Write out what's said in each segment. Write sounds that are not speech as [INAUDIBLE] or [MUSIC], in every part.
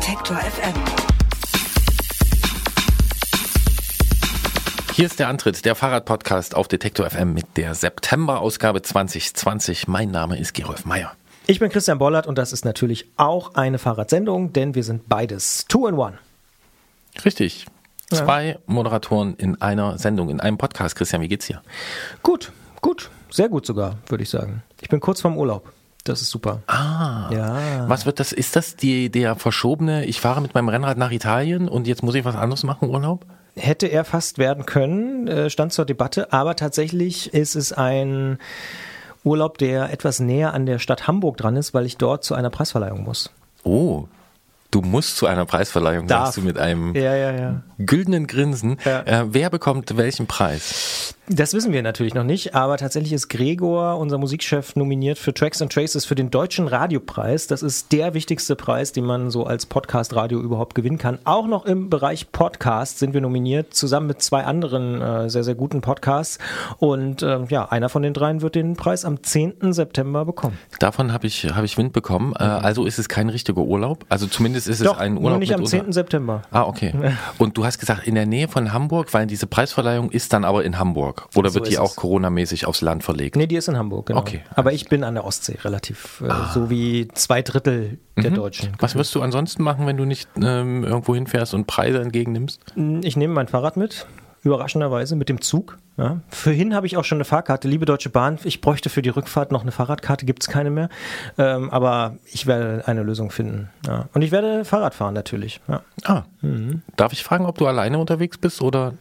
Detektor FM. Hier ist der Antritt, der Fahrradpodcast auf Detektor FM mit der September-Ausgabe 2020. Mein Name ist Gerolf Meyer. Ich bin Christian Bollert und das ist natürlich auch eine Fahrradsendung, denn wir sind beides Two in One. Richtig. Zwei Moderatoren in einer Sendung, in einem Podcast. Christian, wie geht's dir? Gut, gut, sehr gut sogar, würde ich sagen. Ich bin kurz vorm Urlaub. Das ist super. Ah. Ja. Was wird das? Ist das die, der verschobene, ich fahre mit meinem Rennrad nach Italien und jetzt muss ich was anderes machen, Urlaub? Hätte er fast werden können, äh, stand zur Debatte, aber tatsächlich ist es ein Urlaub, der etwas näher an der Stadt Hamburg dran ist, weil ich dort zu einer Preisverleihung muss. Oh. Du musst zu einer Preisverleihung, Darf. sagst du mit einem Ja, ja, ja. güldenen Grinsen. Äh, wer bekommt welchen Preis? Das wissen wir natürlich noch nicht, aber tatsächlich ist Gregor, unser Musikchef, nominiert für Tracks and Traces für den Deutschen Radiopreis. Das ist der wichtigste Preis, den man so als Podcast-Radio überhaupt gewinnen kann. Auch noch im Bereich Podcast sind wir nominiert, zusammen mit zwei anderen äh, sehr, sehr guten Podcasts. Und ähm, ja, einer von den dreien wird den Preis am 10. September bekommen. Davon habe ich, hab ich Wind bekommen. Äh, also ist es kein richtiger Urlaub. Also zumindest ist es Doch, ein Urlaub. nur nicht am unter- 10. September. Ah, okay. [LAUGHS] Und du hast gesagt, in der Nähe von Hamburg, weil diese Preisverleihung ist dann aber in Hamburg. Oder So wird die auch coronamäßig aufs Land verlegt? Nee, die ist in Hamburg, genau. Okay. Ah. Aber ich bin an der Ostsee, relativ äh, so wie zwei Drittel der Deutschen. Mhm. Was wirst du ansonsten machen, wenn du nicht ähm, irgendwo hinfährst und Preise entgegennimmst? Ich nehme mein Fahrrad mit, überraschenderweise mit dem Zug. Ja. Vorhin habe ich auch schon eine Fahrkarte. Liebe Deutsche Bahn, ich bräuchte für die Rückfahrt noch eine Fahrradkarte, gibt es keine mehr. Ähm, aber ich werde eine Lösung finden. Ja. Und ich werde Fahrrad fahren natürlich. Ja. Ah. Mhm. Darf ich fragen, ob du alleine unterwegs bist oder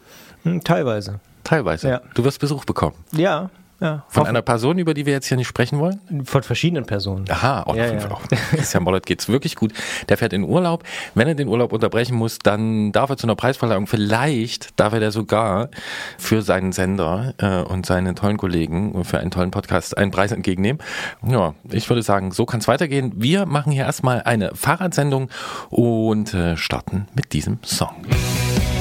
Hm, teilweise. Teilweise? Ja. Du wirst Besuch bekommen. Ja, ja. Von einer Person, über die wir jetzt hier nicht sprechen wollen? von verschiedenen Personen. Aha, oh, Ja, ja. Auch. Christian Bollert geht's wirklich gut. Der fährt in Urlaub. Wenn er den Urlaub unterbrechen muss, dann darf er zu einer Preisverleihung. Vielleicht darf er der sogar für seinen Sender äh, und seine tollen Kollegen für einen tollen Podcast einen Preis entgegennehmen. Ja, ich würde sagen, so kann's weitergehen. Wir machen hier erstmal eine Fahrradsendung und äh, starten mit diesem Song. Das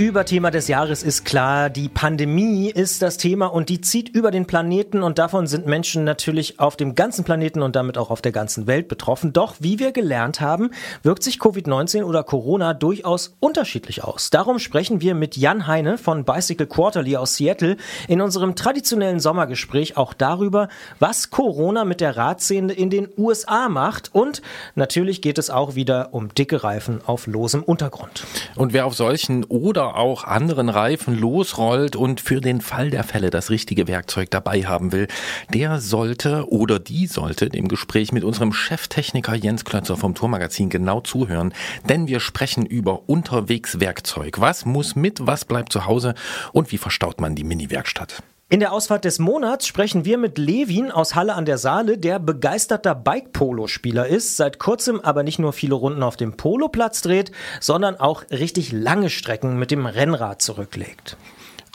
Überthema des Jahres ist klar. Die Pandemie ist das Thema und die zieht über den Planeten und davon sind Menschen natürlich auf dem ganzen Planeten und damit auch auf der ganzen Welt betroffen. Doch wie wir gelernt haben, wirkt sich Covid-19 oder Corona durchaus unterschiedlich aus. Darum sprechen wir mit Jan Heine von Bicycle Quarterly aus Seattle in unserem traditionellen Sommergespräch auch darüber, was Corona mit der Radszene in den USA macht und natürlich geht es auch wieder um dicke Reifen auf losem Untergrund. Und wer auf solchen oder auch anderen Reifen losrollt und für den Fall der Fälle das richtige Werkzeug dabei haben will, der sollte oder die sollte dem Gespräch mit unserem Cheftechniker Jens Klötzer vom Tourmagazin genau zuhören, denn wir sprechen über Unterwegswerkzeug. Was muss mit, was bleibt zu Hause und wie verstaut man die Mini-Werkstatt? In der Ausfahrt des Monats sprechen wir mit Levin aus Halle an der Saale, der begeisterter Bike-Polo-Spieler ist, seit kurzem aber nicht nur viele Runden auf dem Poloplatz dreht, sondern auch richtig lange Strecken mit dem Rennrad zurücklegt.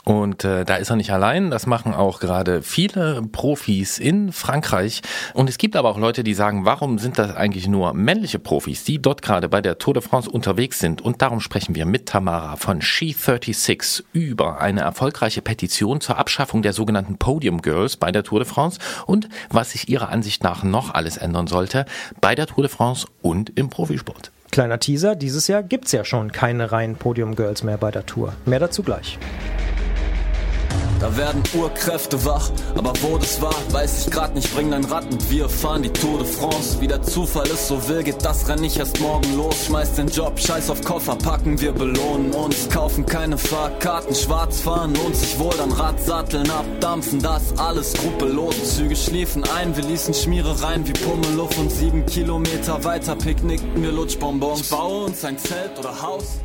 Und äh, da ist er nicht allein. Das machen auch gerade viele Profis in Frankreich. Und es gibt aber auch Leute, die sagen, warum sind das eigentlich nur männliche Profis, die dort gerade bei der Tour de France unterwegs sind? Und darum sprechen wir mit Tamara von She36 über eine erfolgreiche Petition zur Abschaffung der sogenannten Podium Girls bei der Tour de France und was sich ihrer Ansicht nach noch alles ändern sollte bei der Tour de France und im Profisport. Kleiner Teaser, dieses Jahr gibt es ja schon keine reinen Podium Girls mehr bei der Tour. Mehr dazu gleich. Da werden Urkräfte wach, aber wo das war, weiß ich grad nicht. Bring dein Rad und wir fahren die Tour de France. Wie der Zufall ist, so will, geht das Rennen nicht erst morgen los. Schmeiß den Job, scheiß auf Koffer, packen, wir belohnen uns. Kaufen keine Fahrkarten, schwarz fahren, lohnt sich wohl, dann Rad satteln, abdampfen, das alles skrupellos. Züge schliefen ein, wir ließen Schmiere rein wie Pummeluff und sieben Kilometer weiter picknickten wir Lutschbonbons. Ich baue uns ein Zelt oder Haus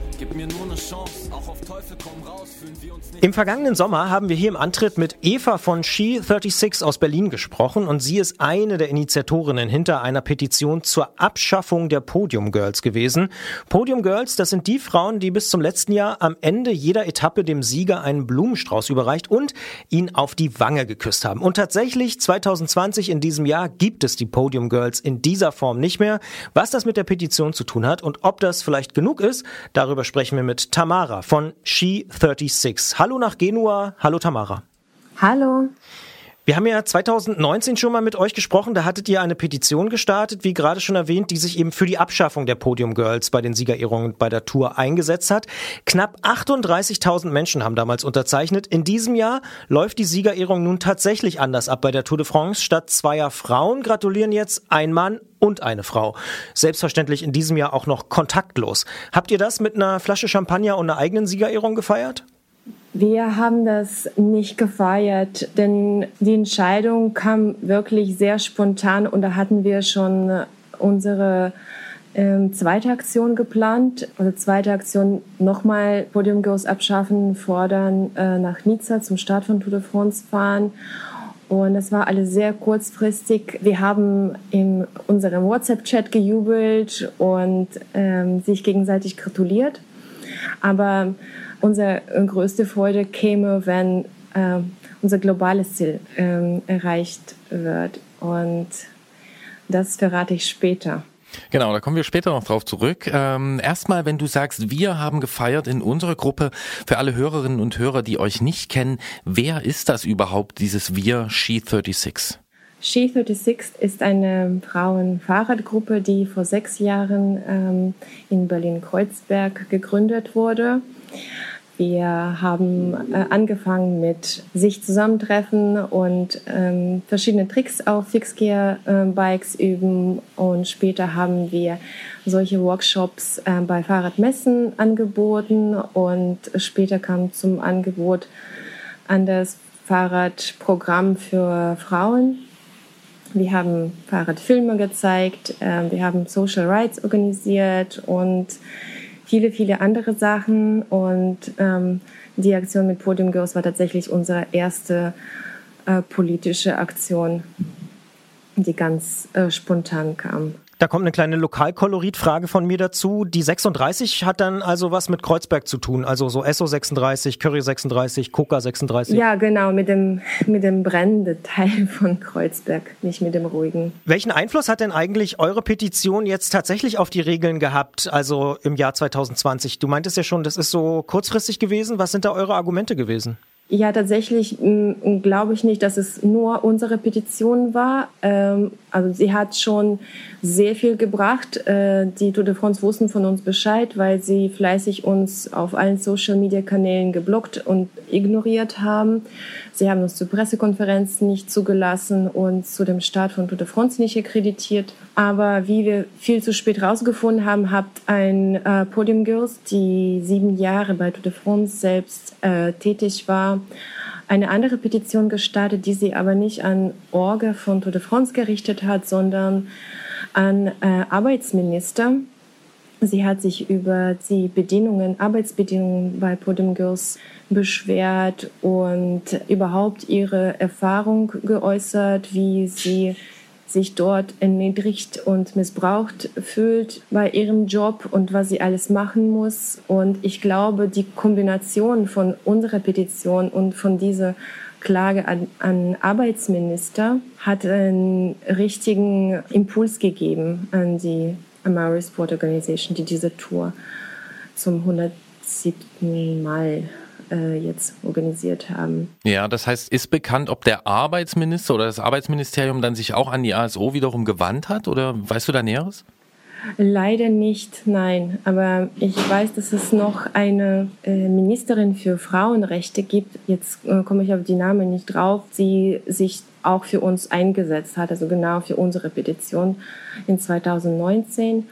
Im vergangenen Sommer haben wir hier im Antritt mit Eva von She36 aus Berlin gesprochen und sie ist eine der Initiatorinnen hinter einer Petition zur Abschaffung der Podium Girls gewesen. Podium Girls, das sind die Frauen, die bis zum letzten Jahr am Ende jeder Etappe dem Sieger einen Blumenstrauß überreicht und ihn auf die Wange geküsst haben. Und tatsächlich 2020 in diesem Jahr gibt es die Podium Girls in dieser Form nicht mehr. Was das mit der Petition zu tun hat und ob das vielleicht genug ist, darüber sprechen wir mit Tamara von She36. Hallo nach Genua. Hallo Tamara. Hallo. Wir haben ja 2019 schon mal mit euch gesprochen. Da hattet ihr eine Petition gestartet, wie gerade schon erwähnt, die sich eben für die Abschaffung der Podium Girls bei den Siegerehrungen bei der Tour eingesetzt hat. Knapp 38.000 Menschen haben damals unterzeichnet. In diesem Jahr läuft die Siegerehrung nun tatsächlich anders ab bei der Tour de France. Statt zweier Frauen gratulieren jetzt ein Mann und eine Frau. Selbstverständlich in diesem Jahr auch noch kontaktlos. Habt ihr das mit einer Flasche Champagner und einer eigenen Siegerehrung gefeiert? Wir haben das nicht gefeiert, denn die Entscheidung kam wirklich sehr spontan und da hatten wir schon unsere ähm, zweite Aktion geplant. Also zweite Aktion nochmal Podium Girls abschaffen, fordern, äh, nach Nizza zum Start von Tour de France fahren. Und das war alles sehr kurzfristig. Wir haben in unserem WhatsApp-Chat gejubelt und ähm, sich gegenseitig gratuliert. Aber unsere größte Freude käme, wenn äh, unser globales Ziel äh, erreicht wird. Und das verrate ich später. Genau, da kommen wir später noch drauf zurück. Ähm, erstmal, wenn du sagst, wir haben gefeiert in unserer Gruppe, für alle Hörerinnen und Hörer, die euch nicht kennen, wer ist das überhaupt, dieses Wir She36? She36 ist eine Frauenfahrradgruppe, die vor sechs Jahren ähm, in Berlin-Kreuzberg gegründet wurde. Wir haben äh, angefangen mit sich zusammentreffen und ähm, verschiedene Tricks auf Fixgear-Bikes äh, üben. Und später haben wir solche Workshops äh, bei Fahrradmessen angeboten. Und später kam zum Angebot an das Fahrradprogramm für Frauen. Wir haben Fahrradfilme gezeigt, äh, wir haben Social Rights organisiert und viele, viele andere Sachen. Und ähm, die Aktion mit Podium Girls war tatsächlich unsere erste äh, politische Aktion, die ganz äh, spontan kam. Da kommt eine kleine Lokalkoloritfrage von mir dazu. Die 36 hat dann also was mit Kreuzberg zu tun, also so Esso 36, Curry 36, Coca 36. Ja, genau, mit dem, mit dem brennenden Teil von Kreuzberg, nicht mit dem ruhigen. Welchen Einfluss hat denn eigentlich eure Petition jetzt tatsächlich auf die Regeln gehabt, also im Jahr 2020? Du meintest ja schon, das ist so kurzfristig gewesen. Was sind da eure Argumente gewesen? Ja, tatsächlich glaube ich nicht, dass es nur unsere Petition war. Ähm, also sie hat schon sehr viel gebracht. Äh, die Tour de France wussten von uns Bescheid, weil sie fleißig uns auf allen Social-Media-Kanälen geblockt und ignoriert haben. Sie haben uns zur Pressekonferenz nicht zugelassen und zu dem Start von Tour de France nicht akkreditiert. Aber wie wir viel zu spät rausgefunden haben, hat ein äh, Podium Girls, die sieben Jahre bei Tour de France selbst äh, tätig war, eine andere Petition gestartet, die sie aber nicht an Orge von Tour de France gerichtet hat, sondern an äh, Arbeitsminister. Sie hat sich über die Bedingungen, Arbeitsbedingungen bei Podium Girls beschwert und überhaupt ihre Erfahrung geäußert, wie sie sich dort erniedrigt und missbraucht fühlt bei ihrem Job und was sie alles machen muss. Und ich glaube, die Kombination von unserer Petition und von dieser Klage an, an Arbeitsminister hat einen richtigen Impuls gegeben an die Amari Sport Organization, die diese Tour zum 107. Mal äh, jetzt organisiert haben. Ja, das heißt, ist bekannt, ob der Arbeitsminister oder das Arbeitsministerium dann sich auch an die ASO wiederum gewandt hat oder weißt du da Näheres? Leider nicht, nein. Aber ich weiß, dass es noch eine äh, Ministerin für Frauenrechte gibt. Jetzt äh, komme ich auf die Namen nicht drauf. Sie sich auch für uns eingesetzt hat, also genau für unsere Petition in 2019.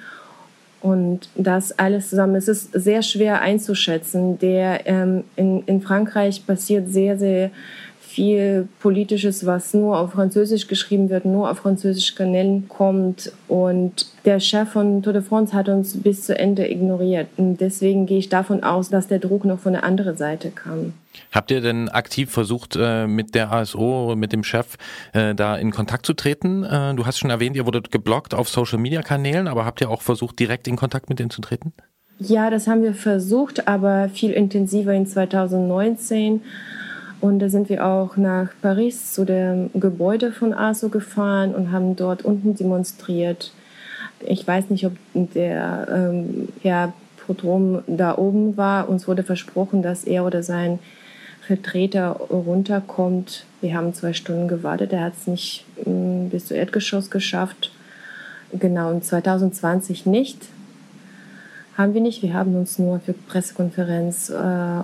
Und das alles zusammen, es ist sehr schwer einzuschätzen. Der, ähm, in, in Frankreich passiert sehr, sehr viel Politisches, was nur auf Französisch geschrieben wird, nur auf französischen Kanälen kommt. Und der Chef von Tour de France hat uns bis zu Ende ignoriert. Und deswegen gehe ich davon aus, dass der Druck noch von der anderen Seite kam. Habt ihr denn aktiv versucht, äh, mit der ASO, mit dem Chef, äh, da in Kontakt zu treten? Äh, du hast schon erwähnt, ihr wurdet geblockt auf Social-Media-Kanälen, aber habt ihr auch versucht, direkt in Kontakt mit denen zu treten? Ja, das haben wir versucht, aber viel intensiver in 2019 und da sind wir auch nach Paris zu dem Gebäude von ASO gefahren und haben dort unten demonstriert. Ich weiß nicht, ob der ähm, Herr Prodrom da oben war. Uns wurde versprochen, dass er oder sein Vertreter runterkommt. Wir haben zwei Stunden gewartet. Er hat es nicht äh, bis zu Erdgeschoss geschafft. Genau, und 2020 nicht haben wir nicht. Wir haben uns nur für Pressekonferenz äh,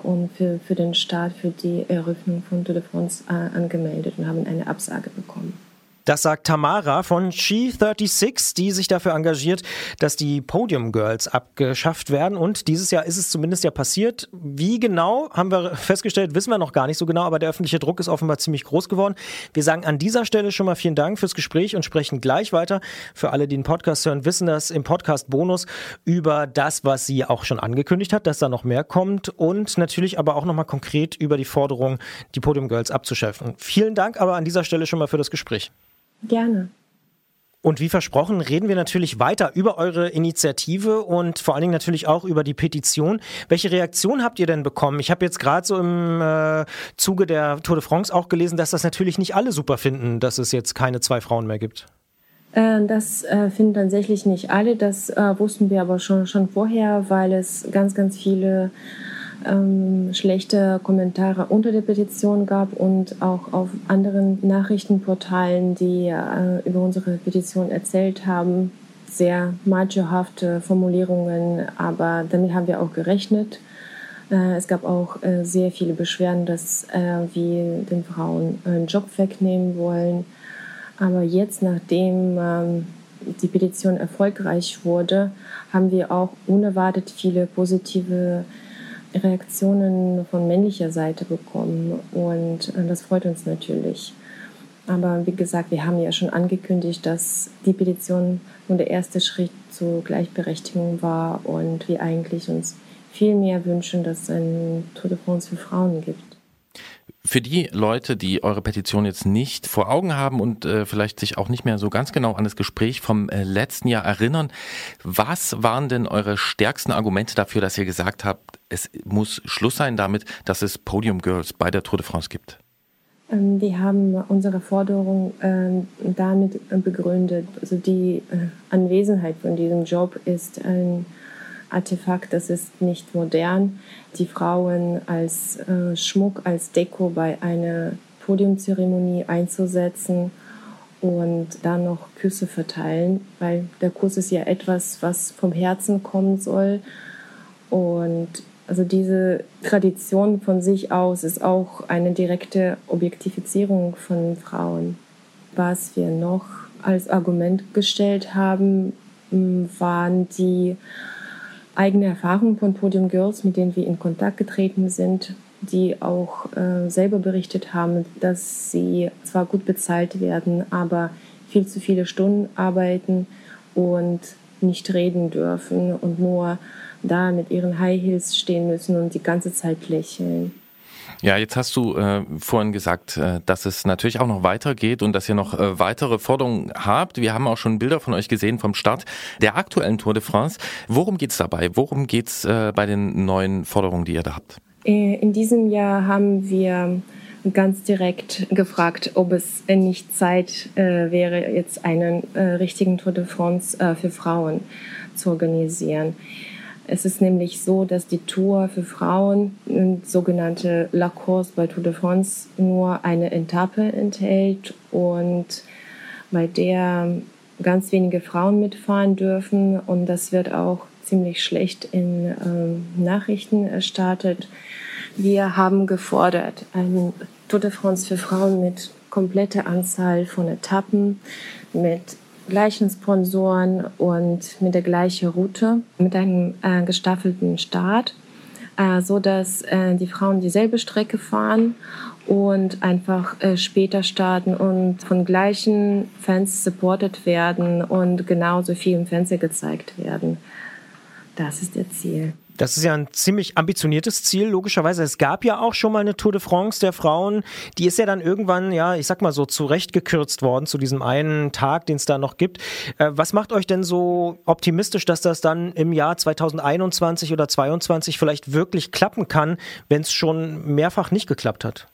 und für, für den Start, für die Eröffnung von Tour de France äh, angemeldet und haben eine Absage bekommen. Das sagt Tamara von She36, die sich dafür engagiert, dass die Podium Girls abgeschafft werden. Und dieses Jahr ist es zumindest ja passiert. Wie genau, haben wir festgestellt, wissen wir noch gar nicht so genau, aber der öffentliche Druck ist offenbar ziemlich groß geworden. Wir sagen an dieser Stelle schon mal vielen Dank fürs Gespräch und sprechen gleich weiter. Für alle, die den Podcast hören, wissen das im Podcast Bonus über das, was sie auch schon angekündigt hat, dass da noch mehr kommt und natürlich aber auch nochmal konkret über die Forderung, die Podium Girls abzuschaffen. Vielen Dank aber an dieser Stelle schon mal für das Gespräch. Gerne. Und wie versprochen, reden wir natürlich weiter über eure Initiative und vor allen Dingen natürlich auch über die Petition. Welche Reaktion habt ihr denn bekommen? Ich habe jetzt gerade so im äh, Zuge der Tour de France auch gelesen, dass das natürlich nicht alle super finden, dass es jetzt keine zwei Frauen mehr gibt. Äh, das äh, finden tatsächlich nicht alle. Das äh, wussten wir aber schon, schon vorher, weil es ganz, ganz viele ähm, schlechte Kommentare unter der Petition gab und auch auf anderen Nachrichtenportalen, die äh, über unsere Petition erzählt haben, sehr machohafte Formulierungen, aber damit haben wir auch gerechnet. Äh, es gab auch äh, sehr viele Beschwerden, dass äh, wir den Frauen einen Job wegnehmen wollen. Aber jetzt, nachdem ähm, die Petition erfolgreich wurde, haben wir auch unerwartet viele positive Reaktionen von männlicher Seite bekommen und äh, das freut uns natürlich. Aber wie gesagt, wir haben ja schon angekündigt, dass die Petition nur der erste Schritt zur Gleichberechtigung war und wir eigentlich uns viel mehr wünschen, dass es ein Tour de France für Frauen gibt. Für die Leute, die eure Petition jetzt nicht vor Augen haben und äh, vielleicht sich auch nicht mehr so ganz genau an das Gespräch vom äh, letzten Jahr erinnern, was waren denn eure stärksten Argumente dafür, dass ihr gesagt habt, es muss Schluss sein damit, dass es Podium Girls bei der Tour de France gibt? Ähm, wir haben unsere Forderung ähm, damit begründet. Also die äh, Anwesenheit von diesem Job ist ein Artefakt, das ist nicht modern. Die Frauen als äh, Schmuck, als Deko bei einer Podiumzeremonie einzusetzen und dann noch Küsse verteilen, weil der Kuss ist ja etwas, was vom Herzen kommen soll. Und also diese Tradition von sich aus ist auch eine direkte Objektifizierung von Frauen. Was wir noch als Argument gestellt haben, waren die eigene Erfahrungen von Podium Girls, mit denen wir in Kontakt getreten sind, die auch äh, selber berichtet haben, dass sie zwar gut bezahlt werden, aber viel zu viele Stunden arbeiten und nicht reden dürfen und nur da mit ihren High Heels stehen müssen und die ganze Zeit lächeln. Ja, jetzt hast du äh, vorhin gesagt, äh, dass es natürlich auch noch weitergeht und dass ihr noch äh, weitere Forderungen habt. Wir haben auch schon Bilder von euch gesehen vom Start der aktuellen Tour de France. Worum geht's dabei? Worum geht's äh, bei den neuen Forderungen, die ihr da habt? Äh, in diesem Jahr haben wir ganz direkt gefragt, ob es nicht Zeit äh, wäre, jetzt einen äh, richtigen Tour de France äh, für Frauen zu organisieren. Es ist nämlich so, dass die Tour für Frauen, sogenannte La Course bei Tour de France, nur eine Etappe enthält und bei der ganz wenige Frauen mitfahren dürfen und das wird auch ziemlich schlecht in ähm, Nachrichten erstattet. Wir haben gefordert, ein Tour de France für Frauen mit kompletter Anzahl von Etappen, mit gleichen Sponsoren und mit der gleichen Route, mit einem äh, gestaffelten Start, äh, so dass äh, die Frauen dieselbe Strecke fahren und einfach äh, später starten und von gleichen Fans supported werden und genauso viel im Fernsehen gezeigt werden. Das ist ihr Ziel. Das ist ja ein ziemlich ambitioniertes Ziel, logischerweise. Es gab ja auch schon mal eine Tour de France der Frauen. Die ist ja dann irgendwann, ja, ich sag mal so, zurechtgekürzt worden zu diesem einen Tag, den es da noch gibt. Äh, was macht euch denn so optimistisch, dass das dann im Jahr 2021 oder 2022 vielleicht wirklich klappen kann, wenn es schon mehrfach nicht geklappt hat?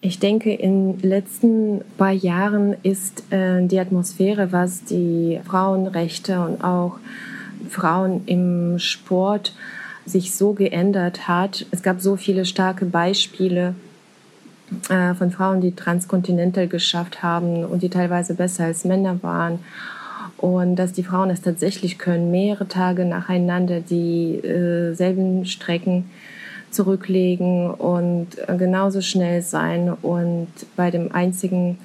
Ich denke, in den letzten paar Jahren ist äh, die Atmosphäre, was die Frauenrechte und auch Frauen im Sport sich so geändert hat. Es gab so viele starke Beispiele äh, von Frauen, die Transkontinental geschafft haben und die teilweise besser als Männer waren. Und dass die Frauen es tatsächlich können, mehrere Tage nacheinander dieselben äh, Strecken zurücklegen und äh, genauso schnell sein. Und bei dem einzigen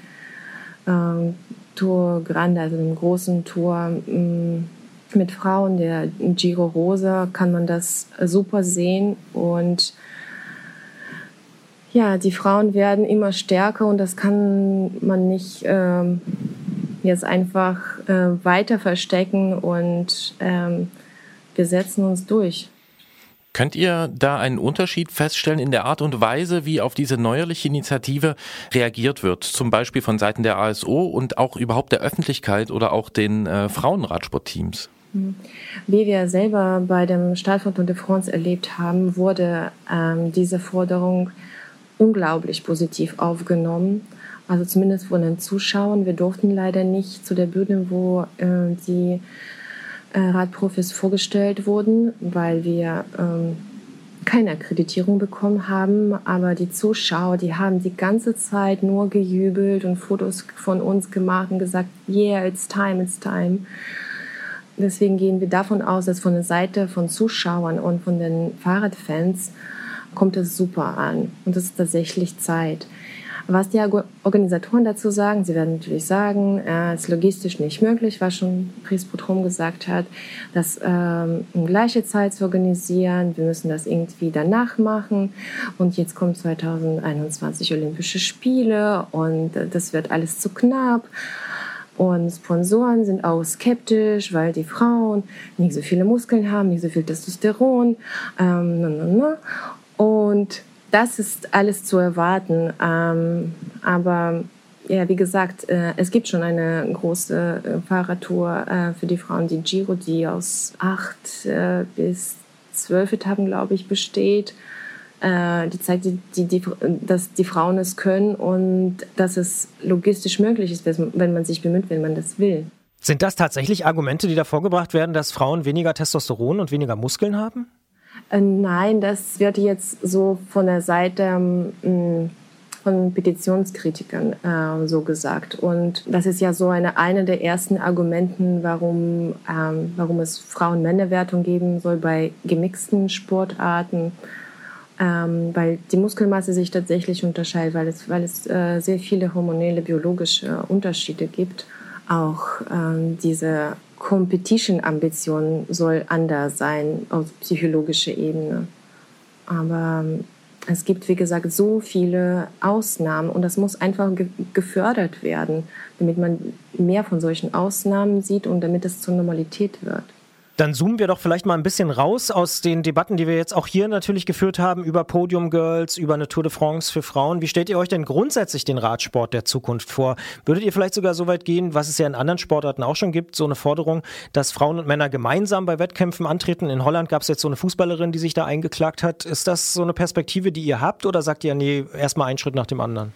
ähm, Tour Grande, also dem großen Tour, mh, mm, mit Frauen, der Giro Rosa, kann man das super sehen. Und ja, die Frauen werden immer stärker und das kann man nicht ähm, jetzt einfach äh, weiter verstecken und ähm, wir setzen uns durch. Könnt ihr da einen Unterschied feststellen in der Art und Weise, wie auf diese neuerliche Initiative reagiert wird, zum Beispiel von Seiten der ASO und auch überhaupt der Öffentlichkeit oder auch den äh, Frauenradsportteams? Wie wir selber bei dem Stadtfond de France erlebt haben, wurde ähm, diese Forderung unglaublich positiv aufgenommen. Also zumindest von den Zuschauern. Wir durften leider nicht zu der Bühne, wo äh, die äh, Radprofis vorgestellt wurden, weil wir ähm, keine Akkreditierung bekommen haben. Aber die Zuschauer, die haben die ganze Zeit nur gejubelt und Fotos von uns gemacht und gesagt, yeah, it's time, it's time. Deswegen gehen wir davon aus, dass von der Seite von Zuschauern und von den Fahrradfans kommt es super an. Und es ist tatsächlich Zeit. Was die Organisatoren dazu sagen, sie werden natürlich sagen, äh, es ist logistisch nicht möglich, was schon Chris Potrom gesagt hat, das ähm, in gleiche Zeit zu organisieren. Wir müssen das irgendwie danach machen. Und jetzt kommt 2021 Olympische Spiele und das wird alles zu knapp. Und Sponsoren sind auch skeptisch, weil die Frauen nicht so viele Muskeln haben, nicht so viel Testosteron. Ähm, na, na, na. Und das ist alles zu erwarten. Ähm, aber ja, wie gesagt, äh, es gibt schon eine große äh, Fahrradtour äh, für die Frauen, die Giro, die aus acht äh, bis zwölf Etappen, glaube ich, besteht äh, die zeigt, die, die, dass die Frauen es können und dass es logistisch möglich ist, wenn man sich bemüht, wenn man das will. Sind das tatsächlich Argumente, die da vorgebracht werden, dass Frauen weniger Testosteron und weniger Muskeln haben? Äh, nein, das wird jetzt so von der Seite ähm, von Petitionskritikern äh, so gesagt. Und das ist ja so eine, eine der ersten Argumenten, warum, ähm, warum es Frauen-Männer-Wertung geben soll bei gemixten Sportarten ähm, weil die Muskelmasse sich tatsächlich unterscheidet, weil es, weil es äh, sehr viele hormonelle, biologische Unterschiede gibt. Auch ähm, diese Competition-Ambition soll anders sein auf psychologischer Ebene. Aber ähm, es gibt, wie gesagt, so viele Ausnahmen und das muss einfach ge gefördert werden, damit man mehr von solchen Ausnahmen sieht und damit es zur Normalität wird. Dann zoomen wir doch vielleicht mal ein bisschen raus aus den Debatten, die wir jetzt auch hier natürlich geführt haben über Podium Girls, über eine Tour de France für Frauen. Wie stellt ihr euch denn grundsätzlich den Radsport der Zukunft vor? Würdet ihr vielleicht sogar so weit gehen, was es ja in anderen Sportarten auch schon gibt, so eine Forderung, dass Frauen und Männer gemeinsam bei Wettkämpfen antreten? In Holland gab es jetzt so eine Fußballerin, die sich da eingeklagt hat. Ist das so eine Perspektive, die ihr habt oder sagt ihr, nee, erstmal einen Schritt nach dem anderen?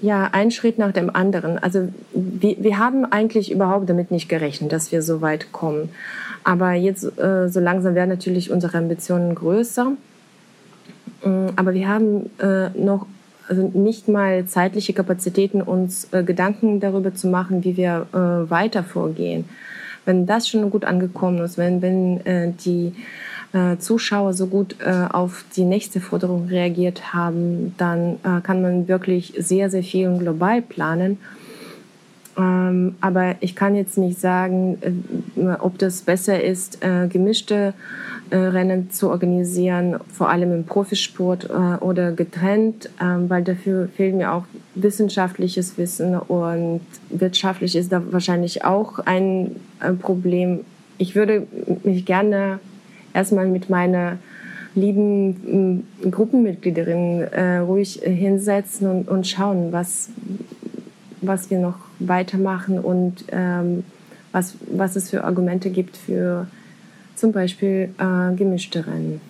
Ja, ein Schritt nach dem anderen. Also wir, wir haben eigentlich überhaupt damit nicht gerechnet, dass wir so weit kommen. Aber jetzt äh, so langsam werden natürlich unsere Ambitionen größer. Mm, aber wir haben äh, noch also nicht mal zeitliche Kapazitäten, uns äh, Gedanken darüber zu machen, wie wir äh, weiter vorgehen. Wenn das schon gut angekommen ist, wenn, wenn äh, die äh, Zuschauer so gut äh, auf die nächste Forderung reagiert haben, dann äh, kann man wirklich sehr, sehr viel global planen. Ähm, aber ich kann jetzt nicht sagen, äh, ob das besser ist, äh, gemischte äh, Rennen zu organisieren, vor allem im Profisport äh, oder getrennt, ähm, weil dafür fehlt mir auch wissenschaftliches Wissen und wirtschaftlich ist da wahrscheinlich auch ein, ein Problem. Ich würde mich gerne erstmal mit meiner lieben Gruppenmitgliederin äh, ruhig hinsetzen und, und schauen, was, was wir noch weitermachen und ähm, was, was es für Argumente gibt für zum Beispiel äh, gemischte Rennen.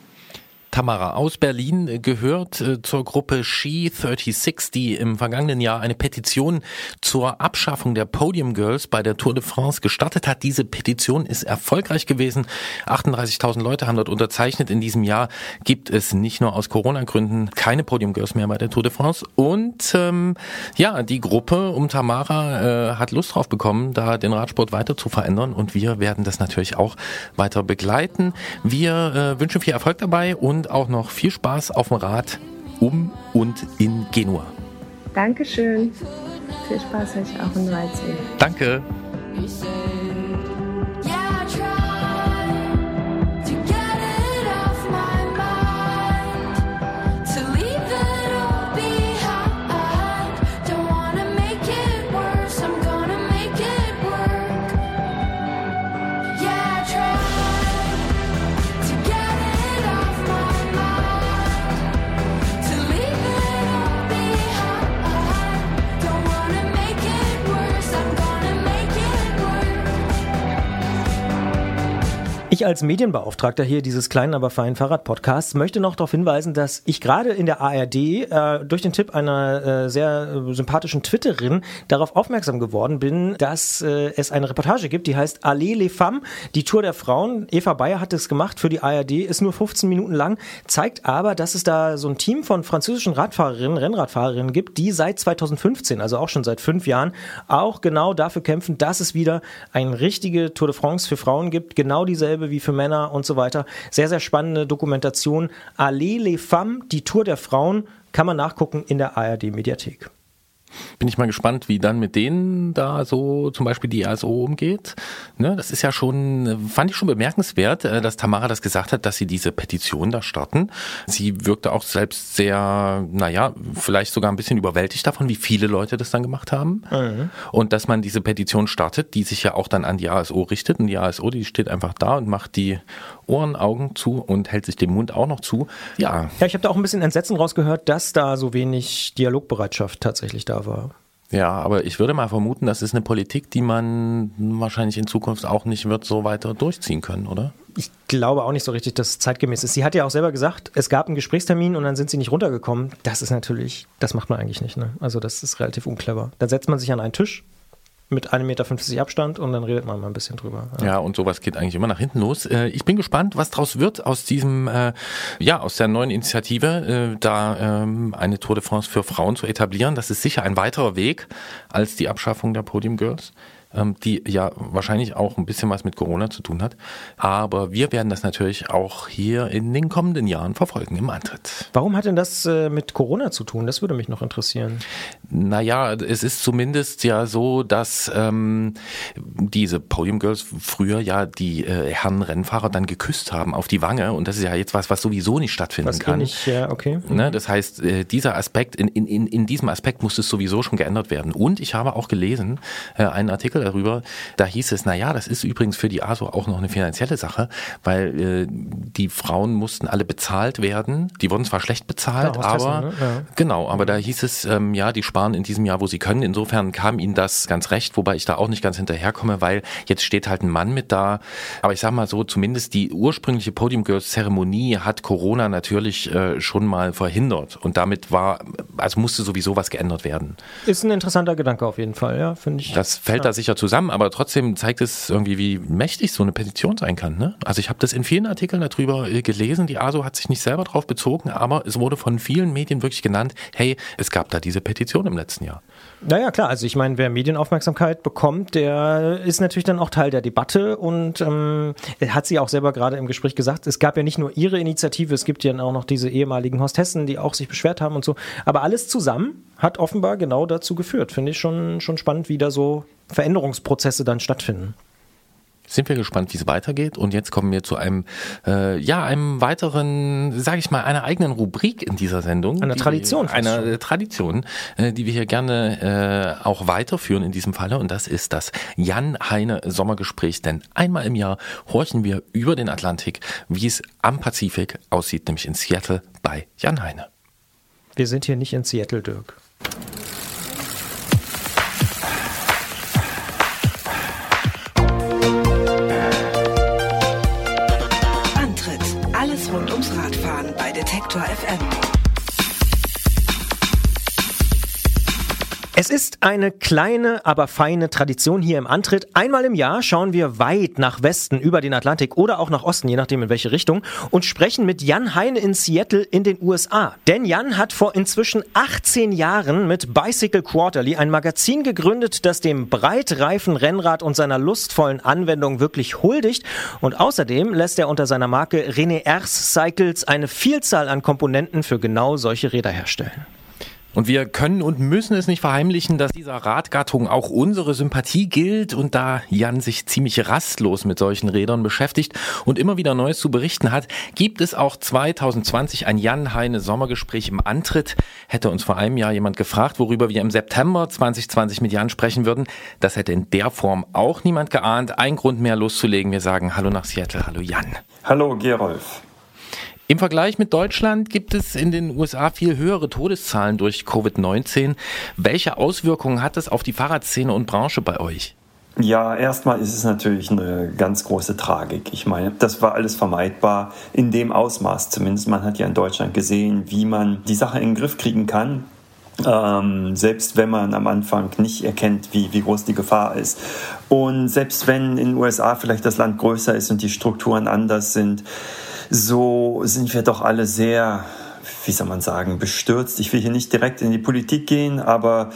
Tamara aus Berlin gehört äh, zur Gruppe She 36, die im vergangenen Jahr eine Petition zur Abschaffung der Podium Girls bei der Tour de France gestartet hat. Diese Petition ist erfolgreich gewesen. 38.000 Leute haben dort unterzeichnet. In diesem Jahr gibt es nicht nur aus Corona-Gründen keine Podium Girls mehr bei der Tour de France. Und ähm, ja, die Gruppe um Tamara äh, hat Lust drauf bekommen, da den Radsport weiter zu verändern. Und wir werden das natürlich auch weiter begleiten. Wir äh, wünschen viel Erfolg dabei und und auch noch viel Spaß auf dem Rad um und in Genua. Dankeschön. Viel Spaß euch auch in Waldsee. Danke. Ich als Medienbeauftragter hier dieses kleinen, aber feinen Fahrradpodcasts möchte noch darauf hinweisen, dass ich gerade in der ARD äh, durch den Tipp einer äh, sehr äh, sympathischen Twitterin darauf aufmerksam geworden bin, dass äh, es eine Reportage gibt, die heißt Allez les Femmes, die Tour der Frauen. Eva Bayer hat es gemacht für die ARD, ist nur 15 Minuten lang, zeigt aber, dass es da so ein Team von französischen Radfahrerinnen, Rennradfahrerinnen gibt, die seit 2015, also auch schon seit fünf Jahren, auch genau dafür kämpfen, dass es wieder eine richtige Tour de France für Frauen gibt, genau dieselbe wie für Männer und so weiter. Sehr, sehr spannende Dokumentation. Allez les Femmes, die Tour der Frauen, kann man nachgucken in der ARD Mediathek. Bin ich mal gespannt, wie dann mit denen da so zum Beispiel die ASO umgeht. Ne, das ist ja schon, fand ich schon bemerkenswert, äh, dass Tamara das gesagt hat, dass sie diese Petition da starten. Sie wirkte auch selbst sehr, naja, vielleicht sogar ein bisschen überwältigt davon, wie viele Leute das dann gemacht haben. Mhm. Und dass man diese Petition startet, die sich ja auch dann an die ASO richtet. Und die ASO, die steht einfach da und macht die Ohren, Augen zu und hält sich den Mund auch noch zu. Ja. Ja, ich habe da auch ein bisschen Entsetzen rausgehört, dass da so wenig Dialogbereitschaft tatsächlich da war. Ja, aber ich würde mal vermuten, das ist eine Politik, die man wahrscheinlich in Zukunft auch nicht wird so weiter durchziehen können, oder? Ich glaube auch nicht so richtig, dass es zeitgemäß ist. Sie hat ja auch selber gesagt, es gab einen Gesprächstermin und dann sind sie nicht runtergekommen. Das ist natürlich, das macht man eigentlich nicht. Ne? Also das ist relativ unclever. Da setzt man sich an einen Tisch, mit 1,50 Meter Abstand und dann redet man mal ein bisschen drüber. Ja. ja. und sowas geht eigentlich immer nach hinten los. Äh, ich bin gespannt, was draus wird aus diesem, äh, ja, aus der neuen Initiative, äh, da ähm, eine Tour de France für Frauen zu etablieren. Das ist sicher ein weiterer Weg als die Abschaffung der Podium Girls ähm, die ja wahrscheinlich auch ein bisschen was mit Corona zu tun hat. Aber wir werden das natürlich auch hier in den kommenden Jahren verfolgen im Antritt. Warum hat denn das mit Corona zu tun? Das würde mich noch interessieren. Naja, es ist zumindest ja so, dass ähm, diese Podium Girls früher ja die äh, Herren Rennfahrer dann geküsst haben auf die Wange und das ist ja jetzt was, was sowieso nicht stattfinden was kann. Nicht, ja, okay. Ne, das heißt, äh, dieser Aspekt, in, in, in diesem Aspekt muss es sowieso schon geändert werden. Und ich habe auch gelesen, äh, einen Artikel darüber, da hieß es, na ja, das ist übrigens für die ASO auch noch eine finanzielle Sache, weil äh, die Frauen mussten alle bezahlt werden. Die wurden zwar schlecht bezahlt, ja, aber ne? ja. genau, aber da hieß es, ähm, ja, die sparen in diesem Jahr, wo sie können. Insofern kam ihnen das ganz recht, wobei ich da auch nicht ganz hinterherkomme, weil jetzt steht halt ein Mann mit da. Aber ich sag mal so, zumindest die ursprüngliche Podium Girls Zeremonie hat Corona natürlich äh, schon mal verhindert und damit war, also musste sowieso was geändert werden. Ist ein interessanter Gedanke auf jeden Fall, ja, finde ich. Das fällt ja. da sicher zusammen, aber trotzdem zeigt es irgendwie, wie mächtig so eine Petition sein kann. Ne? Also ich habe das in vielen Artikeln darüber äh, gelesen. Die ASO hat sich nicht selber drauf bezogen, aber es wurde von vielen Medien wirklich genannt, hey, es gab da diese Petition im letzten Jahr. Naja, klar. Also ich meine, wer Medienaufmerksamkeit bekommt, der ist natürlich dann auch Teil der Debatte und ähm, hat sie auch selber gerade im Gespräch gesagt, es gab ja nicht nur ihre Initiative, es gibt ja auch noch diese ehemaligen Hostessen, die auch sich beschwert haben und so. Aber alles zusammen hat offenbar genau dazu geführt. Finde ich schon, schon spannend, wie da so Veränderungsprozesse dann stattfinden sind wir gespannt, wie es weitergeht. Und jetzt kommen wir zu einem, äh, ja, einem weiteren, sage ich mal, einer eigenen Rubrik in dieser Sendung. Einer Tradition. Einer äh, Tradition, äh, die wir hier gerne äh, auch weiterführen in diesem Falle. Und das ist das Jan-Heine-Sommergespräch. Denn einmal im Jahr horchen wir über den Atlantik, wie es am Pazifik aussieht, nämlich in Seattle bei Jan Heine. Wir sind hier nicht in Seattle, Dirk. Detektor FM. Es ist eine kleine, aber feine Tradition hier im Antritt. Einmal im Jahr schauen wir weit nach Westen über den Atlantik oder auch nach Osten, je nachdem in welche Richtung, und sprechen mit Jan Heine in Seattle in den USA. Denn Jan hat vor inzwischen 18 Jahren mit Bicycle Quarterly ein Magazin gegründet, das dem breitreifen Rennrad und seiner lustvollen Anwendung wirklich huldigt. Und außerdem lässt er unter seiner Marke René Ers Cycles eine Vielzahl an Komponenten für genau solche Räder herstellen. Und wir können und müssen es nicht verheimlichen, dass dieser Radgattung auch unsere Sympathie gilt und da Jan sich ziemlich rastlos mit solchen Rädern beschäftigt und immer wieder Neues zu berichten hat, gibt es auch 2020 ein Jan Heine Sommergespräch im Antritt. Hätte uns vor einem Jahr jemand gefragt, worüber wir im September 2020 mit Jan sprechen würden. Das hätte in der Form auch niemand geahnt. Ein Grund mehr loszulegen. Wir sagen Hallo nach Seattle. Hallo Jan. Hallo Gerolf. Im Vergleich mit Deutschland gibt es in den USA viel höhere Todeszahlen durch Covid-19. Welche Auswirkungen hat das auf die Fahrradszene und Branche bei euch? Ja, erstmal ist es natürlich eine ganz große Tragik. Ich meine, das war alles vermeidbar in dem Ausmaß zumindest. Man hat ja in Deutschland gesehen, wie man die Sache in den Griff kriegen kann. Ähm, selbst wenn man am Anfang nicht erkennt, wie, wie groß die Gefahr ist. Und selbst wenn in den USA vielleicht das Land größer ist und die Strukturen anders sind, so sind wir doch alle sehr, wie soll man sagen, bestürzt. Ich will hier nicht direkt in die Politik gehen, aber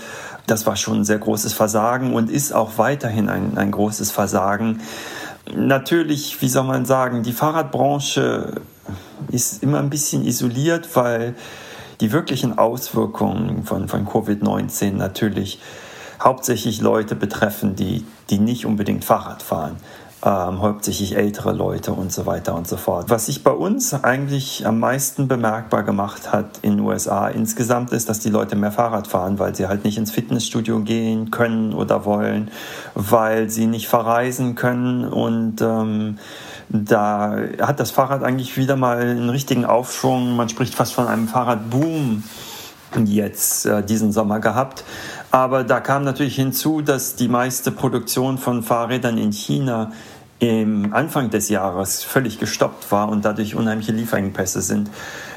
das war schon ein sehr großes Versagen und ist auch weiterhin ein, ein großes Versagen. Natürlich, wie soll man sagen, die Fahrradbranche ist immer ein bisschen isoliert, weil die wirklichen Auswirkungen von, von Covid-19 natürlich hauptsächlich Leute betreffen, die, die nicht unbedingt Fahrrad fahren ähm, hauptsächlich ältere Leute und so weiter und so fort. Was sich bei uns eigentlich am meisten bemerkbar gemacht hat in den USA insgesamt ist, dass die Leute mehr Fahrrad fahren, weil sie halt nicht ins Fitnessstudio gehen können oder wollen, weil sie nicht verreisen können und ähm, da hat das Fahrrad eigentlich wieder mal einen richtigen Aufschwung. Man spricht fast von einem Fahrradboom jetzt äh, diesen Sommer gehabt. Aber da kam natürlich hinzu, dass die meiste Produktion von Fahrrädern in China im Anfang des Jahres völlig gestoppt war und dadurch unheimliche Lieferengpässe sind.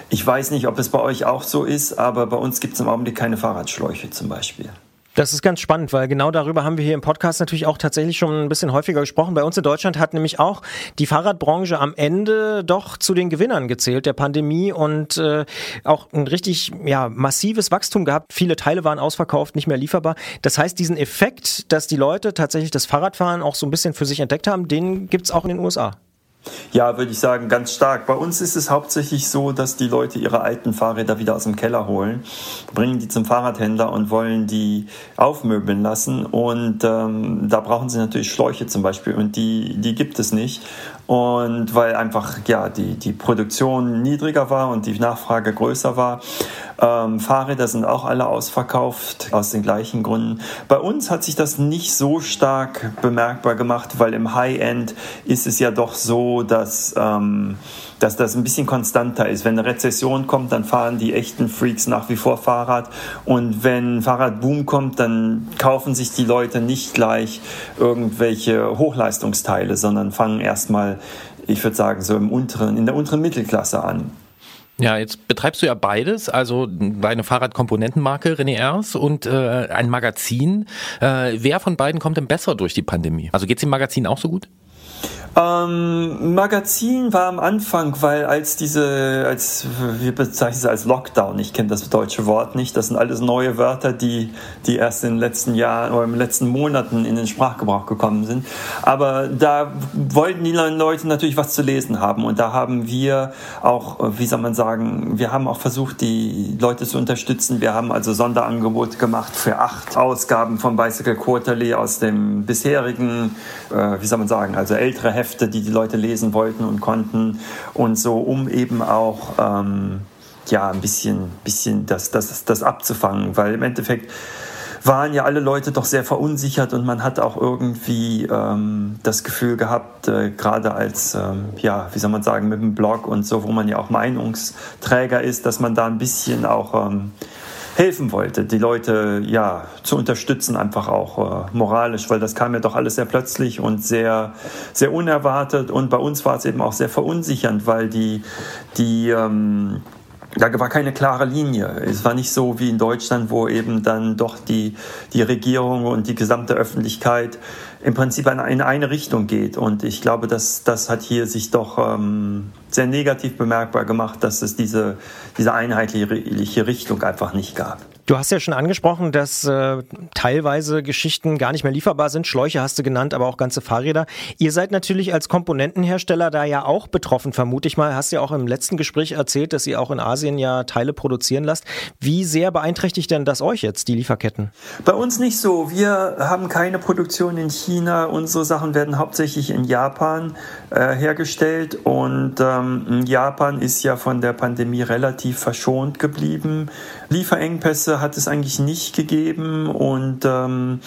Ich weiß nicht, ob es bei euch auch so ist, aber bei uns gibt es im Augenblick keine Fahrradschläuche zum Beispiel. Das ist ganz spannend, weil genau darüber haben wir hier im Podcast natürlich auch tatsächlich schon ein bisschen häufiger gesprochen. Bei uns in Deutschland hat nämlich auch die Fahrradbranche am Ende doch zu den Gewinnern gezählt der Pandemie und äh, auch ein richtig ja, massives Wachstum gehabt. Viele Teile waren ausverkauft, nicht mehr lieferbar. Das heißt, diesen Effekt, dass die Leute tatsächlich das Fahrradfahren auch so ein bisschen für sich entdeckt haben, den gibt's auch in den USA. Ja, würde ich sagen, ganz stark. Bei uns ist es hauptsächlich so, dass die Leute ihre alten Fahrräder wieder aus dem Keller holen, bringen die zum Fahrradhändler und wollen die aufmöbeln lassen. Und ähm, da brauchen sie natürlich Schläuche zum Beispiel und die, die gibt es nicht. Und weil einfach ja die, die Produktion niedriger war und die Nachfrage größer war. Ähm, Fahrräder sind auch alle ausverkauft, aus den gleichen Gründen. Bei uns hat sich das nicht so stark bemerkbar gemacht, weil im High-End ist es ja doch so, dass, ähm, dass das ein bisschen konstanter ist. Wenn eine Rezession kommt, dann fahren die echten Freaks nach wie vor Fahrrad. Und wenn Fahrradboom kommt, dann kaufen sich die Leute nicht gleich irgendwelche Hochleistungsteile, sondern fangen erstmal, ich würde sagen, so im unteren, in der unteren Mittelklasse an. Ja, jetzt betreibst du ja beides, also deine Fahrradkomponentenmarke René Ers und äh, ein Magazin. Äh, wer von beiden kommt denn besser durch die Pandemie? Also geht's dem Magazin auch so gut? Ähm, Magazin war am Anfang, weil als diese, als wir bezeichnen es als Lockdown, ich kenne das deutsche Wort nicht, das sind alles neue Wörter, die, die erst in den letzten Jahren oder in den letzten Monaten in den Sprachgebrauch gekommen sind. Aber da wollten die Leute natürlich was zu lesen haben und da haben wir auch, wie soll man sagen, wir haben auch versucht, die Leute zu unterstützen. Wir haben also Sonderangebote gemacht für acht Ausgaben von Bicycle Quarterly aus dem bisherigen, äh, wie soll man sagen, also ältere Hefte die die Leute lesen wollten und konnten. Und so, um eben auch ähm, ja ein bisschen, bisschen das, das, das abzufangen, weil im Endeffekt waren ja alle Leute doch sehr verunsichert und man hat auch irgendwie ähm, das Gefühl gehabt, äh, gerade als, ähm, ja, wie soll man sagen, mit dem Blog und so, wo man ja auch Meinungsträger ist, dass man da ein bisschen auch ähm, helfen wollte, die Leute ja zu unterstützen, einfach auch äh, moralisch, weil das kam ja doch alles sehr plötzlich und sehr, sehr unerwartet. Und bei uns war es eben auch sehr verunsichernd, weil die, die ähm, da war keine klare Linie. Es war nicht so wie in Deutschland, wo eben dann doch die, die Regierung und die gesamte Öffentlichkeit im Prinzip in eine Richtung geht. Und ich glaube, dass das hat hier sich doch ähm, sehr negativ bemerkbar gemacht, dass es diese, diese einheitliche Richtung einfach nicht gab. Du hast ja schon angesprochen, dass äh, teilweise Geschichten gar nicht mehr lieferbar sind. Schläuche hast du genannt, aber auch ganze Fahrräder. Ihr seid natürlich als Komponentenhersteller da ja auch betroffen, vermute ich mal. Hast ja auch im letzten Gespräch erzählt, dass ihr auch in Asien ja Teile produzieren lasst. Wie sehr beeinträchtigt denn das euch jetzt, die Lieferketten? Bei uns nicht so. Wir haben keine Produktion in China. Unsere Sachen werden hauptsächlich in Japan äh, hergestellt und ähm, Japan ist ja von der Pandemie relativ verschont geblieben. Lieferengpässe hat es eigentlich nicht gegeben und ähm,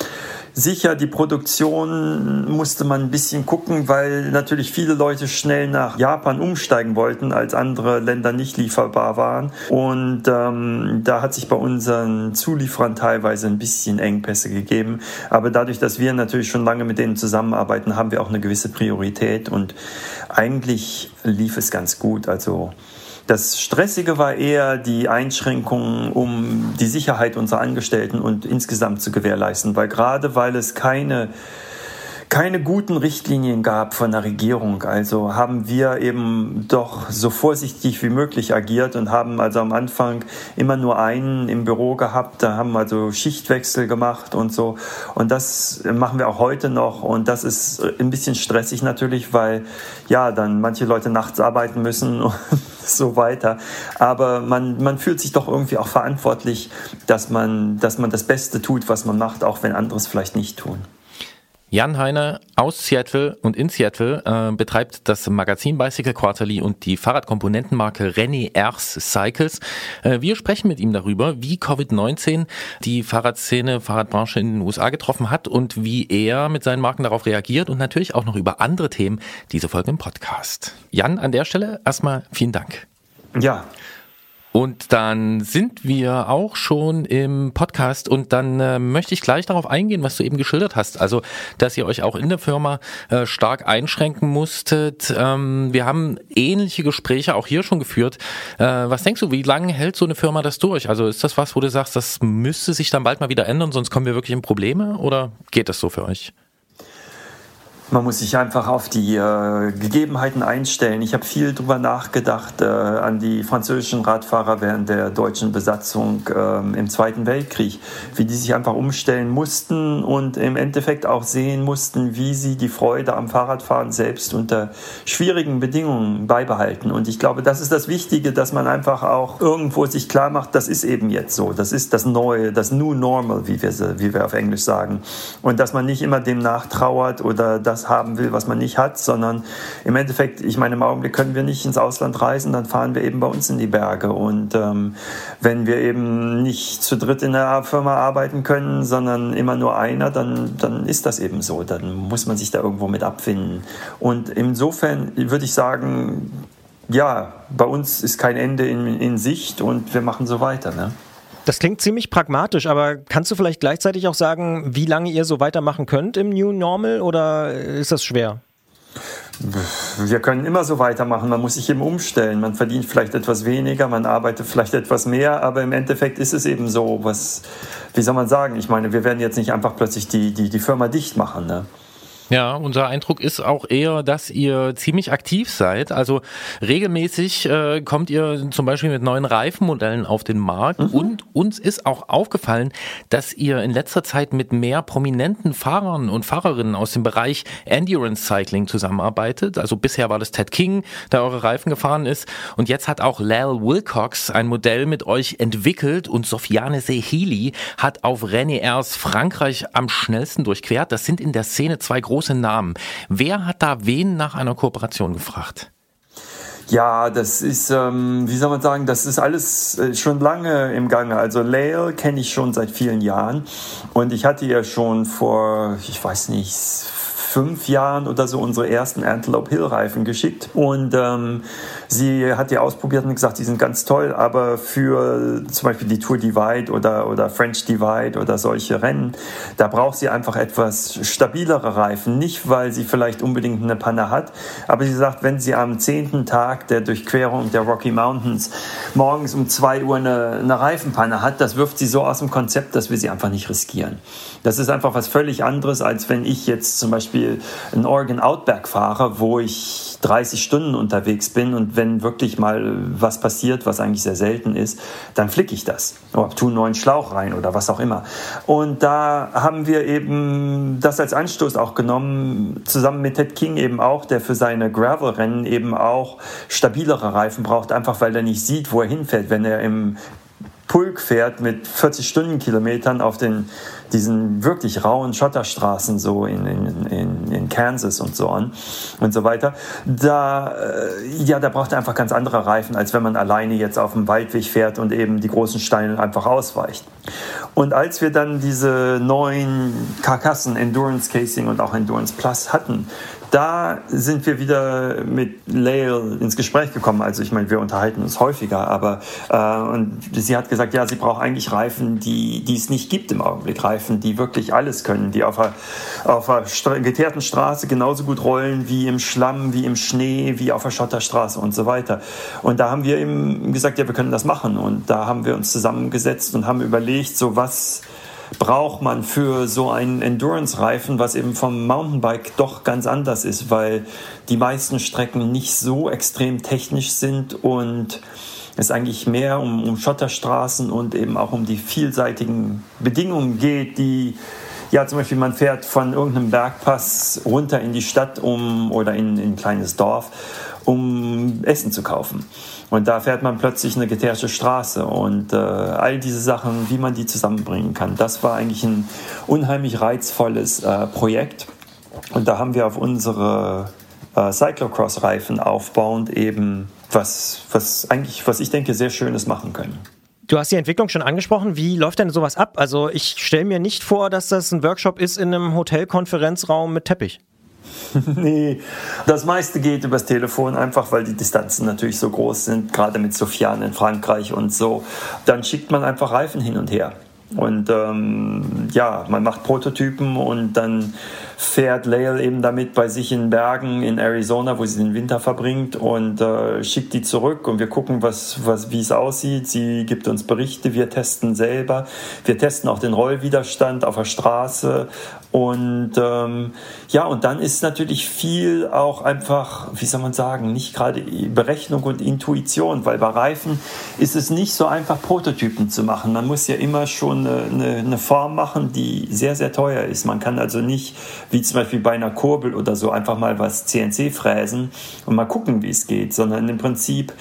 sicher die Produktion musste man ein bisschen gucken, weil natürlich viele Leute schnell nach Japan umsteigen wollten, als andere Länder nicht lieferbar waren. Und ähm, da hat sich bei unseren Zulieferern teilweise ein bisschen Engpässe gegeben. Aber dadurch, dass wir natürlich schon lange mit denen zusammenarbeiten, haben wir auch eine gewisse Priorität und eigentlich lief es ganz gut. Also das Stressige war eher die Einschränkungen, um die Sicherheit unserer Angestellten und insgesamt zu gewährleisten, weil gerade weil es keine keine guten Richtlinien gab von der Regierung. Also haben wir eben doch so vorsichtig wie möglich agiert und haben also am Anfang immer nur einen im Büro gehabt. Da haben also Schichtwechsel gemacht und so. Und das machen wir auch heute noch. Und das ist ein bisschen stressig natürlich, weil ja dann manche Leute nachts arbeiten müssen [LAUGHS] und so weiter. Aber man, man fühlt sich doch irgendwie auch verantwortlich, dass man, dass man das Beste tut, was man macht, auch wenn andere es vielleicht nicht tun. Jan Heine aus Seattle und in Seattle äh, betreibt das Magazin Bicycle Quarterly und die Fahrradkomponentenmarke René Ers Cycles. Äh, wir sprechen mit ihm darüber, wie Covid-19 die Fahrradszene, Fahrradbranche in den USA getroffen hat und wie er mit seinen Marken darauf reagiert und natürlich auch noch über andere Themen. Diese Folge im Podcast. Jan, an der Stelle erstmal vielen Dank. Ja, und dann sind wir auch schon im Podcast und dann äh, möchte ich gleich darauf eingehen, was du eben geschildert hast. Also, dass ihr euch auch in der Firma äh, stark einschränken musstet. Ähm, wir haben ähnliche Gespräche auch hier schon geführt. Äh, was denkst du, wie lange hält so eine Firma das durch? Also ist das was, wo du sagst, das müsste sich dann bald mal wieder ändern, sonst kommen wir wirklich in Probleme oder geht das so für euch? Man muss sich einfach auf die äh, Gegebenheiten einstellen. Ich habe viel darüber nachgedacht äh, an die französischen Radfahrer während der deutschen Besatzung äh, im Zweiten Weltkrieg, wie die sich einfach umstellen mussten und im Endeffekt auch sehen mussten, wie sie die Freude am Fahrradfahren selbst unter schwierigen Bedingungen beibehalten. Und ich glaube, das ist das Wichtige, dass man einfach auch irgendwo sich klar macht, das ist eben jetzt so, das ist das Neue, das New Normal, wie wir, wie wir auf Englisch sagen. Und dass man nicht immer dem nachtrauert oder das das haben will, was man nicht hat, sondern im Endeffekt, ich meine, im Augenblick können wir nicht ins Ausland reisen, dann fahren wir eben bei uns in die Berge. Und ähm, wenn wir eben nicht zu dritt in der Firma arbeiten können, sondern immer nur einer, dann, dann ist das eben so. Dann muss man sich da irgendwo mit abfinden. Und insofern würde ich sagen, ja, bei uns ist kein Ende in, in Sicht und wir machen so weiter. Ne? Das klingt ziemlich pragmatisch, aber kannst du vielleicht gleichzeitig auch sagen, wie lange ihr so weitermachen könnt im New Normal oder ist das schwer? Wir können immer so weitermachen. Man muss sich eben umstellen. Man verdient vielleicht etwas weniger, man arbeitet vielleicht etwas mehr, aber im Endeffekt ist es eben so, was, wie soll man sagen? Ich meine, wir werden jetzt nicht einfach plötzlich die, die, die Firma dicht machen. Ne? Ja, unser Eindruck ist auch eher, dass ihr ziemlich aktiv seid. Also regelmäßig äh, kommt ihr zum Beispiel mit neuen Reifenmodellen auf den Markt mhm. und uns ist auch aufgefallen, dass ihr in letzter Zeit mit mehr prominenten Fahrern und Fahrerinnen aus dem Bereich Endurance Cycling zusammenarbeitet. Also bisher war das Ted King, der eure Reifen gefahren ist und jetzt hat auch Lal Wilcox ein Modell mit euch entwickelt und Sofiane Sehili hat auf René Ers Frankreich am schnellsten durchquert. Das sind in der Szene zwei große große Namen. Wer hat da wen nach einer Kooperation gefragt? Ja, das ist, ähm, wie soll man sagen, das ist alles äh, schon lange im Gange. Also Lael kenne ich schon seit vielen Jahren und ich hatte ja schon vor, ich weiß nicht, fünf Jahren oder so unsere ersten Antelope Hill Reifen geschickt und ähm, sie hat die ausprobiert und gesagt, die sind ganz toll, aber für zum Beispiel die Tour Divide oder, oder French Divide oder solche Rennen, da braucht sie einfach etwas stabilere Reifen. Nicht, weil sie vielleicht unbedingt eine Panne hat, aber sie sagt, wenn sie am zehnten Tag der Durchquerung der Rocky Mountains morgens um zwei Uhr eine, eine Reifenpanne hat, das wirft sie so aus dem Konzept, dass wir sie einfach nicht riskieren. Das ist einfach was völlig anderes, als wenn ich jetzt zum Beispiel in Oregon Outback fahre, wo ich 30 Stunden unterwegs bin und wenn wirklich mal was passiert, was eigentlich sehr selten ist, dann flicke ich das. Oder tue einen neuen Schlauch rein oder was auch immer. Und da haben wir eben das als Anstoß auch genommen, zusammen mit Ted King eben auch, der für seine Gravel-Rennen eben auch stabilere Reifen braucht, einfach weil er nicht sieht, wo er hinfährt, wenn er im Pulk fährt mit 40 Stundenkilometern auf den, diesen wirklich rauen Schotterstraßen so in, in, in, in Kansas und so an und so weiter, da, äh, ja, da braucht er einfach ganz andere Reifen, als wenn man alleine jetzt auf dem Waldweg fährt und eben die großen Steine einfach ausweicht. Und als wir dann diese neuen Karkassen Endurance Casing und auch Endurance Plus hatten, da sind wir wieder mit Lael ins Gespräch gekommen. Also ich meine, wir unterhalten uns häufiger, aber äh, und sie hat gesagt, ja, sie braucht eigentlich Reifen, die, die es nicht gibt im Augenblick. Reifen, die wirklich alles können, die auf einer, auf einer geteerten Straße genauso gut rollen wie im Schlamm, wie im Schnee, wie auf der Schotterstraße und so weiter. Und da haben wir eben gesagt, ja, wir können das machen. Und da haben wir uns zusammengesetzt und haben überlegt, so was braucht man für so einen Endurance-Reifen, was eben vom Mountainbike doch ganz anders ist, weil die meisten Strecken nicht so extrem technisch sind und es eigentlich mehr um, um Schotterstraßen und eben auch um die vielseitigen Bedingungen geht, die ja, zum Beispiel man fährt von irgendeinem Bergpass runter in die Stadt um oder in, in ein kleines Dorf, um Essen zu kaufen. Und da fährt man plötzlich eine geteerte Straße und äh, all diese Sachen, wie man die zusammenbringen kann. Das war eigentlich ein unheimlich reizvolles äh, Projekt. Und da haben wir auf unsere äh, Cyclocross-Reifen aufbauend eben was, was eigentlich, was ich denke, sehr Schönes machen können. Du hast die Entwicklung schon angesprochen. Wie läuft denn sowas ab? Also ich stelle mir nicht vor, dass das ein Workshop ist in einem Hotelkonferenzraum mit Teppich. [LAUGHS] nee, das meiste geht übers Telefon, einfach weil die Distanzen natürlich so groß sind, gerade mit Sofian in Frankreich und so. Dann schickt man einfach Reifen hin und her. Und ähm, ja, man macht Prototypen und dann fährt Lael eben damit bei sich in Bergen in Arizona, wo sie den Winter verbringt und äh, schickt die zurück und wir gucken, was, was, wie es aussieht. Sie gibt uns Berichte, wir testen selber. Wir testen auch den Rollwiderstand auf der Straße und ähm, ja, und dann ist natürlich viel auch einfach, wie soll man sagen, nicht gerade Berechnung und Intuition, weil bei Reifen ist es nicht so einfach, Prototypen zu machen. Man muss ja immer schon eine, eine, Form machen, die sehr, sehr teuer ist. Man kann also nicht, wie zum Beispiel bei einer Kurbel oder so, einfach mal was CNC fräsen und mal gucken, wie es geht, sondern im Prinzip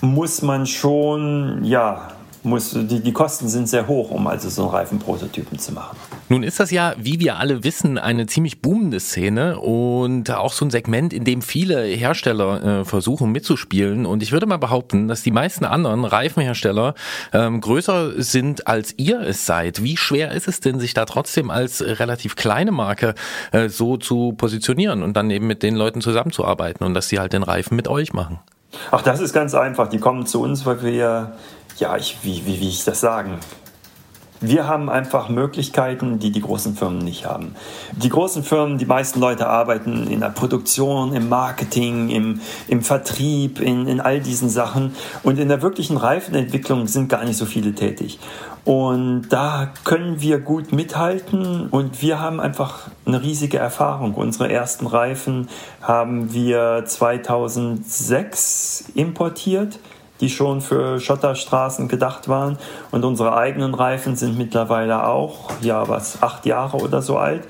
muss man schon, ja, muss, die, die Kosten sind sehr hoch, um also so einen Reifenprototypen zu machen. Nun ist das ja, wie wir alle wissen, eine ziemlich boomende Szene und auch so ein Segment, in dem viele Hersteller äh, versuchen mitzuspielen. Und ich würde mal behaupten, dass die meisten anderen Reifenhersteller ähm, größer sind, als ihr es seid. Wie schwer ist es denn, sich da trotzdem als relativ kleine Marke äh, so zu positionieren und dann eben mit den Leuten zusammenzuarbeiten und dass sie halt den Reifen mit euch machen? Ach, das ist ganz einfach. Die kommen zu uns, weil wir ja, ich, wie, wie, wie ich das sagen? Wir haben einfach Möglichkeiten, die die großen Firmen nicht haben. Die großen Firmen, die meisten Leute arbeiten in der Produktion, im Marketing, im, im Vertrieb, in, in all diesen Sachen. Und in der wirklichen Reifenentwicklung sind gar nicht so viele tätig. Und da können wir gut mithalten und wir haben einfach eine riesige Erfahrung. Unsere ersten Reifen haben wir 2006 importiert die schon für Schotterstraßen gedacht waren. Und unsere eigenen Reifen sind mittlerweile auch, ja, was, acht Jahre oder so alt.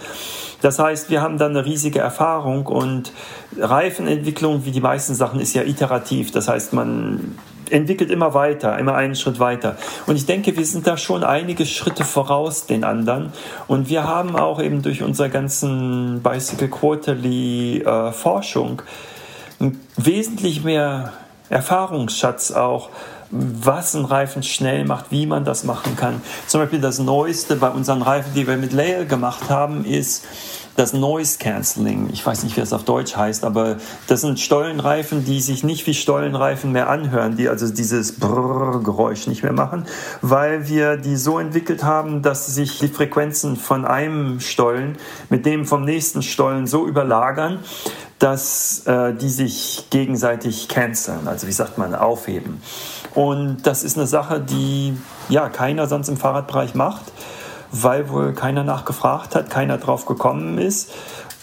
Das heißt, wir haben dann eine riesige Erfahrung und Reifenentwicklung, wie die meisten Sachen, ist ja iterativ. Das heißt, man entwickelt immer weiter, immer einen Schritt weiter. Und ich denke, wir sind da schon einige Schritte voraus den anderen. Und wir haben auch eben durch unsere ganzen Bicycle Quarterly äh, Forschung wesentlich mehr Erfahrungsschatz auch, was ein Reifen schnell macht, wie man das machen kann. Zum Beispiel das Neueste bei unseren Reifen, die wir mit Lael gemacht haben, ist das Noise Cancelling. Ich weiß nicht, wie es auf Deutsch heißt, aber das sind Stollenreifen, die sich nicht wie Stollenreifen mehr anhören, die also dieses Brrr-Geräusch nicht mehr machen, weil wir die so entwickelt haben, dass sich die Frequenzen von einem Stollen mit dem vom nächsten Stollen so überlagern, dass äh, die sich gegenseitig canceln, also wie sagt man, aufheben. Und das ist eine Sache, die ja keiner sonst im Fahrradbereich macht, weil wohl keiner nachgefragt hat, keiner drauf gekommen ist.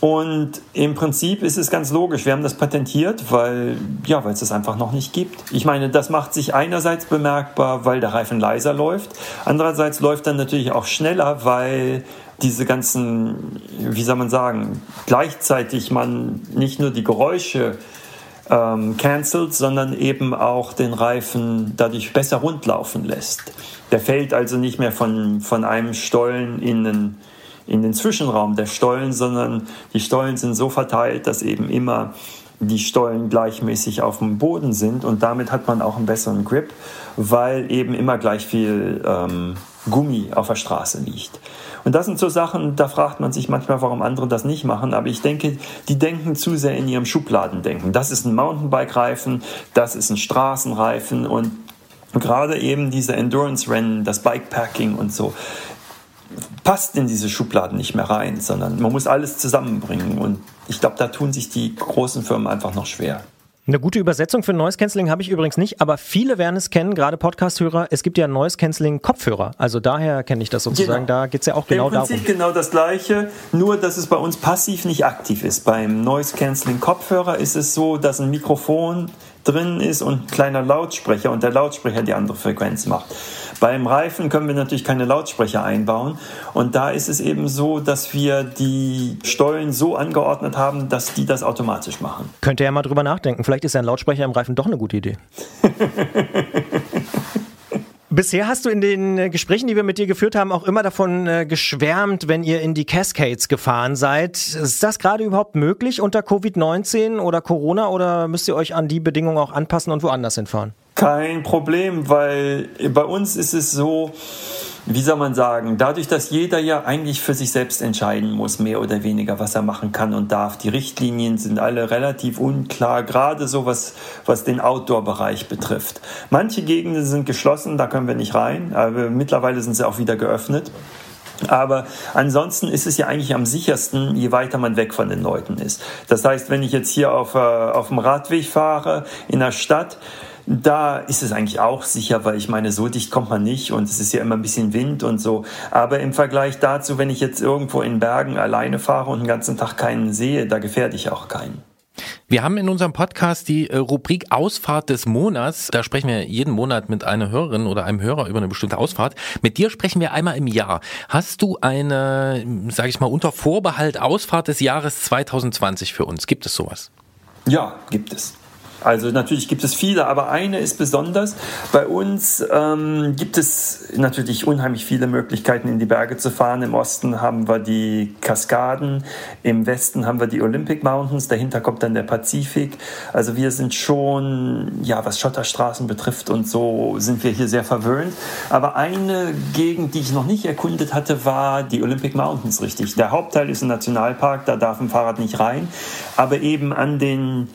Und im Prinzip ist es ganz logisch. Wir haben das patentiert, weil, ja, weil es das einfach noch nicht gibt. Ich meine, das macht sich einerseits bemerkbar, weil der Reifen leiser läuft. Andererseits läuft er natürlich auch schneller, weil diese ganzen, wie soll man sagen, gleichzeitig man nicht nur die Geräusche ähm, cancelt, sondern eben auch den Reifen dadurch besser rundlaufen lässt. Der fällt also nicht mehr von, von einem Stollen in den, in den Zwischenraum der Stollen, sondern die Stollen sind so verteilt, dass eben immer die Stollen gleichmäßig auf dem Boden sind und damit hat man auch einen besseren Grip, weil eben immer gleich viel ähm, Gummi auf der Straße liegt. Und das sind so Sachen, da fragt man sich manchmal, warum andere das nicht machen. Aber ich denke, die denken zu sehr in ihrem Schubladendenken. Das ist ein Mountainbike-Reifen, das ist ein Straßenreifen und gerade eben diese Endurance-Rennen, das Bikepacking und so passt in diese Schubladen nicht mehr rein, sondern man muss alles zusammenbringen. Und ich glaube, da tun sich die großen Firmen einfach noch schwer. Eine gute Übersetzung für Noise Cancelling habe ich übrigens nicht, aber viele werden es kennen, gerade Podcast-Hörer. Es gibt ja Noise Cancelling Kopfhörer. Also daher kenne ich das sozusagen. Genau. Da geht es ja auch genau darum. Im Prinzip darum. genau das Gleiche, nur dass es bei uns passiv nicht aktiv ist. Beim Noise Cancelling Kopfhörer ist es so, dass ein Mikrofon drin ist und ein kleiner Lautsprecher und der Lautsprecher die andere Frequenz macht. Beim Reifen können wir natürlich keine Lautsprecher einbauen und da ist es eben so, dass wir die Stollen so angeordnet haben, dass die das automatisch machen. Könnt ihr ja mal drüber nachdenken. Vielleicht ist ja ein Lautsprecher im Reifen doch eine gute Idee. [LAUGHS] Bisher hast du in den äh, Gesprächen, die wir mit dir geführt haben, auch immer davon äh, geschwärmt, wenn ihr in die Cascades gefahren seid. Ist das gerade überhaupt möglich unter Covid-19 oder Corona oder müsst ihr euch an die Bedingungen auch anpassen und woanders hinfahren? Kein Problem, weil bei uns ist es so, wie soll man sagen, dadurch, dass jeder ja eigentlich für sich selbst entscheiden muss, mehr oder weniger, was er machen kann und darf. Die Richtlinien sind alle relativ unklar, gerade so was, was den Outdoor-Bereich betrifft. Manche Gegenden sind geschlossen, da können wir nicht rein, aber mittlerweile sind sie auch wieder geöffnet. Aber ansonsten ist es ja eigentlich am sichersten, je weiter man weg von den Leuten ist. Das heißt, wenn ich jetzt hier auf, äh, auf dem Radweg fahre in der Stadt, da ist es eigentlich auch sicher, weil ich meine, so dicht kommt man nicht und es ist ja immer ein bisschen Wind und so. Aber im Vergleich dazu, wenn ich jetzt irgendwo in Bergen alleine fahre und den ganzen Tag keinen sehe, da gefährde ich auch keinen. Wir haben in unserem Podcast die äh, Rubrik Ausfahrt des Monats. Da sprechen wir jeden Monat mit einer Hörerin oder einem Hörer über eine bestimmte Ausfahrt. Mit dir sprechen wir einmal im Jahr. Hast du eine, sage ich mal, unter Vorbehalt Ausfahrt des Jahres 2020 für uns? Gibt es sowas? Ja, gibt es. Also natürlich gibt es viele, aber eine ist besonders. Bei uns ähm, gibt es natürlich unheimlich viele Möglichkeiten, in die Berge zu fahren. Im Osten haben wir die Kaskaden, im Westen haben wir die Olympic Mountains, dahinter kommt dann der Pazifik. Also wir sind schon, ja, was Schotterstraßen betrifft und so, sind wir hier sehr verwöhnt. Aber eine Gegend, die ich noch nicht erkundet hatte, war die Olympic Mountains, richtig. Der Hauptteil ist ein Nationalpark, da darf ein Fahrrad nicht rein. Aber eben an den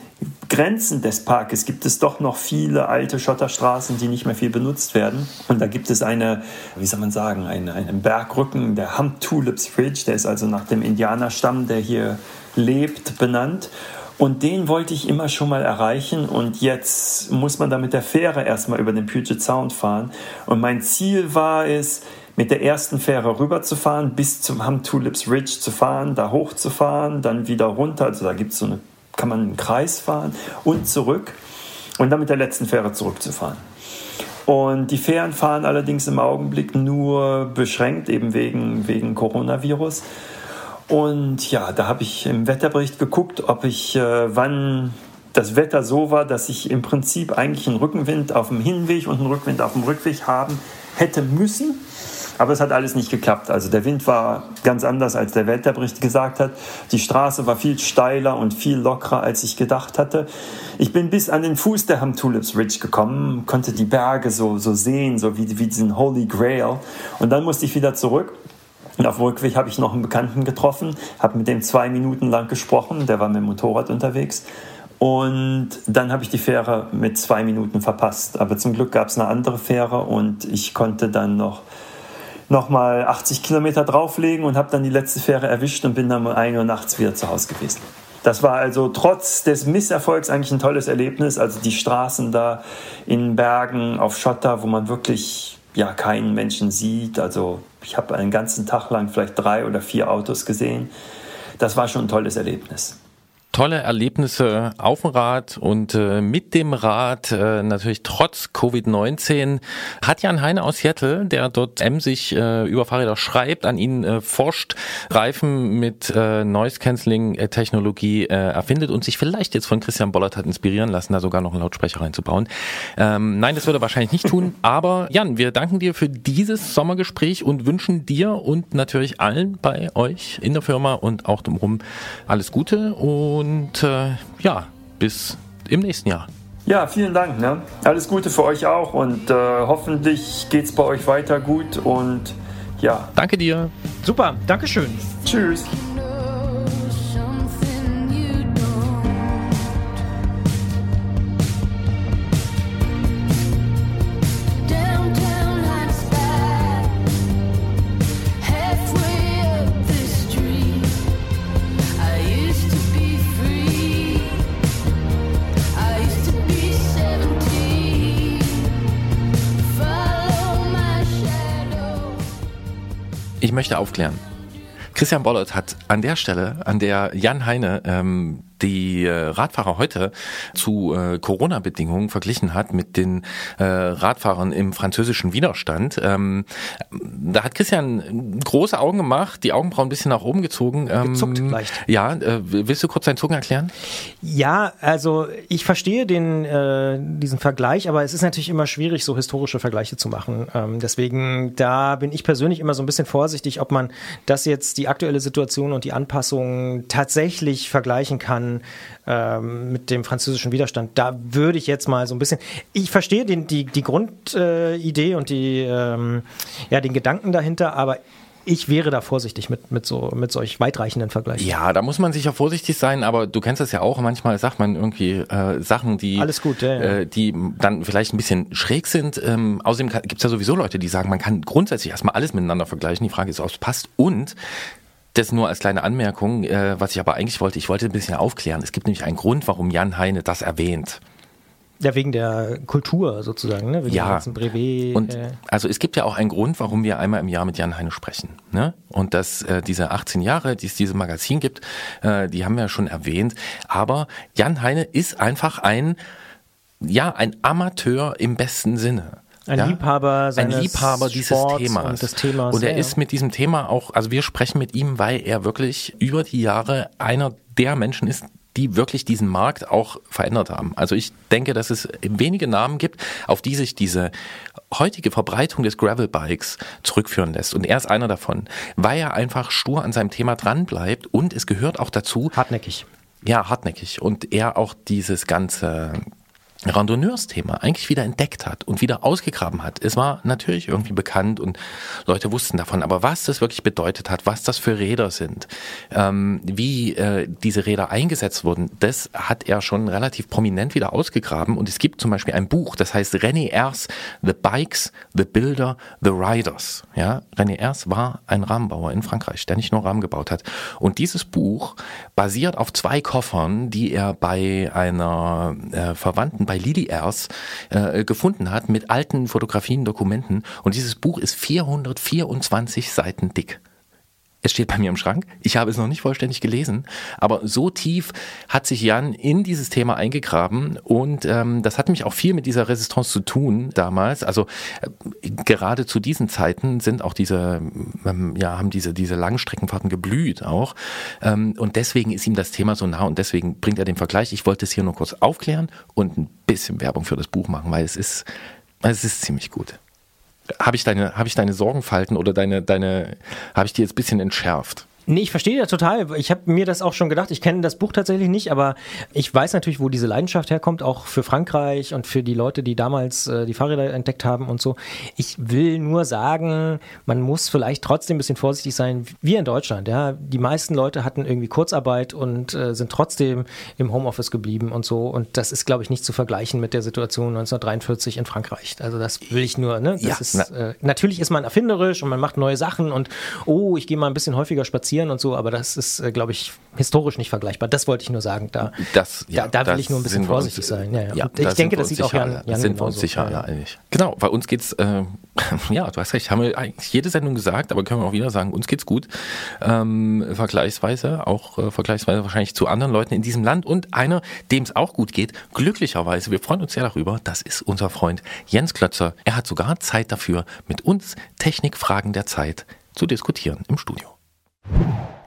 Grenzen des Parkes gibt es doch noch viele alte Schotterstraßen, die nicht mehr viel benutzt werden. Und da gibt es eine, wie soll man sagen, eine, einen Bergrücken, der Hump Tulips Ridge, der ist also nach dem Indianerstamm, der hier lebt, benannt. Und den wollte ich immer schon mal erreichen und jetzt muss man da mit der Fähre erstmal über den Puget Sound fahren. Und mein Ziel war es, mit der ersten Fähre rüberzufahren, bis zum Hump Tulips Ridge zu fahren, da hochzufahren, dann wieder runter. Also da gibt es so eine kann man einen Kreis fahren und zurück und dann mit der letzten Fähre zurückzufahren. Und die Fähren fahren allerdings im Augenblick nur beschränkt, eben wegen, wegen Coronavirus. Und ja, da habe ich im Wetterbericht geguckt, ob ich, äh, wann das Wetter so war, dass ich im Prinzip eigentlich einen Rückenwind auf dem Hinweg und einen Rückwind auf dem Rückweg haben hätte müssen. Aber es hat alles nicht geklappt. Also der Wind war ganz anders, als der Wetterbericht gesagt hat. Die Straße war viel steiler und viel lockerer, als ich gedacht hatte. Ich bin bis an den Fuß der Ham Tulips Ridge gekommen, konnte die Berge so, so sehen, so wie, wie diesen Holy Grail. Und dann musste ich wieder zurück. Und auf Rückweg habe ich noch einen Bekannten getroffen, habe mit dem zwei Minuten lang gesprochen, der war mit dem Motorrad unterwegs. Und dann habe ich die Fähre mit zwei Minuten verpasst. Aber zum Glück gab es eine andere Fähre und ich konnte dann noch nochmal 80 Kilometer drauflegen und habe dann die letzte Fähre erwischt und bin dann um 1 Uhr nachts wieder zu Hause gewesen. Das war also trotz des Misserfolgs eigentlich ein tolles Erlebnis. Also die Straßen da in Bergen auf Schotter, wo man wirklich ja keinen Menschen sieht. Also ich habe einen ganzen Tag lang vielleicht drei oder vier Autos gesehen. Das war schon ein tolles Erlebnis tolle Erlebnisse auf dem Rad und äh, mit dem Rad, äh, natürlich trotz Covid-19, hat Jan Heine aus Seattle, der dort emsig äh, über Fahrräder schreibt, an ihnen äh, forscht, Reifen mit äh, Noise-Canceling-Technologie äh, erfindet und sich vielleicht jetzt von Christian Bollert hat inspirieren lassen, da sogar noch einen Lautsprecher reinzubauen. Ähm, nein, das würde er wahrscheinlich nicht tun, [LAUGHS] aber Jan, wir danken dir für dieses Sommergespräch und wünschen dir und natürlich allen bei euch in der Firma und auch drumherum alles Gute und und äh, ja, bis im nächsten Jahr. Ja, vielen Dank. Ne? Alles Gute für euch auch und äh, hoffentlich geht es bei euch weiter gut und ja. Danke dir. Super, Dankeschön. Tschüss. Ich möchte aufklären. Christian Bollert hat an der Stelle, an der Jan Heine ähm, die äh, Radfahrer heute zu äh, Corona-Bedingungen verglichen hat mit den äh, Radfahrern im französischen Widerstand. Ähm, da hat Christian große Augen gemacht, die Augenbrauen ein bisschen nach oben gezogen. Ähm, Gezuckt leicht. Ja, äh, willst du kurz deinen Zucken erklären? Ja, also ich verstehe den, äh, diesen Vergleich, aber es ist natürlich immer schwierig, so historische Vergleiche zu machen. Ähm, deswegen, da bin ich persönlich immer so ein bisschen vorsichtig, ob man das jetzt, die aktuelle Situation und die Anpassungen tatsächlich vergleichen kann ähm, mit dem französischen Widerstand. Da würde ich jetzt mal so ein bisschen. Ich verstehe den, die, die Grundidee äh, und die, ähm, ja, den Gedanken dahinter, aber ich wäre da vorsichtig mit, mit, so, mit solch weitreichenden Vergleichen. Ja, da muss man sicher vorsichtig sein, aber du kennst das ja auch, manchmal sagt man irgendwie äh, Sachen, die, Alles gut, ja, ja. Äh, die dann vielleicht ein bisschen schräg sind. Ähm, außerdem gibt es ja sowieso Leute, die sagen, man kann grundsätzlich erstmal alles miteinander vergleichen. Die Frage ist, ob es passt. Und das nur als kleine Anmerkung, äh, was ich aber eigentlich wollte, ich wollte ein bisschen aufklären. Es gibt nämlich einen Grund, warum Jan Heine das erwähnt. Ja, wegen der Kultur sozusagen, ne? wegen ja. der Brevet. Und äh also es gibt ja auch einen Grund, warum wir einmal im Jahr mit Jan Heine sprechen. Ne? Und dass äh, diese 18 Jahre, die es diese Magazin gibt, äh, die haben wir ja schon erwähnt. Aber Jan Heine ist einfach ein, ja, ein Amateur im besten Sinne. Ein ja? Liebhaber seines Ein Liebhaber dieses Sports Themas. Und, des Themas. und er ja, ist mit diesem Thema auch, also wir sprechen mit ihm, weil er wirklich über die Jahre einer der Menschen ist, die wirklich diesen Markt auch verändert haben. Also ich denke, dass es wenige Namen gibt, auf die sich diese heutige Verbreitung des Gravelbikes zurückführen lässt. Und er ist einer davon, weil er einfach stur an seinem Thema dranbleibt und es gehört auch dazu. Hartnäckig. Ja, hartnäckig. Und er auch dieses ganze Randonneursthema eigentlich wieder entdeckt hat und wieder ausgegraben hat. Es war natürlich irgendwie bekannt und Leute wussten davon, aber was das wirklich bedeutet hat, was das für Räder sind, ähm, wie äh, diese Räder eingesetzt wurden, das hat er schon relativ prominent wieder ausgegraben und es gibt zum Beispiel ein Buch, das heißt René Ers, The Bikes, The Builder, The Riders. Ja, René Ers war ein Rahmenbauer in Frankreich, der nicht nur Rahmen gebaut hat und dieses Buch basiert auf zwei Koffern, die er bei einer äh, Verwandten bei Lili Ers äh, gefunden hat mit alten Fotografien, Dokumenten. Und dieses Buch ist 424 Seiten dick. Es steht bei mir im Schrank. Ich habe es noch nicht vollständig gelesen, aber so tief hat sich Jan in dieses Thema eingegraben und ähm, das hat mich auch viel mit dieser Resistance zu tun damals. Also äh, gerade zu diesen Zeiten sind auch diese, ähm, ja, haben diese diese Langstreckenfahrten geblüht auch ähm, und deswegen ist ihm das Thema so nah und deswegen bringt er den Vergleich. Ich wollte es hier nur kurz aufklären und ein bisschen Werbung für das Buch machen, weil es ist es ist ziemlich gut habe ich deine, habe ich deine Sorgenfalten oder deine, deine, habe ich die jetzt ein bisschen entschärft? Nee, ich verstehe ja total. Ich habe mir das auch schon gedacht. Ich kenne das Buch tatsächlich nicht, aber ich weiß natürlich, wo diese Leidenschaft herkommt, auch für Frankreich und für die Leute, die damals äh, die Fahrräder entdeckt haben und so. Ich will nur sagen, man muss vielleicht trotzdem ein bisschen vorsichtig sein, wie in Deutschland. Ja, die meisten Leute hatten irgendwie Kurzarbeit und äh, sind trotzdem im Homeoffice geblieben und so. Und das ist, glaube ich, nicht zu vergleichen mit der Situation 1943 in Frankreich. Also das will ich nur. Ne? Das Ja, ist, äh, natürlich ist man erfinderisch und man macht neue Sachen und oh, ich gehe mal ein bisschen häufiger spazieren und so, aber das ist, äh, glaube ich, historisch nicht vergleichbar. Das wollte ich nur sagen. Da, Das, ja, da, da will ich nur ein bisschen wir uns- vorsichtig sein. Ja, ja. Ich denke, wir das sieht auch Jan. Jan sind wir genauso. uns sicher Ja, einig. Genau, bei uns geht's, äh, [LAUGHS] ja, du hast recht, haben wir eigentlich jede Sendung gesagt, aber können wir auch wieder sagen, uns geht's gut. Ähm, vergleichsweise, auch äh, vergleichsweise wahrscheinlich zu anderen Leuten in diesem Land und einer, dem es auch gut geht, glücklicherweise, wir freuen uns sehr darüber, das ist unser Freund Jens Klötzer. Er hat sogar Zeit dafür, mit uns Technikfragen der Zeit zu diskutieren im Studio.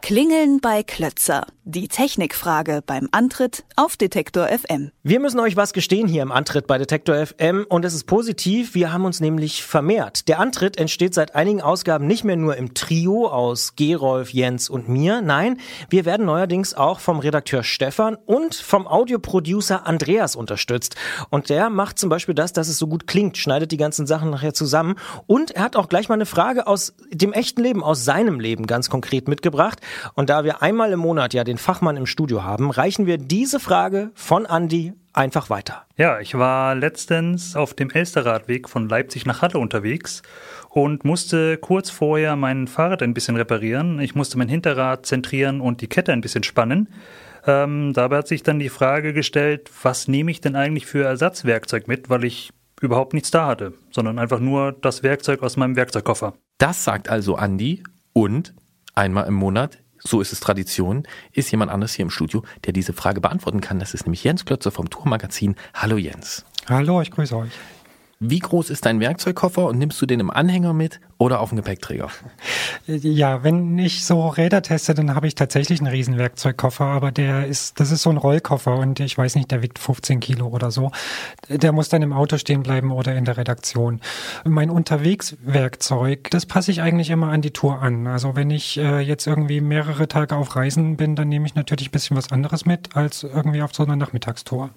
Klingeln bei Klötzer. Die Technikfrage beim Antritt auf Detektor FM. Wir müssen euch was gestehen hier im Antritt bei Detektor FM und es ist positiv, wir haben uns nämlich vermehrt. Der Antritt entsteht seit einigen Ausgaben nicht mehr nur im Trio aus Gerolf, Jens und mir, nein, wir werden neuerdings auch vom Redakteur Stefan und vom Audioproducer Andreas unterstützt. Und der macht zum Beispiel das, dass es so gut klingt, schneidet die ganzen Sachen nachher zusammen und er hat auch gleich mal eine Frage aus dem echten Leben, aus seinem Leben ganz konkret mitgebracht. Und da wir einmal im Monat ja den Fachmann im Studio haben, reichen wir diese Frage von Andy einfach weiter. Ja, ich war letztens auf dem Elsterradweg von Leipzig nach Halle unterwegs und musste kurz vorher mein Fahrrad ein bisschen reparieren. Ich musste mein Hinterrad zentrieren und die Kette ein bisschen spannen. Ähm, dabei hat sich dann die Frage gestellt, was nehme ich denn eigentlich für Ersatzwerkzeug mit, weil ich überhaupt nichts da hatte, sondern einfach nur das Werkzeug aus meinem Werkzeugkoffer. Das sagt also Andi und einmal im Monat, so ist es Tradition, ist jemand anders hier im Studio, der diese Frage beantworten kann. Das ist nämlich Jens Klötzer vom Tourmagazin. Hallo Jens. Hallo, ich grüße euch. Wie groß ist dein Werkzeugkoffer und nimmst du den im Anhänger mit oder auf dem Gepäckträger? Ja, wenn ich so Räder teste, dann habe ich tatsächlich einen riesen Werkzeugkoffer, aber der ist, das ist so ein Rollkoffer und ich weiß nicht, der wiegt 15 Kilo oder so. Der muss dann im Auto stehen bleiben oder in der Redaktion. Mein Unterwegswerkzeug, das passe ich eigentlich immer an die Tour an. Also wenn ich äh, jetzt irgendwie mehrere Tage auf Reisen bin, dann nehme ich natürlich ein bisschen was anderes mit als irgendwie auf so einer Nachmittagstour.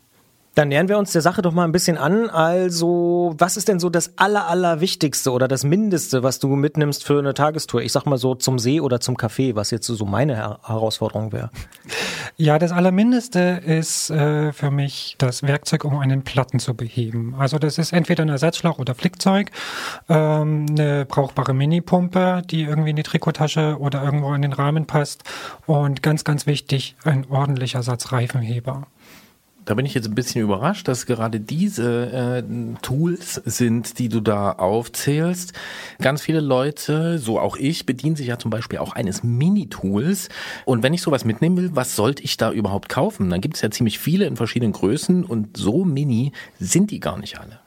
Dann nähern wir uns der Sache doch mal ein bisschen an. Also, was ist denn so das aller, aller Wichtigste oder das Mindeste, was du mitnimmst für eine Tagestour? Ich sag mal so zum See oder zum Café, was jetzt so meine Her Herausforderung wäre. Ja, das Allermindeste ist äh, für mich das Werkzeug, um einen Platten zu beheben. Also das ist entweder ein Ersatzschlauch oder Flickzeug, ähm, eine brauchbare Minipumpe, die irgendwie in die Trikottasche oder irgendwo in den Rahmen passt und ganz, ganz wichtig, ein ordentlicher Satz Reifenheber. Da bin ich jetzt ein bisschen überrascht, dass gerade diese äh, Tools sind, die du da aufzählst. Ganz viele Leute, so auch ich, bedienen sich ja zum Beispiel auch eines Mini-Tools. Und wenn ich sowas mitnehmen will, was sollte ich da überhaupt kaufen? Dann gibt es ja ziemlich viele in verschiedenen Größen und so mini sind die gar nicht alle.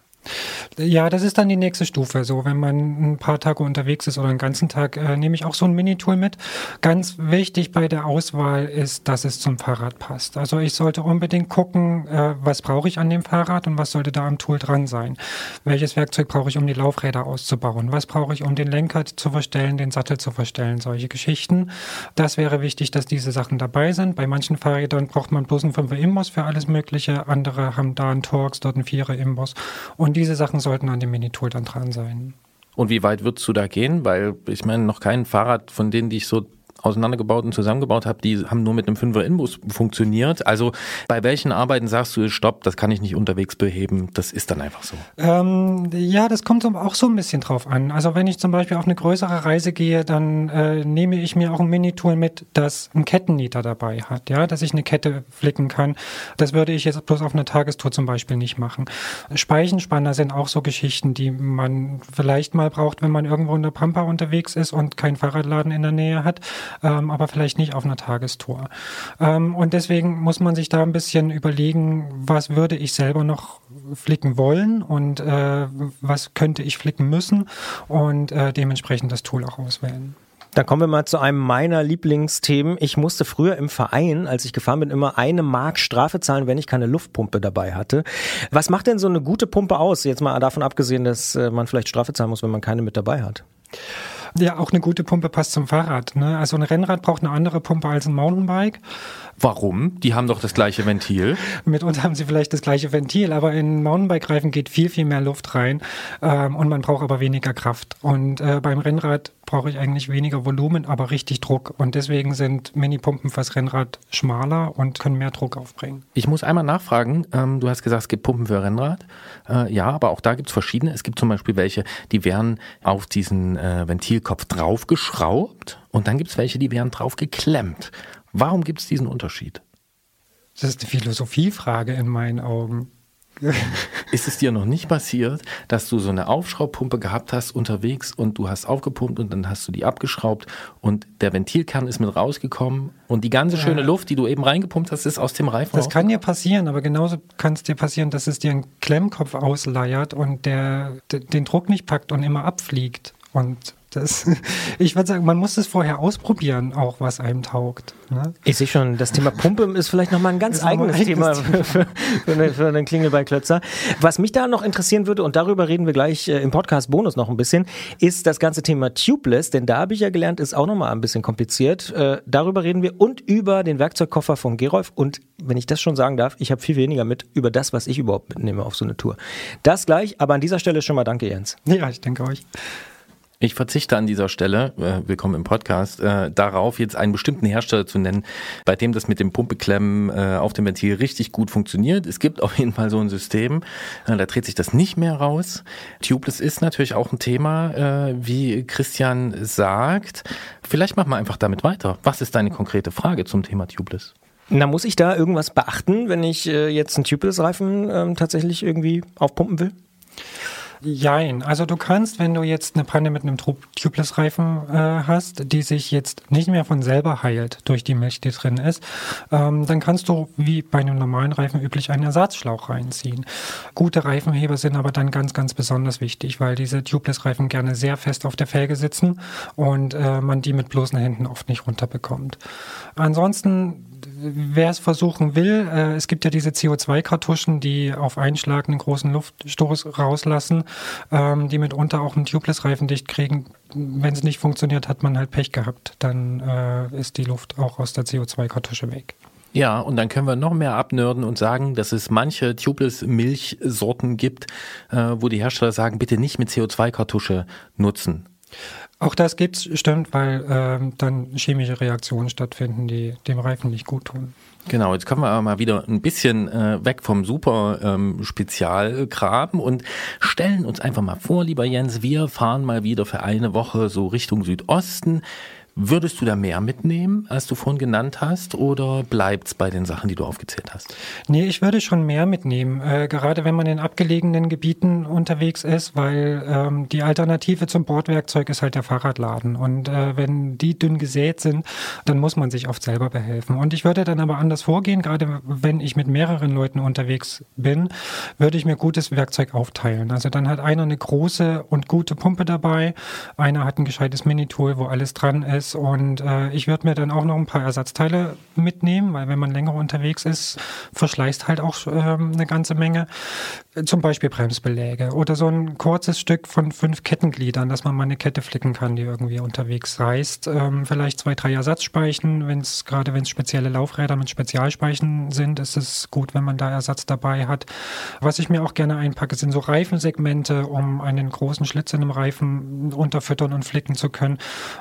Ja, das ist dann die nächste Stufe. So, wenn man ein paar Tage unterwegs ist oder einen ganzen Tag, äh, nehme ich auch so ein Minitool mit. Ganz wichtig bei der Auswahl ist, dass es zum Fahrrad passt. Also ich sollte unbedingt gucken, äh, was brauche ich an dem Fahrrad und was sollte da am Tool dran sein. Welches Werkzeug brauche ich, um die Laufräder auszubauen? Was brauche ich, um den Lenker zu verstellen, den Sattel zu verstellen? Solche Geschichten. Das wäre wichtig, dass diese Sachen dabei sind. Bei manchen Fahrrädern braucht man bloß einen 5er Imbus für alles Mögliche. Andere haben da einen Torx, dort einen 4er Imbus. Und diese Sachen sollten an dem Minitool dann dran sein. Und wie weit würdest du da gehen? Weil ich meine, noch kein Fahrrad von denen, die ich so auseinandergebaut und zusammengebaut habe, die haben nur mit einem 5er Inbus funktioniert. Also bei welchen Arbeiten sagst du, stopp, das kann ich nicht unterwegs beheben, das ist dann einfach so? Ähm, ja, das kommt auch so ein bisschen drauf an. Also wenn ich zum Beispiel auf eine größere Reise gehe, dann äh, nehme ich mir auch ein Minitool mit, das einen Kettennieter dabei hat, ja, dass ich eine Kette flicken kann. Das würde ich jetzt bloß auf einer Tagestour zum Beispiel nicht machen. Speichenspanner sind auch so Geschichten, die man vielleicht mal braucht, wenn man irgendwo in der Pampa unterwegs ist und keinen Fahrradladen in der Nähe hat ähm, aber vielleicht nicht auf einer Tagestour. Ähm, und deswegen muss man sich da ein bisschen überlegen, was würde ich selber noch flicken wollen und äh, was könnte ich flicken müssen und äh, dementsprechend das Tool auch auswählen. Dann kommen wir mal zu einem meiner Lieblingsthemen. Ich musste früher im Verein, als ich gefahren bin, immer eine Mark Strafe zahlen, wenn ich keine Luftpumpe dabei hatte. Was macht denn so eine gute Pumpe aus? Jetzt mal davon abgesehen, dass äh, man vielleicht Strafe zahlen muss, wenn man keine mit dabei hat. Ja, auch eine gute Pumpe passt zum Fahrrad. Ne? Also ein Rennrad braucht eine andere Pumpe als ein Mountainbike. Warum? Die haben doch das gleiche Ventil. Mitunter haben sie vielleicht das gleiche Ventil, aber in Mountainbike-Reifen geht viel, viel mehr Luft rein ähm, und man braucht aber weniger Kraft. Und äh, beim Rennrad brauche ich eigentlich weniger Volumen, aber richtig Druck. Und deswegen sind Mini-Pumpen fürs Rennrad schmaler und können mehr Druck aufbringen. Ich muss einmal nachfragen. Ähm, du hast gesagt, es gibt Pumpen für Rennrad. Äh, ja, aber auch da gibt es verschiedene. Es gibt zum Beispiel welche, die werden auf diesen äh, Ventilkopf draufgeschraubt und dann gibt es welche, die werden drauf geklemmt. Warum gibt es diesen Unterschied? Das ist eine Philosophiefrage in meinen Augen. [LAUGHS] ist es dir noch nicht passiert, dass du so eine Aufschraubpumpe gehabt hast unterwegs und du hast aufgepumpt und dann hast du die abgeschraubt und der Ventilkern ist mit rausgekommen und die ganze schöne Luft, die du eben reingepumpt hast, ist aus dem Reifen Das kann dir passieren, aber genauso kann es dir passieren, dass es dir einen Klemmkopf ausleiert und der den Druck nicht packt und immer abfliegt. Und das, [LAUGHS] ich würde sagen, man muss es vorher ausprobieren, auch was einem taugt. Ne? Ich sehe schon, das Thema Pumpe ist vielleicht nochmal ein ganz eigenes, eigenes, Thema, Thema. [LAUGHS] Für, für, für einen Klingel bei Klötzer. Was mich da noch interessieren würde, und darüber reden wir gleich äh, im Podcast Bonus noch ein bisschen, ist das ganze Thema Tubeless, denn da habe ich ja gelernt, ist auch nochmal ein bisschen kompliziert. Äh, darüber reden wir und über den Werkzeugkoffer von Gerolf und wenn ich das schon sagen darf, ich habe viel weniger mit über das, was ich überhaupt mitnehme auf so eine Tour. Das gleich, aber an dieser Stelle schon mal danke, Jens. Ja, ich danke euch. Ich verzichte an dieser Stelle, äh, willkommen im Podcast, äh, darauf jetzt einen bestimmten Hersteller zu nennen, bei dem das mit dem Pumpeklemmen äh, auf dem Ventil richtig gut funktioniert. Es gibt auf jeden Fall so ein System, äh, da dreht sich das nicht mehr raus. Tubeless ist natürlich auch ein Thema, äh, wie Christian sagt. Vielleicht machen wir einfach damit weiter. Was ist deine konkrete Frage zum Thema Tubeless? Na, muss ich da irgendwas beachten, wenn ich äh, jetzt einen Tubeless-Reifen ähm, tatsächlich irgendwie aufpumpen will? Jein. Also du kannst, wenn du jetzt eine Panne mit einem Tubeless-Reifen äh, hast, die sich jetzt nicht mehr von selber heilt durch die Milch, die drin ist, ähm, dann kannst du wie bei einem normalen Reifen üblich einen Ersatzschlauch reinziehen. Gute Reifenheber sind aber dann ganz, ganz besonders wichtig, weil diese Tubeless-Reifen gerne sehr fest auf der Felge sitzen und äh, man die mit bloßen Händen oft nicht runterbekommt. Ansonsten wer es versuchen will, äh, es gibt ja diese CO2-Kartuschen, die auf Einschlag einen großen Luftstoß rauslassen, ähm, die mitunter auch einen Tubeless-Reifen dicht kriegen. Wenn es nicht funktioniert, hat man halt Pech gehabt. Dann äh, ist die Luft auch aus der CO2-Kartusche weg. Ja, und dann können wir noch mehr abnörden und sagen, dass es manche Tubeless-Milchsorten gibt, äh, wo die Hersteller sagen, bitte nicht mit CO2-Kartusche nutzen. Auch das gibt's, stimmt, weil ähm, dann chemische Reaktionen stattfinden, die dem Reifen nicht gut tun. Genau, jetzt kommen wir aber mal wieder ein bisschen äh, weg vom super ähm, Spezialgraben und stellen uns einfach mal vor, lieber Jens, wir fahren mal wieder für eine Woche so Richtung Südosten. Würdest du da mehr mitnehmen, als du vorhin genannt hast, oder bleibt es bei den Sachen, die du aufgezählt hast? Nee, ich würde schon mehr mitnehmen, äh, gerade wenn man in abgelegenen Gebieten unterwegs ist, weil ähm, die Alternative zum Bordwerkzeug ist halt der Fahrradladen. Und äh, wenn die dünn gesät sind, dann muss man sich oft selber behelfen. Und ich würde dann aber anders vorgehen, gerade wenn ich mit mehreren Leuten unterwegs bin, würde ich mir gutes Werkzeug aufteilen. Also dann hat einer eine große und gute Pumpe dabei, einer hat ein gescheites Minitool, wo alles dran ist und äh, ich würde mir dann auch noch ein paar Ersatzteile mitnehmen, weil wenn man länger unterwegs ist, verschleißt halt auch äh, eine ganze Menge. Zum Beispiel Bremsbeläge oder so ein kurzes Stück von fünf Kettengliedern, dass man mal eine Kette flicken kann, die irgendwie unterwegs reißt. Ähm, vielleicht zwei, drei Ersatzspeichen, wenn es gerade wenn es spezielle Laufräder mit Spezialspeichen sind, ist es gut, wenn man da Ersatz dabei hat. Was ich mir auch gerne einpacke, sind so Reifensegmente, um einen großen Schlitz in einem Reifen unterfüttern und flicken zu können.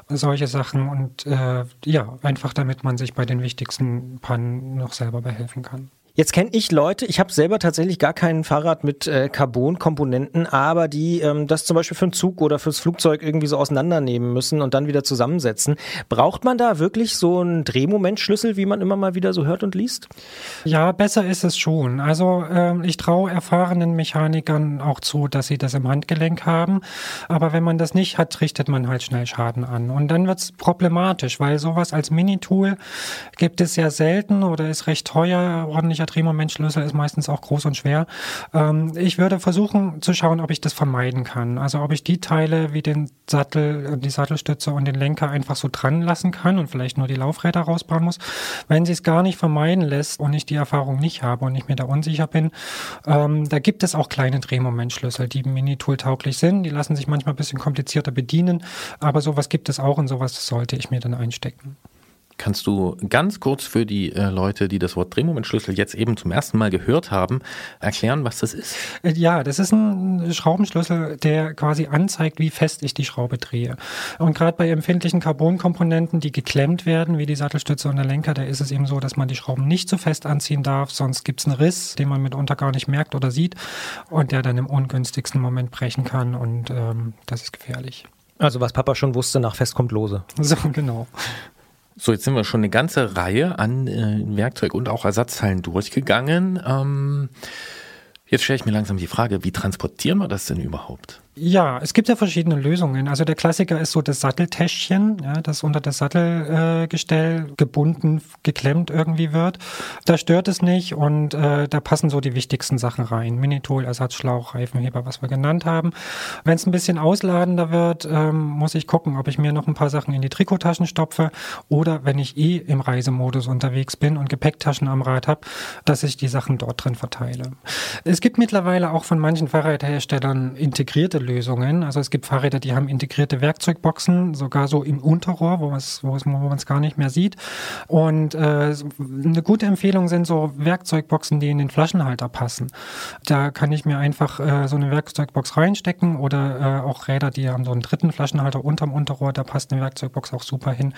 Solche Sachen und äh, ja, einfach damit man sich bei den wichtigsten Pannen noch selber behelfen kann. Jetzt kenne ich Leute, ich habe selber tatsächlich gar kein Fahrrad mit äh, Carbon-Komponenten, aber die ähm, das zum Beispiel für einen Zug oder fürs Flugzeug irgendwie so auseinandernehmen müssen und dann wieder zusammensetzen. Braucht man da wirklich so einen Drehmomentschlüssel, wie man immer mal wieder so hört und liest? Ja, besser ist es schon. Also ähm, ich traue erfahrenen Mechanikern auch zu, dass sie das im Handgelenk haben. Aber wenn man das nicht hat, richtet man halt schnell Schaden an. Und dann wird es problematisch, weil sowas als Minitool gibt es sehr selten oder ist recht teuer. Ordentlicher Drehmomentschlüssel ist meistens auch groß und schwer. Ähm, ich würde versuchen zu schauen, ob ich das vermeiden kann. Also ob ich die Teile wie den Sattel, die Sattelstütze und den Lenker einfach so dran lassen kann und vielleicht nur die Laufräder rausbauen muss. Wenn sie es gar nicht vermeiden lässt und ich die Erfahrung nicht habe und ich mir da unsicher bin, ähm, da gibt es auch kleine Drehmomentschlüssel, die Minitool tauglich sind. Die lassen sich manchmal ein bisschen komplizierter bedienen, aber sowas gibt es auch und sowas sollte ich mir dann einstecken. Kannst du ganz kurz für die äh, Leute, die das Wort Drehmomentschlüssel jetzt eben zum ersten Mal gehört haben, erklären, was das ist? Äh, ja, das ist ein Schraubenschlüssel, der quasi anzeigt, wie fest ich die Schraube drehe. Und gerade bei empfindlichen Carbonkomponenten, die geklemmt werden, wie die Sattelstütze und der Lenker, da ist es eben so, dass man die Schrauben nicht zu so fest anziehen darf, sonst gibt es einen Riss, den man mitunter gar nicht merkt oder sieht und der dann im ungünstigsten Moment brechen kann und ähm, das ist gefährlich. Also was Papa schon wusste, nach Fest kommt Lose. So, genau. So, jetzt sind wir schon eine ganze Reihe an äh, Werkzeug und auch Ersatzteilen durchgegangen. Ähm, jetzt stelle ich mir langsam die Frage, wie transportieren wir das denn überhaupt? Ja, es gibt ja verschiedene Lösungen. Also der Klassiker ist so das Satteltäschchen, ja, das unter das Sattelgestell äh, gebunden, geklemmt irgendwie wird. Da stört es nicht und äh, da passen so die wichtigsten Sachen rein. Minitol, Ersatzschlauch, Reifenheber, was wir genannt haben. Wenn es ein bisschen ausladender wird, ähm, muss ich gucken, ob ich mir noch ein paar Sachen in die Trikottaschen stopfe oder wenn ich eh im Reisemodus unterwegs bin und Gepäcktaschen am Rad habe, dass ich die Sachen dort drin verteile. Es gibt mittlerweile auch von manchen Fahrradherstellern integrierte Lösungen. Also es gibt Fahrräder, die haben integrierte Werkzeugboxen, sogar so im Unterrohr, wo, wo, wo man es gar nicht mehr sieht. Und äh, eine gute Empfehlung sind so Werkzeugboxen, die in den Flaschenhalter passen. Da kann ich mir einfach äh, so eine Werkzeugbox reinstecken oder äh, auch Räder, die haben so einen dritten Flaschenhalter unterm Unterrohr, da passt eine Werkzeugbox auch super hin.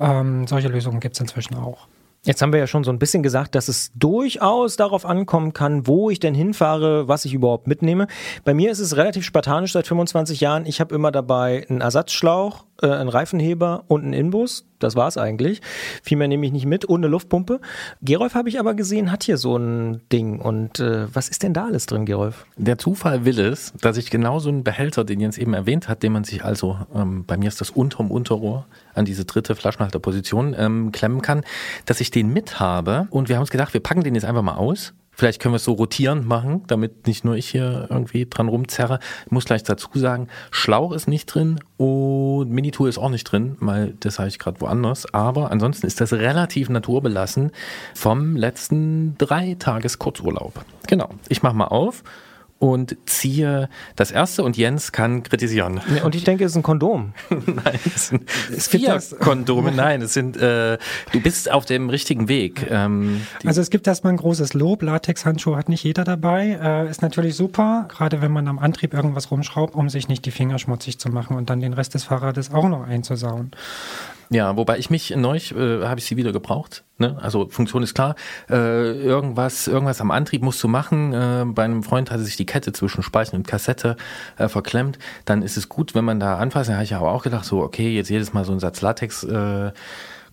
Ähm, solche Lösungen gibt es inzwischen auch. Jetzt haben wir ja schon so ein bisschen gesagt, dass es durchaus darauf ankommen kann, wo ich denn hinfahre, was ich überhaupt mitnehme. Bei mir ist es relativ spartanisch seit 25 Jahren. Ich habe immer dabei einen Ersatzschlauch, äh, einen Reifenheber und einen Inbus. Das war's eigentlich. Viel mehr nehme ich nicht mit, ohne Luftpumpe. Gerolf habe ich aber gesehen, hat hier so ein Ding. Und äh, was ist denn da alles drin, Gerolf? Der Zufall will es, dass ich genau so einen Behälter, den Jens eben erwähnt hat, den man sich also, ähm, bei mir ist das unterm Unterrohr, an diese dritte Flaschenhalterposition ähm, klemmen kann, dass ich den mit habe. Und wir haben uns gedacht, wir packen den jetzt einfach mal aus. Vielleicht können wir es so rotierend machen, damit nicht nur ich hier irgendwie dran rumzerre. Ich muss gleich dazu sagen, Schlauch ist nicht drin und Minitool ist auch nicht drin, weil das habe ich gerade woanders. Aber ansonsten ist das relativ naturbelassen vom letzten drei Tages Kurzurlaub. Genau. Ich mache mal auf und ziehe das erste und Jens kann kritisieren. Und ich denke, es ist ein Kondom. [LAUGHS] Nein, es sind es vier Kondome. Nein, es sind, äh, du bist auf dem richtigen Weg. Ähm, also es gibt erstmal ein großes Lob. Latex-Handschuhe hat nicht jeder dabei. Äh, ist natürlich super, gerade wenn man am Antrieb irgendwas rumschraubt, um sich nicht die Finger schmutzig zu machen und dann den Rest des Fahrrades auch noch einzusauen. Ja, wobei ich mich neulich äh, habe ich sie wieder gebraucht. Ne? Also Funktion ist klar. Äh, irgendwas, irgendwas am Antrieb musst du machen. Äh, bei einem Freund hatte sich die Kette zwischen Speichen und Kassette äh, verklemmt. Dann ist es gut, wenn man da anfasst. Da habe ich aber auch gedacht, so okay, jetzt jedes Mal so ein Satz Latex. Äh,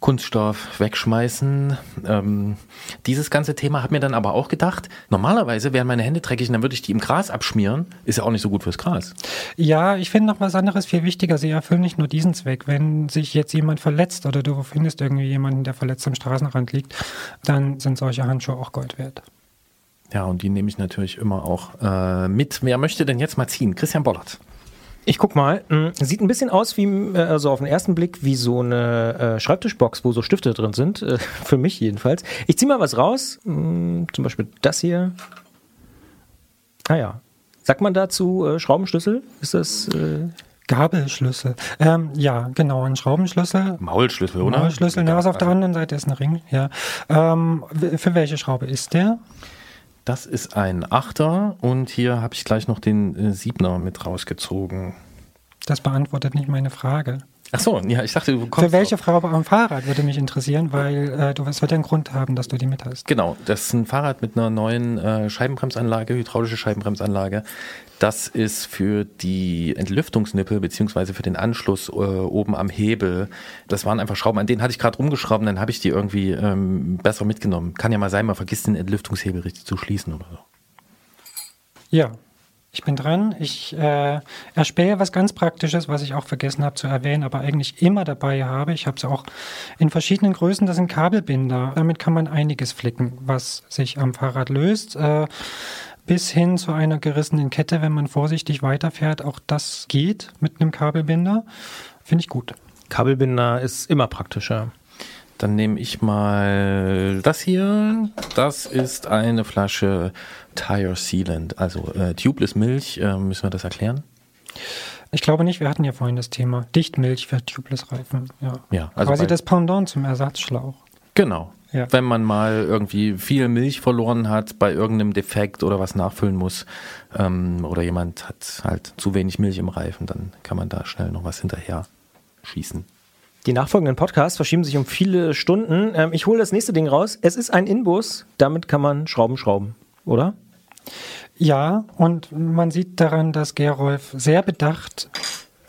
Kunststoff wegschmeißen. Ähm, dieses ganze Thema hat mir dann aber auch gedacht, normalerweise wären meine Hände dreckig und dann würde ich die im Gras abschmieren. Ist ja auch nicht so gut fürs Gras. Ja, ich finde noch was anderes viel wichtiger. Sie erfüllen nicht nur diesen Zweck. Wenn sich jetzt jemand verletzt oder du findest irgendwie jemanden, der verletzt am Straßenrand liegt, dann sind solche Handschuhe auch Gold wert. Ja, und die nehme ich natürlich immer auch äh, mit. Wer möchte denn jetzt mal ziehen? Christian Bollert. Ich guck mal. Hm, sieht ein bisschen aus wie, äh, also auf den ersten Blick, wie so eine äh, Schreibtischbox, wo so Stifte drin sind. Äh, [LAUGHS] für mich jedenfalls. Ich zieh mal was raus. Hm, zum Beispiel das hier. Ah ja. Sagt man dazu äh, Schraubenschlüssel? Ist das. Gabelschlüssel. Ähm, ja, genau, ein Schraubenschlüssel. Maulschlüssel, oder? Maulschlüssel, na, was auf der anderen Seite ist ein Ring, ja. Ähm, für welche Schraube ist der? Das ist ein Achter und hier habe ich gleich noch den äh, Siebner mit rausgezogen. Das beantwortet nicht meine Frage. Ach so, ja, ich dachte, du kommst. Für welche Frau am Fahrrad würde mich interessieren, weil äh, du wirst ja einen Grund haben, dass du die mit hast. Genau, das ist ein Fahrrad mit einer neuen äh, Scheibenbremsanlage, hydraulische Scheibenbremsanlage. Das ist für die Entlüftungsnippel beziehungsweise für den Anschluss äh, oben am Hebel. Das waren einfach Schrauben, an denen hatte ich gerade rumgeschraubt, dann habe ich die irgendwie ähm, besser mitgenommen. Kann ja mal sein, man vergisst den Entlüftungshebel richtig zu schließen oder so. Ja, ich bin dran. Ich äh, erspähe was ganz Praktisches, was ich auch vergessen habe zu erwähnen, aber eigentlich immer dabei habe. Ich habe es auch in verschiedenen Größen. Das sind Kabelbinder. Damit kann man einiges flicken, was sich am Fahrrad löst. Äh, bis hin zu einer gerissenen Kette, wenn man vorsichtig weiterfährt. Auch das geht mit einem Kabelbinder. Finde ich gut. Kabelbinder ist immer praktischer. Dann nehme ich mal das hier. Das ist eine Flasche Tire Sealant, also äh, Tubeless Milch. Äh, müssen wir das erklären? Ich glaube nicht, wir hatten ja vorhin das Thema Dichtmilch für Tubeless-Reifen. Ja, ja also quasi das Pendant zum Ersatzschlauch. Genau. Ja. Wenn man mal irgendwie viel Milch verloren hat bei irgendeinem Defekt oder was nachfüllen muss ähm, oder jemand hat halt zu wenig Milch im Reifen, dann kann man da schnell noch was hinterher schießen. Die nachfolgenden Podcasts verschieben sich um viele Stunden. Ähm, ich hole das nächste Ding raus. Es ist ein Inbus. Damit kann man Schrauben schrauben, oder? Ja, und man sieht daran, dass Gerolf sehr bedacht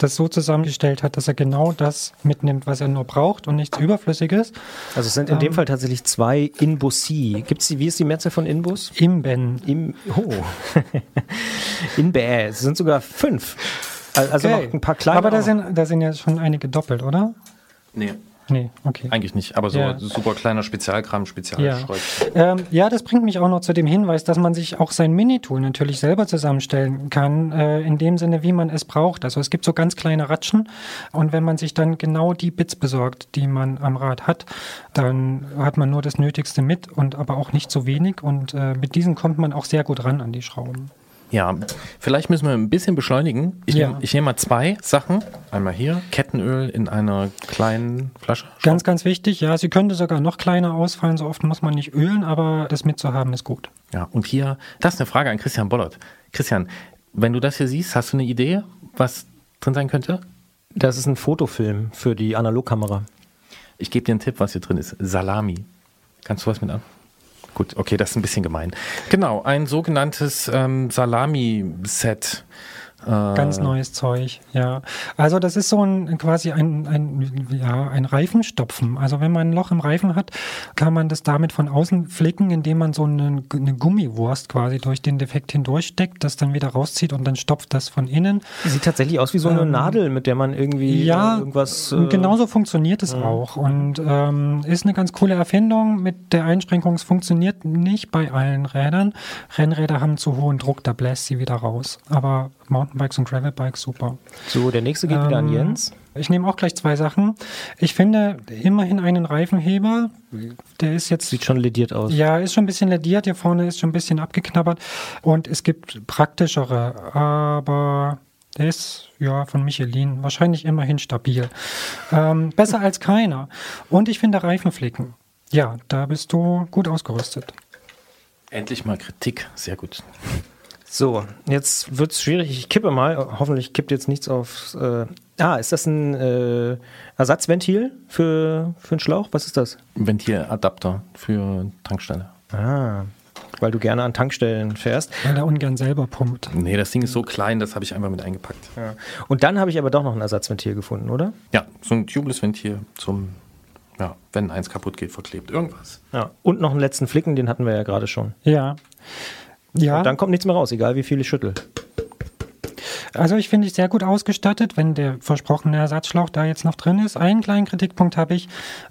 das so zusammengestellt hat, dass er genau das mitnimmt, was er nur braucht und nichts Überflüssiges. Also es sind in ähm, dem Fall tatsächlich zwei Inbusi. Gibt's die, wie ist die Mehrzahl von Inbus? Imben. Im, oh. [LAUGHS] Inbä. Es sind sogar fünf. Also okay. noch ein paar kleine. Aber da sind, da sind ja schon einige doppelt, oder? Nee. Nee, okay. Eigentlich nicht, aber so ja. super kleiner Spezialkram, Spezialschreib. Ja. Ähm, ja, das bringt mich auch noch zu dem Hinweis, dass man sich auch sein Minitool natürlich selber zusammenstellen kann, äh, in dem Sinne, wie man es braucht. Also es gibt so ganz kleine Ratschen und wenn man sich dann genau die Bits besorgt, die man am Rad hat, dann hat man nur das Nötigste mit und aber auch nicht so wenig und äh, mit diesen kommt man auch sehr gut ran an die Schrauben. Ja, vielleicht müssen wir ein bisschen beschleunigen. Ich, ja. nehme, ich nehme mal zwei Sachen. Einmal hier, Kettenöl in einer kleinen Flasche. Ganz, ganz wichtig. Ja, sie könnte sogar noch kleiner ausfallen. So oft muss man nicht ölen, aber das mitzuhaben ist gut. Ja, und hier, das ist eine Frage an Christian Bollert. Christian, wenn du das hier siehst, hast du eine Idee, was drin sein könnte? Das ist ein Fotofilm für die Analogkamera. Ich gebe dir einen Tipp, was hier drin ist. Salami. Kannst du was mit an? Gut, okay, das ist ein bisschen gemein. Genau, ein sogenanntes ähm, Salami-Set. Äh, Ganz neues Zeug, ja. Also das ist so ein quasi ein, ein, ja, ein Reifenstopfen. Also wenn man ein Loch im Reifen hat, kann man das damit von außen flicken, indem man so eine, eine Gummiwurst quasi durch den Defekt hindurchsteckt, das dann wieder rauszieht und dann stopft das von innen. Sieht tatsächlich aus wie so eine ähm, Nadel, mit der man irgendwie ja, irgendwas. Äh, genauso funktioniert es ja. auch. Und ähm, ist eine ganz coole Erfindung mit der Einschränkung, es funktioniert nicht bei allen Rädern. Rennräder haben zu hohen Druck, da bläst sie wieder raus. Aber Mountainbikes und Gravelbikes super. So, der nächste geht ähm, wieder an ähm, Jens. Ich nehme auch gleich zwei Sachen. Ich finde immerhin einen Reifenheber. Der ist jetzt. Sieht schon lediert aus. Ja, ist schon ein bisschen lediert. Hier vorne ist schon ein bisschen abgeknabbert. Und es gibt praktischere, aber der ist ja von Michelin wahrscheinlich immerhin stabil. Ähm, besser als keiner. Und ich finde Reifenflicken. Ja, da bist du gut ausgerüstet. Endlich mal Kritik. Sehr gut. So, jetzt wird es schwierig. Ich kippe mal. Hoffentlich kippt jetzt nichts auf. Äh, ah, ist das ein äh, Ersatzventil für, für einen Schlauch? Was ist das? Ventiladapter für Tankstelle. Ah, weil du gerne an Tankstellen fährst. Weil er ungern selber pumpt. Nee, das Ding ist so klein, das habe ich einfach mit eingepackt. Ja. Und dann habe ich aber doch noch ein Ersatzventil gefunden, oder? Ja, so ein Tubeless-Ventil zum, ja, wenn eins kaputt geht, verklebt. Irgendwas. Ja. Und noch einen letzten Flicken, den hatten wir ja gerade schon. Ja. Ja. Und dann kommt nichts mehr raus, egal wie viel ich schüttel. Also ich finde ich sehr gut ausgestattet, wenn der versprochene Ersatzschlauch da jetzt noch drin ist. Einen kleinen Kritikpunkt habe ich,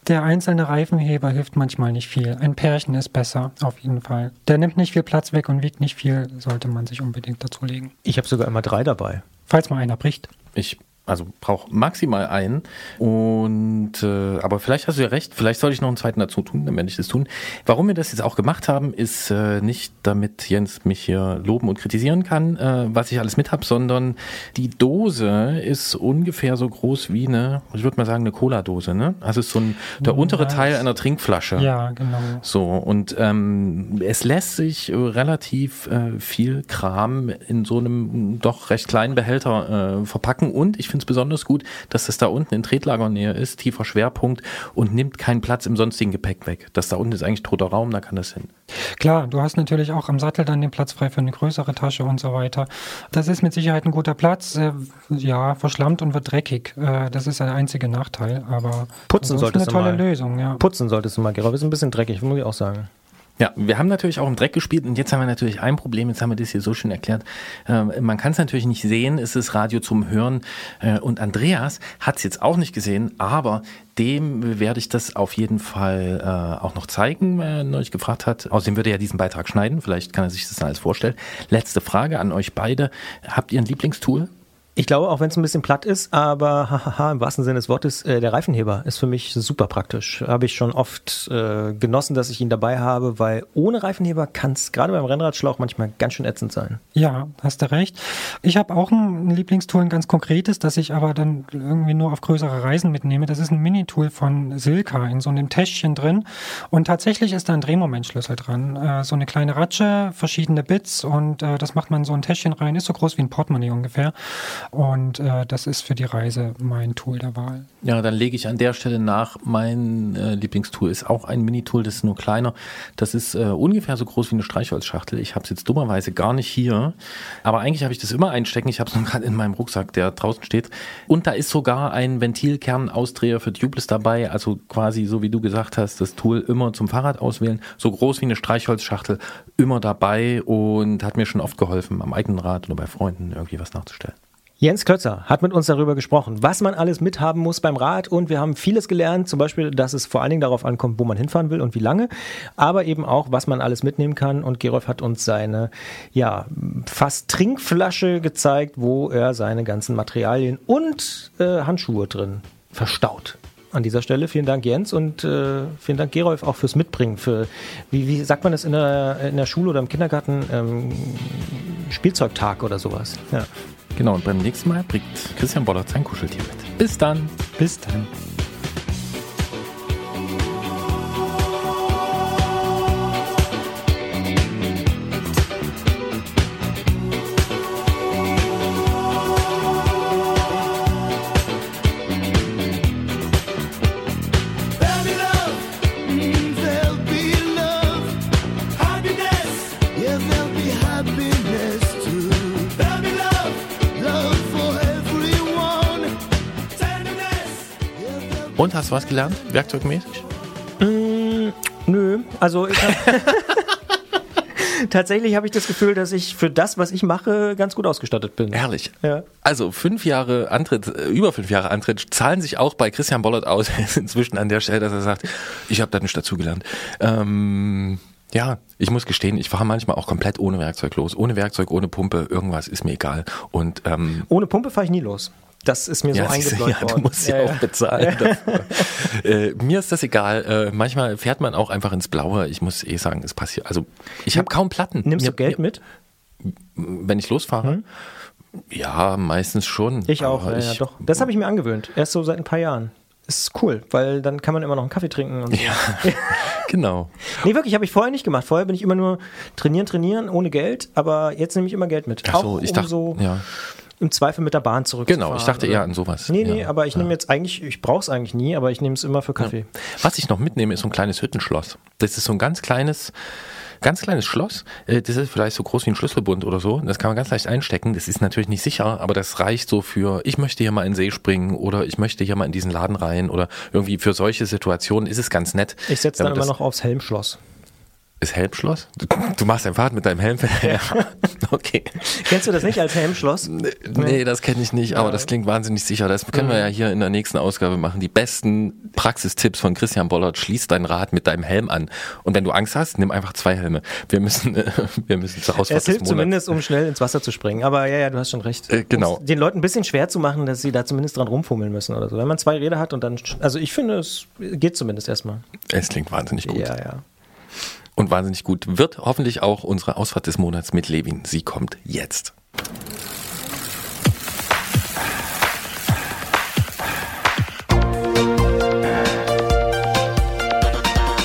der einzelne Reifenheber hilft manchmal nicht viel. Ein Pärchen ist besser, auf jeden Fall. Der nimmt nicht viel Platz weg und wiegt nicht viel, sollte man sich unbedingt dazulegen. Ich habe sogar immer drei dabei. Falls mal einer bricht. Ich also brauche maximal einen. Und äh, aber vielleicht hast du ja recht, vielleicht soll ich noch einen zweiten dazu tun, dann werde ich das tun. Warum wir das jetzt auch gemacht haben, ist äh, nicht, damit Jens mich hier loben und kritisieren kann, äh, was ich alles mit habe, sondern die Dose ist ungefähr so groß wie eine, ich würde mal sagen, eine Cola-Dose, ne? Also ist so ein der untere Nice. Teil einer Trinkflasche. Ja, genau. So, und ähm, es lässt sich äh, relativ äh, viel Kram in so einem doch recht kleinen Behälter äh, verpacken und ich finde es besonders gut, dass das da unten in Tretlagernähe ist, tiefer Schwerpunkt und nimmt keinen Platz im sonstigen Gepäck weg. Das da unten ist eigentlich toter Raum, da kann das hin. Klar, du hast natürlich auch am Sattel dann den Platz frei für eine größere Tasche und so weiter. Das ist mit Sicherheit ein guter Platz. Äh, ja, verschlammt und wird dreckig. Äh, das ist der einzige Nachteil, aber Putzen solltest eine tolle du mal. Lösung, ja. Putzen solltest du mal, Gerald. Ist ein bisschen dreckig, muss ich auch sagen. Ja, wir haben natürlich auch im Dreck gespielt und jetzt haben wir natürlich ein Problem, jetzt haben wir das hier so schön erklärt. Ähm, man kann es natürlich nicht sehen, es ist Radio zum Hören äh, und Andreas hat es jetzt auch nicht gesehen, aber dem werde ich das auf jeden Fall äh, auch noch zeigen, wenn er neulich gefragt hat. Außerdem würde er ja diesen Beitrag schneiden, vielleicht kann er sich das dann alles vorstellen. Letzte Frage an euch beide. Habt ihr ein Lieblingstool? Ich glaube, auch wenn es ein bisschen platt ist, aber hahaha, im wahrsten Sinne des Wortes, äh, der Reifenheber ist für mich super praktisch. Habe ich schon oft äh, genossen, dass ich ihn dabei habe, weil ohne Reifenheber kann es gerade beim Rennradschlauch manchmal ganz schön ätzend sein. Ja, hast du recht. Ich habe auch ein Lieblingstool, ein ganz konkretes, das ich aber dann irgendwie nur auf größere Reisen mitnehme. Das ist ein Minitool von Silka in so einem Täschchen drin. Und tatsächlich ist da ein Drehmomentschlüssel dran. Äh, so eine kleine Ratsche, verschiedene Bits und äh, das macht man in so ein Täschchen rein. Ist so groß wie ein Portemonnaie ungefähr. Und äh, das ist für die Reise mein Tool der Wahl. Ja, dann lege ich an der Stelle nach. Mein äh, Lieblingstool ist auch ein Minitool, das ist nur kleiner. Das ist äh, ungefähr so groß wie eine Streichholzschachtel. Ich habe es jetzt dummerweise gar nicht hier. Aber eigentlich habe ich das immer einstecken. Ich habe es [LAUGHS] nur gerade in meinem Rucksack, der draußen steht. Und da ist sogar ein Ventilkernausdreher für Tubeless dabei. Also quasi, so wie du gesagt hast, das Tool immer zum Fahrrad auswählen. So groß wie eine Streichholzschachtel, immer dabei und hat mir schon oft geholfen, am eigenen Rad oder bei Freunden irgendwie was nachzustellen. Jens Klötzer hat mit uns darüber gesprochen, was man alles mithaben muss beim Rad und wir haben vieles gelernt, zum Beispiel, dass es vor allen Dingen darauf ankommt, wo man hinfahren will und wie lange, aber eben auch, was man alles mitnehmen kann und Gerolf hat uns seine, ja, fast Trinkflasche gezeigt, wo er seine ganzen Materialien und äh, Handschuhe drin verstaut. An dieser Stelle vielen Dank Jens und äh, vielen Dank Gerolf auch fürs Mitbringen. Für wie, wie sagt man das in der, in der Schule oder im Kindergarten? Ähm, Spielzeugtag oder sowas. Ja. Genau, und beim nächsten Mal bringt Christian Bollert sein Kuscheltier mit. Bis dann. Bis dann. Und hast du was gelernt, werkzeugmäßig? Mm, nö, also ich hab [LAUGHS] tatsächlich habe ich das Gefühl, dass ich für das, was ich mache, ganz gut ausgestattet bin. Ehrlich. Ja. Also fünf Jahre Antritt, äh, über fünf Jahre Antritt zahlen sich auch bei Christian Bollert aus, Er [LAUGHS] ist inzwischen an der Stelle, dass er sagt, ich habe da nicht dazugelernt. Ähm, ja, ich muss gestehen, ich fahre manchmal auch komplett ohne Werkzeug los. Ohne Werkzeug, ohne Pumpe, irgendwas ist mir egal. Und ähm, Ohne Pumpe fahre ich nie los. Das ist mir ja, so du, eingebläut ja, du worden. musst ja, auch bezahlen. [LAUGHS] äh, mir ist das egal. Äh, manchmal fährt man auch einfach ins Blaue. Ich muss eh sagen, es passiert. Also ich habe kaum Platten. Nimmst mir, du Geld mit? Wenn ich losfahre? Ja, meistens schon. Ich auch, ja, ja, doch. Das habe ich mir angewöhnt. Erst so seit ein paar Jahren. ist cool, weil dann kann man immer noch einen Kaffee trinken. Und so. Ja, [LAUGHS] genau. Nee, wirklich, habe ich vorher nicht gemacht. Vorher bin ich immer nur trainieren, trainieren, ohne Geld, aber jetzt nehme ich immer Geld mit. Ach so, Auch ich um dachte, so ja. Im Zweifel mit der Bahn zurückzufahren. Genau, ich dachte eher an sowas. Nee, nee, Ja. aber ich nehme jetzt eigentlich, ich brauche es eigentlich nie, aber ich nehme es immer für Kaffee. Was ich noch mitnehme, ist so ein kleines Hüttenschloss. Das ist so ein ganz kleines, ganz kleines Schloss. Äh, Das ist vielleicht so groß wie ein Schlüsselbund oder so. Das kann man ganz leicht einstecken. Das ist natürlich nicht sicher, aber das reicht so für, ich möchte hier mal in den See springen oder ich möchte hier mal in diesen Laden rein oder irgendwie für solche Situationen ist es ganz nett. Ich setze dann immer noch aufs Helmschloss. Ist Helmschloss? Du, du machst ein Fahrrad mit deinem Helm? Ja. [LAUGHS] okay. Kennst du das nicht als Helmschloss? Nee, das kenne ich nicht, aber das klingt wahnsinnig sicher. Das können wir ja hier in der nächsten Ausgabe machen. Die besten Praxistipps von Christian Bollert. Schließ dein Rad mit deinem Helm an. Und wenn du Angst hast, nimm einfach zwei Helme. Wir müssen, äh, [LAUGHS] wir müssen zur Ausfahrt Es hilft zumindest, um schnell ins Wasser zu springen. Aber ja, ja, du hast schon recht. Äh, genau. Um's den Leuten ein bisschen schwer zu machen, dass sie da zumindest dran rumfummeln müssen oder so. Wenn man zwei Räder hat und dann, also ich finde, es geht zumindest erstmal. Es klingt wahnsinnig gut. Ja, ja. Und wahnsinnig gut wird hoffentlich auch unsere Ausfahrt des Monats mit Levin. Sie kommt jetzt.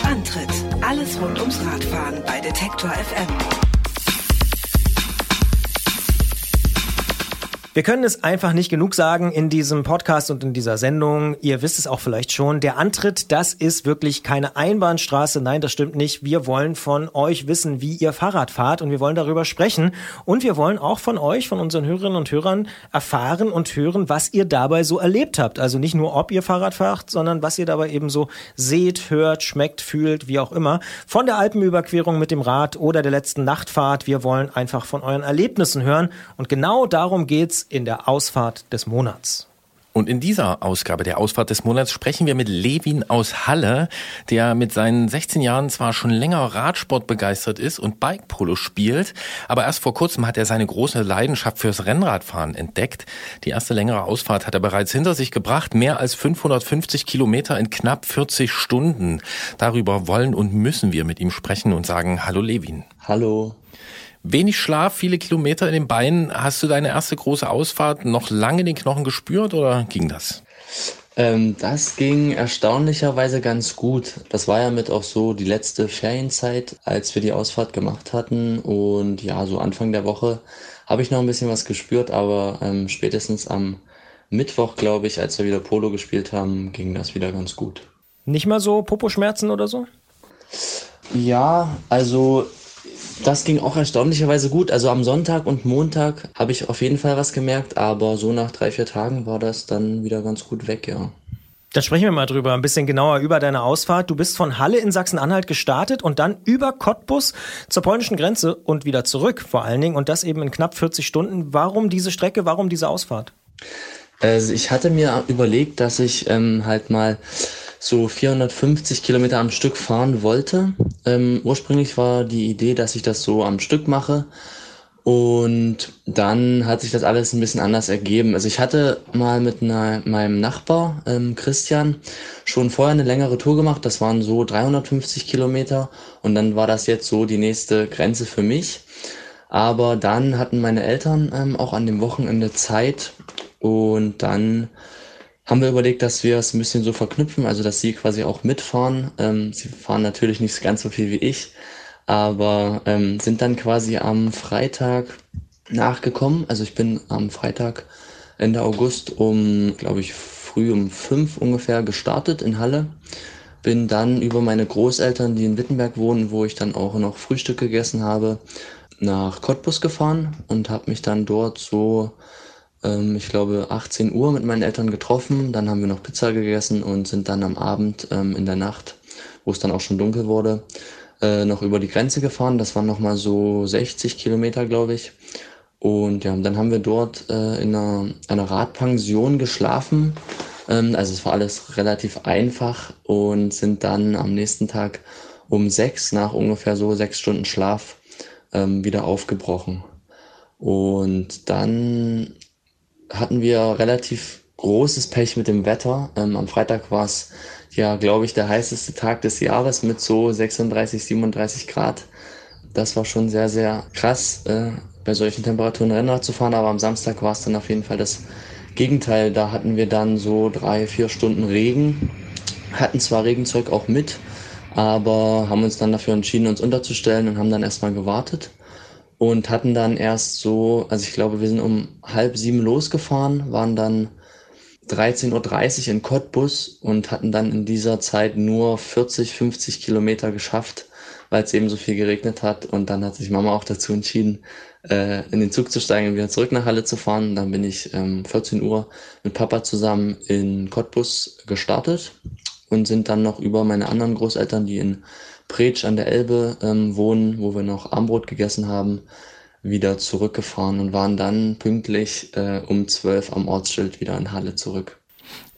Antritt: Alles rund ums Radfahren bei Detektor FM. Wir können es einfach nicht genug sagen in diesem Podcast und in dieser Sendung. Ihr wisst es auch vielleicht schon. Der Antritt, das ist wirklich keine Einbahnstraße. Nein, das stimmt nicht. Wir wollen von euch wissen, wie ihr Fahrrad fahrt und wir wollen darüber sprechen. Und wir wollen auch von euch, von unseren Hörerinnen und Hörern erfahren und hören, was ihr dabei so erlebt habt. Also nicht nur, ob ihr Fahrrad fahrt, sondern was ihr dabei eben so seht, hört, schmeckt, fühlt, wie auch immer. Von der Alpenüberquerung mit dem Rad oder der letzten Nachtfahrt. Wir wollen einfach von euren Erlebnissen hören. Und genau darum geht's in der Ausfahrt des Monats. Und in dieser Ausgabe der Ausfahrt des Monats sprechen wir mit Levin aus Halle, der mit seinen 16 Jahren zwar schon länger Radsport begeistert ist und Bike-Polo spielt, aber erst vor kurzem hat er seine große Leidenschaft fürs Rennradfahren entdeckt. Die erste längere Ausfahrt hat er bereits hinter sich gebracht, mehr als 550 Kilometer in knapp 40 Stunden. Darüber wollen und müssen wir mit ihm sprechen und sagen Hallo Levin. Hallo. Wenig Schlaf, viele Kilometer in den Beinen. Hast du deine erste große Ausfahrt noch lange in den Knochen gespürt oder ging das? Ähm, das ging erstaunlicherweise ganz gut. Das war ja mit auch so die letzte Ferienzeit, als wir die Ausfahrt gemacht hatten. Und ja, so Anfang der Woche habe ich noch ein bisschen was gespürt, aber ähm, spätestens am Mittwoch, glaube ich, als wir wieder Polo gespielt haben, ging das wieder ganz gut. Nicht mal so Poposchmerzen oder so? Ja, also das ging auch erstaunlicherweise gut. Also am Sonntag und Montag habe ich auf jeden Fall was gemerkt, aber so nach drei, vier Tagen war das dann wieder ganz gut weg, ja. Dann sprechen wir mal drüber, ein bisschen genauer über deine Ausfahrt. Du bist von Halle in Sachsen-Anhalt gestartet und dann über Cottbus zur polnischen Grenze und wieder zurück vor allen Dingen und das eben in knapp 40 Stunden. Warum diese Strecke, warum diese Ausfahrt? Also ich hatte mir überlegt, dass ich ähm, halt mal so 450 Kilometer am Stück fahren wollte. Ähm, ursprünglich war die Idee, dass ich das so am Stück mache. Und dann hat sich das alles ein bisschen anders ergeben. Also ich hatte mal mit einer, meinem Nachbar ähm, Christian schon vorher eine längere Tour gemacht. Das waren so 350 Kilometer. Und dann war das jetzt so die nächste Grenze für mich. Aber dann hatten meine Eltern ähm, auch an dem Wochenende Zeit. Und dann haben wir überlegt, dass wir es ein bisschen so verknüpfen, also dass sie quasi auch mitfahren. Ähm, sie fahren natürlich nicht ganz so viel wie ich, aber ähm, sind dann quasi am Freitag nachgekommen. Also ich bin am Freitag Ende August um, glaube ich, früh um fünf ungefähr gestartet in Halle. Bin dann über meine Großeltern, die in Wittenberg wohnen, wo ich dann auch noch Frühstück gegessen habe, nach Cottbus gefahren und habe mich dann dort so ähm, ich glaube, 18 Uhr mit meinen Eltern getroffen. Dann haben wir noch Pizza gegessen und sind dann am Abend ähm, in der Nacht, wo es dann auch schon dunkel wurde, äh, noch über die Grenze gefahren. Das waren nochmal so 60 Kilometer, glaube ich. Und ja, dann haben wir dort äh, in einer, einer Radpension geschlafen. Ähm, also es war alles relativ einfach und sind dann am nächsten Tag um sechs, nach ungefähr so sechs Stunden Schlaf, ähm, wieder aufgebrochen. Und dann hatten wir relativ großes Pech mit dem Wetter. Ähm, am Freitag war es ja, glaube ich, der heißeste Tag des Jahres mit so 36, 37 Grad. Das war schon sehr, sehr krass, äh, bei solchen Temperaturen Rennrad zu fahren, aber am Samstag war es dann auf jeden Fall das Gegenteil, da hatten wir dann so drei, vier Stunden Regen, hatten zwar Regenzeug auch mit, aber haben uns dann dafür entschieden, uns unterzustellen und haben dann erstmal gewartet und hatten dann erst so, also ich glaube, wir sind um halb sieben losgefahren, waren dann 13.30 Uhr in Cottbus und hatten dann in dieser Zeit nur 40, 50 Kilometer geschafft, weil es eben so viel geregnet hat. Und dann hat sich Mama auch dazu entschieden, äh, in den Zug zu steigen und wieder zurück nach Halle zu fahren. Dann bin ich ähm, 14 Uhr mit Papa zusammen in Cottbus gestartet und sind dann noch über meine anderen Großeltern, die in Pretsch an der Elbe ähm, wohnen, wo wir noch Armbrot gegessen haben, wieder zurückgefahren und waren dann pünktlich äh, um 12 am Ortsschild wieder in Halle zurück.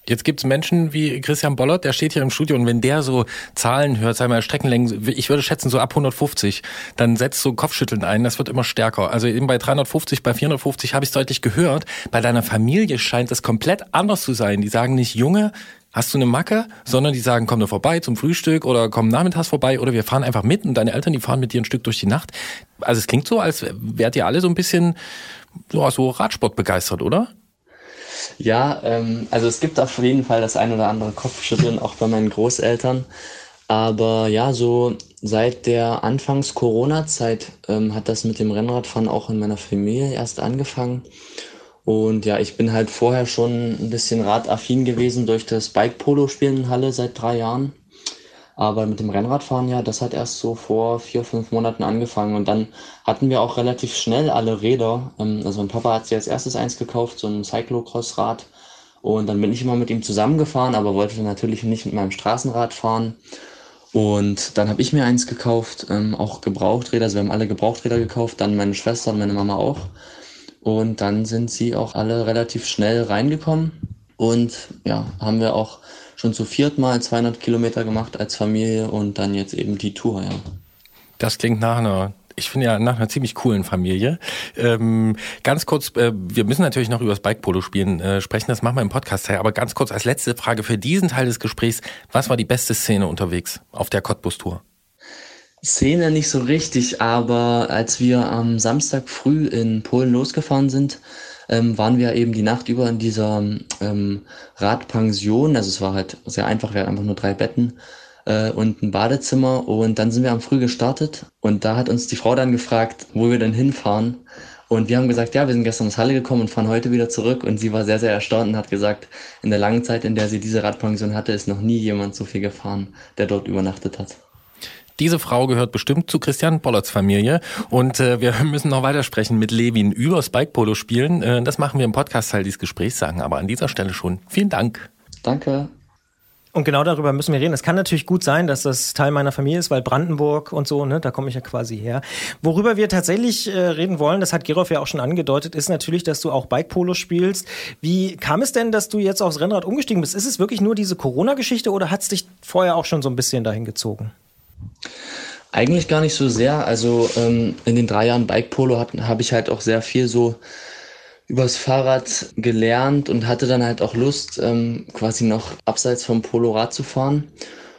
Jetzt gibt's Menschen wie Christian Bollert, der steht hier im Studio und wenn der so Zahlen hört, sagen wir Streckenlängen, ich würde schätzen so ab 150, dann setzt so Kopfschütteln ein, das wird immer stärker. Also eben bei 350, bei 450 habe ich es deutlich gehört. Bei deiner Familie scheint es komplett anders zu sein. Die sagen nicht, Junge, hast du eine Macke, sondern die sagen, komm da vorbei zum Frühstück oder komm nachmittags vorbei oder wir fahren einfach mit und deine Eltern, die fahren mit dir ein Stück durch die Nacht. Also es klingt so, als wärt ihr alle so ein bisschen so, so Radsport begeistert, oder? Ja, ähm, also es gibt auf jeden Fall das ein oder andere Kopfschütteln, auch bei meinen Großeltern. Aber ja, so seit der Anfangs-Corona-Zeit ähm, hat das mit dem Rennradfahren auch in meiner Familie erst angefangen. Und ja, ich bin halt vorher schon ein bisschen radaffin gewesen durch das Bike-Polo-Spielen in Halle seit drei Jahren. Aber mit dem Rennradfahren, ja, das hat erst so vor vier, fünf Monaten angefangen. Und dann hatten wir auch relativ schnell alle Räder. Ähm, also mein Papa hat sich als erstes eins gekauft, so ein Cyclocross-Rad. Und dann bin ich immer mit ihm zusammengefahren, aber wollte natürlich nicht mit meinem Straßenrad fahren. Und dann habe ich mir eins gekauft, ähm, auch Gebrauchträder. Also wir haben alle Gebrauchträder gekauft, dann meine Schwester und meine Mama auch. Und dann sind sie auch alle relativ schnell reingekommen. Und ja, haben wir auch schon zu viert mal 200 Kilometer gemacht als Familie und dann jetzt eben die Tour, ja. Das klingt nach einer ich finde ja nach einer ziemlich coolen Familie. Ähm, ganz kurz, äh, wir müssen natürlich noch über das Bike-Polo-Spielen äh, sprechen, das machen wir im Podcast aber ganz kurz als letzte Frage für diesen Teil des Gesprächs, was war die beste Szene unterwegs auf der Cottbus-Tour? Szene nicht so richtig, aber als wir am Samstag früh in Polen losgefahren sind, ähm, waren wir eben die Nacht über in dieser ähm, Radpension. Also es war halt sehr einfach, wir hatten einfach nur drei Betten äh, und ein Badezimmer. Und dann sind wir am Früh gestartet und da hat uns die Frau dann gefragt, wo wir denn hinfahren. Und wir haben gesagt, ja, wir sind gestern aus Halle gekommen und fahren heute wieder zurück. Und sie war sehr, sehr erstaunt und hat gesagt, in der langen Zeit, in der sie diese Radpension hatte, ist noch nie jemand so viel gefahren, der dort übernachtet hat. Diese Frau gehört bestimmt zu Christian Bollerts Familie und äh, wir [LAUGHS] müssen noch weitersprechen mit Levin über Spike-Polo spielen. Äh, das machen wir im Podcast-Teil dieses Gesprächs, sagen aber an dieser Stelle schon vielen Dank. Danke. Und genau darüber müssen wir reden. Es kann natürlich gut sein, dass das Teil meiner Familie ist, weil Brandenburg und so, ne, da komme ich ja quasi her. Worüber wir tatsächlich äh, reden wollen, das hat Gerolf ja auch schon angedeutet, ist natürlich, dass du auch Bike-Polo spielst. Wie kam es denn, dass du jetzt aufs Rennrad umgestiegen bist? Ist es wirklich nur diese Corona-Geschichte oder hat es dich vorher auch schon so ein bisschen dahin gezogen? Eigentlich gar nicht so sehr. Also ähm, in den drei Jahren Bike Polo habe ich halt auch sehr viel so übers Fahrrad gelernt und hatte dann halt auch Lust, ähm, quasi noch abseits vom Polo-Rad zu fahren.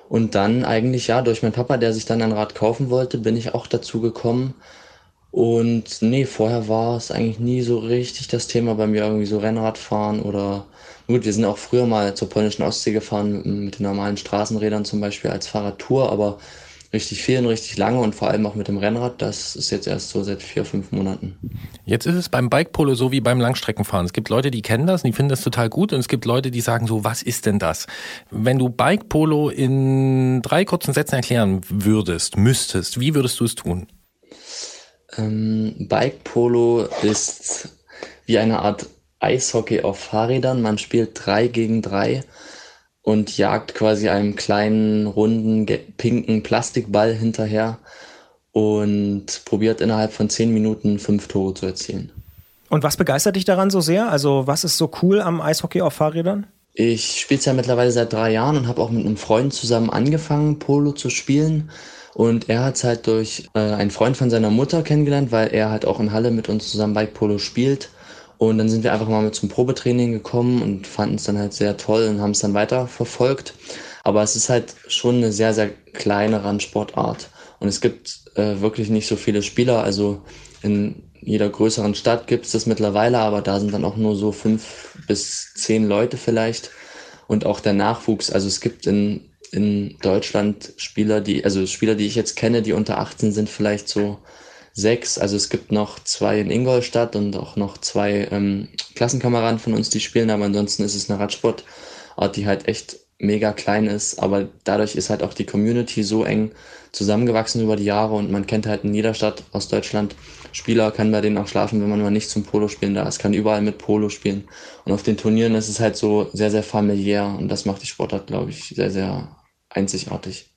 Und dann eigentlich, ja, durch meinen Papa, der sich dann ein Rad kaufen wollte, bin ich auch dazu gekommen. Und nee, vorher war es eigentlich nie so richtig das Thema bei mir, irgendwie so Rennradfahren oder gut, wir sind auch früher mal zur polnischen Ostsee gefahren mit, mit den normalen Straßenrädern zum Beispiel als Fahrradtour, aber richtig viel und richtig lange und vor allem auch mit dem Rennrad. Das ist jetzt erst so seit vier, fünf Monaten. Jetzt ist es beim Bike-Polo so wie beim Langstreckenfahren. Es gibt Leute, die kennen das und die finden das total gut und es gibt Leute, die sagen so, was ist denn das? Wenn du Bike-Polo in drei kurzen Sätzen erklären würdest, müsstest, wie würdest du es tun? Ähm, Bike-Polo ist wie eine Art Eishockey auf Fahrrädern. Man spielt drei gegen drei und jagt quasi einem kleinen, runden, pinken Plastikball hinterher und probiert innerhalb von zehn Minuten fünf Tore zu erzielen. Und was begeistert dich daran so sehr? Also was ist so cool am Eishockey auf Fahrrädern? Ich spiele es ja mittlerweile seit drei Jahren und habe auch mit einem Freund zusammen angefangen, Polo zu spielen. Und er hat es halt durch äh, einen Freund von seiner Mutter kennengelernt, weil er halt auch in Halle mit uns zusammen Bike Polo spielt. Und dann sind wir einfach mal mit zum Probetraining gekommen und fanden es dann halt sehr toll und haben es dann weiter verfolgt. Aber es ist halt schon eine sehr, sehr kleine Randsportart. Und es gibt äh, wirklich nicht so viele Spieler. Also in jeder größeren Stadt gibt es das mittlerweile, aber da sind dann auch nur so fünf bis zehn Leute vielleicht. Und auch der Nachwuchs, also es gibt in, in Deutschland Spieler, die, also Spieler, die ich jetzt kenne, die unter 18 sind, vielleicht so sechs. Also es gibt noch zwei in Ingolstadt und auch noch zwei ähm, Klassenkameraden von uns, die spielen, aber ansonsten ist es eine Radsportart, die halt echt mega klein ist, aber dadurch ist halt auch die Community so eng zusammengewachsen über die Jahre und man kennt halt in jeder Stadt aus Deutschland Spieler, kann bei denen auch schlafen, wenn man mal nicht zum Polo spielen da ist, kann überall mit Polo spielen. Und auf den Turnieren ist es halt so sehr, sehr familiär und das macht die Sportart, glaube ich, sehr, sehr einzigartig.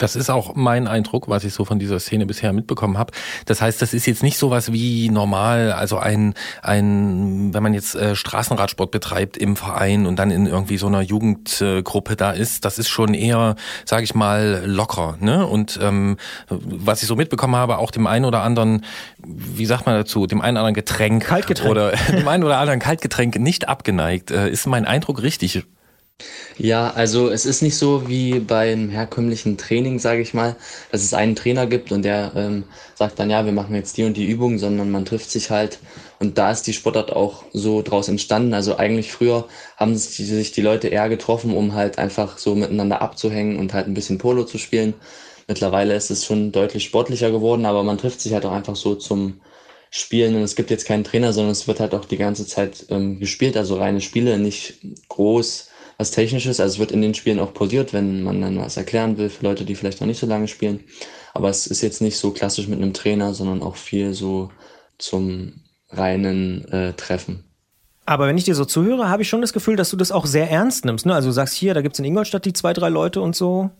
Das ist auch mein Eindruck, was ich so von dieser Szene bisher mitbekommen habe. Das heißt, das ist jetzt nicht sowas wie normal, also ein, ein wenn man jetzt äh, Straßenradsport betreibt im Verein und dann in irgendwie so einer Jugendgruppe da ist, das ist schon eher, sage ich mal, locker. Ne? Und ähm, was ich so mitbekommen habe, auch dem einen oder anderen, wie sagt man dazu, dem einen oder anderen Getränk, Kaltgetränk. oder [LAUGHS] dem einen oder anderen Kaltgetränk nicht abgeneigt. Äh, ist mein Eindruck richtig? Ja, also es ist nicht so wie beim herkömmlichen Training, sage ich mal, dass es einen Trainer gibt und der ähm, sagt dann, ja, wir machen jetzt die und die Übung, sondern man trifft sich halt und da ist die Sportart auch so draus entstanden. Also eigentlich früher haben sich die Leute eher getroffen, um halt einfach so miteinander abzuhängen und halt ein bisschen Polo zu spielen. Mittlerweile ist es schon deutlich sportlicher geworden, aber man trifft sich halt auch einfach so zum Spielen und es gibt jetzt keinen Trainer, sondern es wird halt auch die ganze Zeit ähm, gespielt, also reine Spiele, nicht groß was Technisches. Also es wird in den Spielen auch pausiert, wenn man dann was erklären will für Leute, die vielleicht noch nicht so lange spielen. Aber es ist jetzt nicht so klassisch mit einem Trainer, sondern auch viel so zum reinen äh, Treffen. Aber wenn ich dir so zuhöre, habe ich schon das Gefühl, dass du das auch sehr ernst nimmst. Ne? Also du sagst hier, da gibt es in Ingolstadt die zwei, drei Leute und so.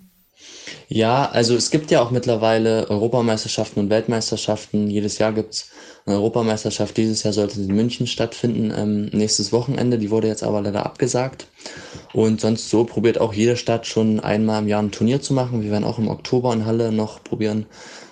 Ja, also es gibt ja auch mittlerweile Europameisterschaften und Weltmeisterschaften. Jedes Jahr gibt's eine Europameisterschaft. Dieses Jahr sollte in München stattfinden, ähm, nächstes Wochenende. Die wurde jetzt aber leider abgesagt. Und sonst so probiert auch jede Stadt schon einmal im Jahr ein Turnier zu machen. Wir werden auch im Oktober in Halle noch probieren,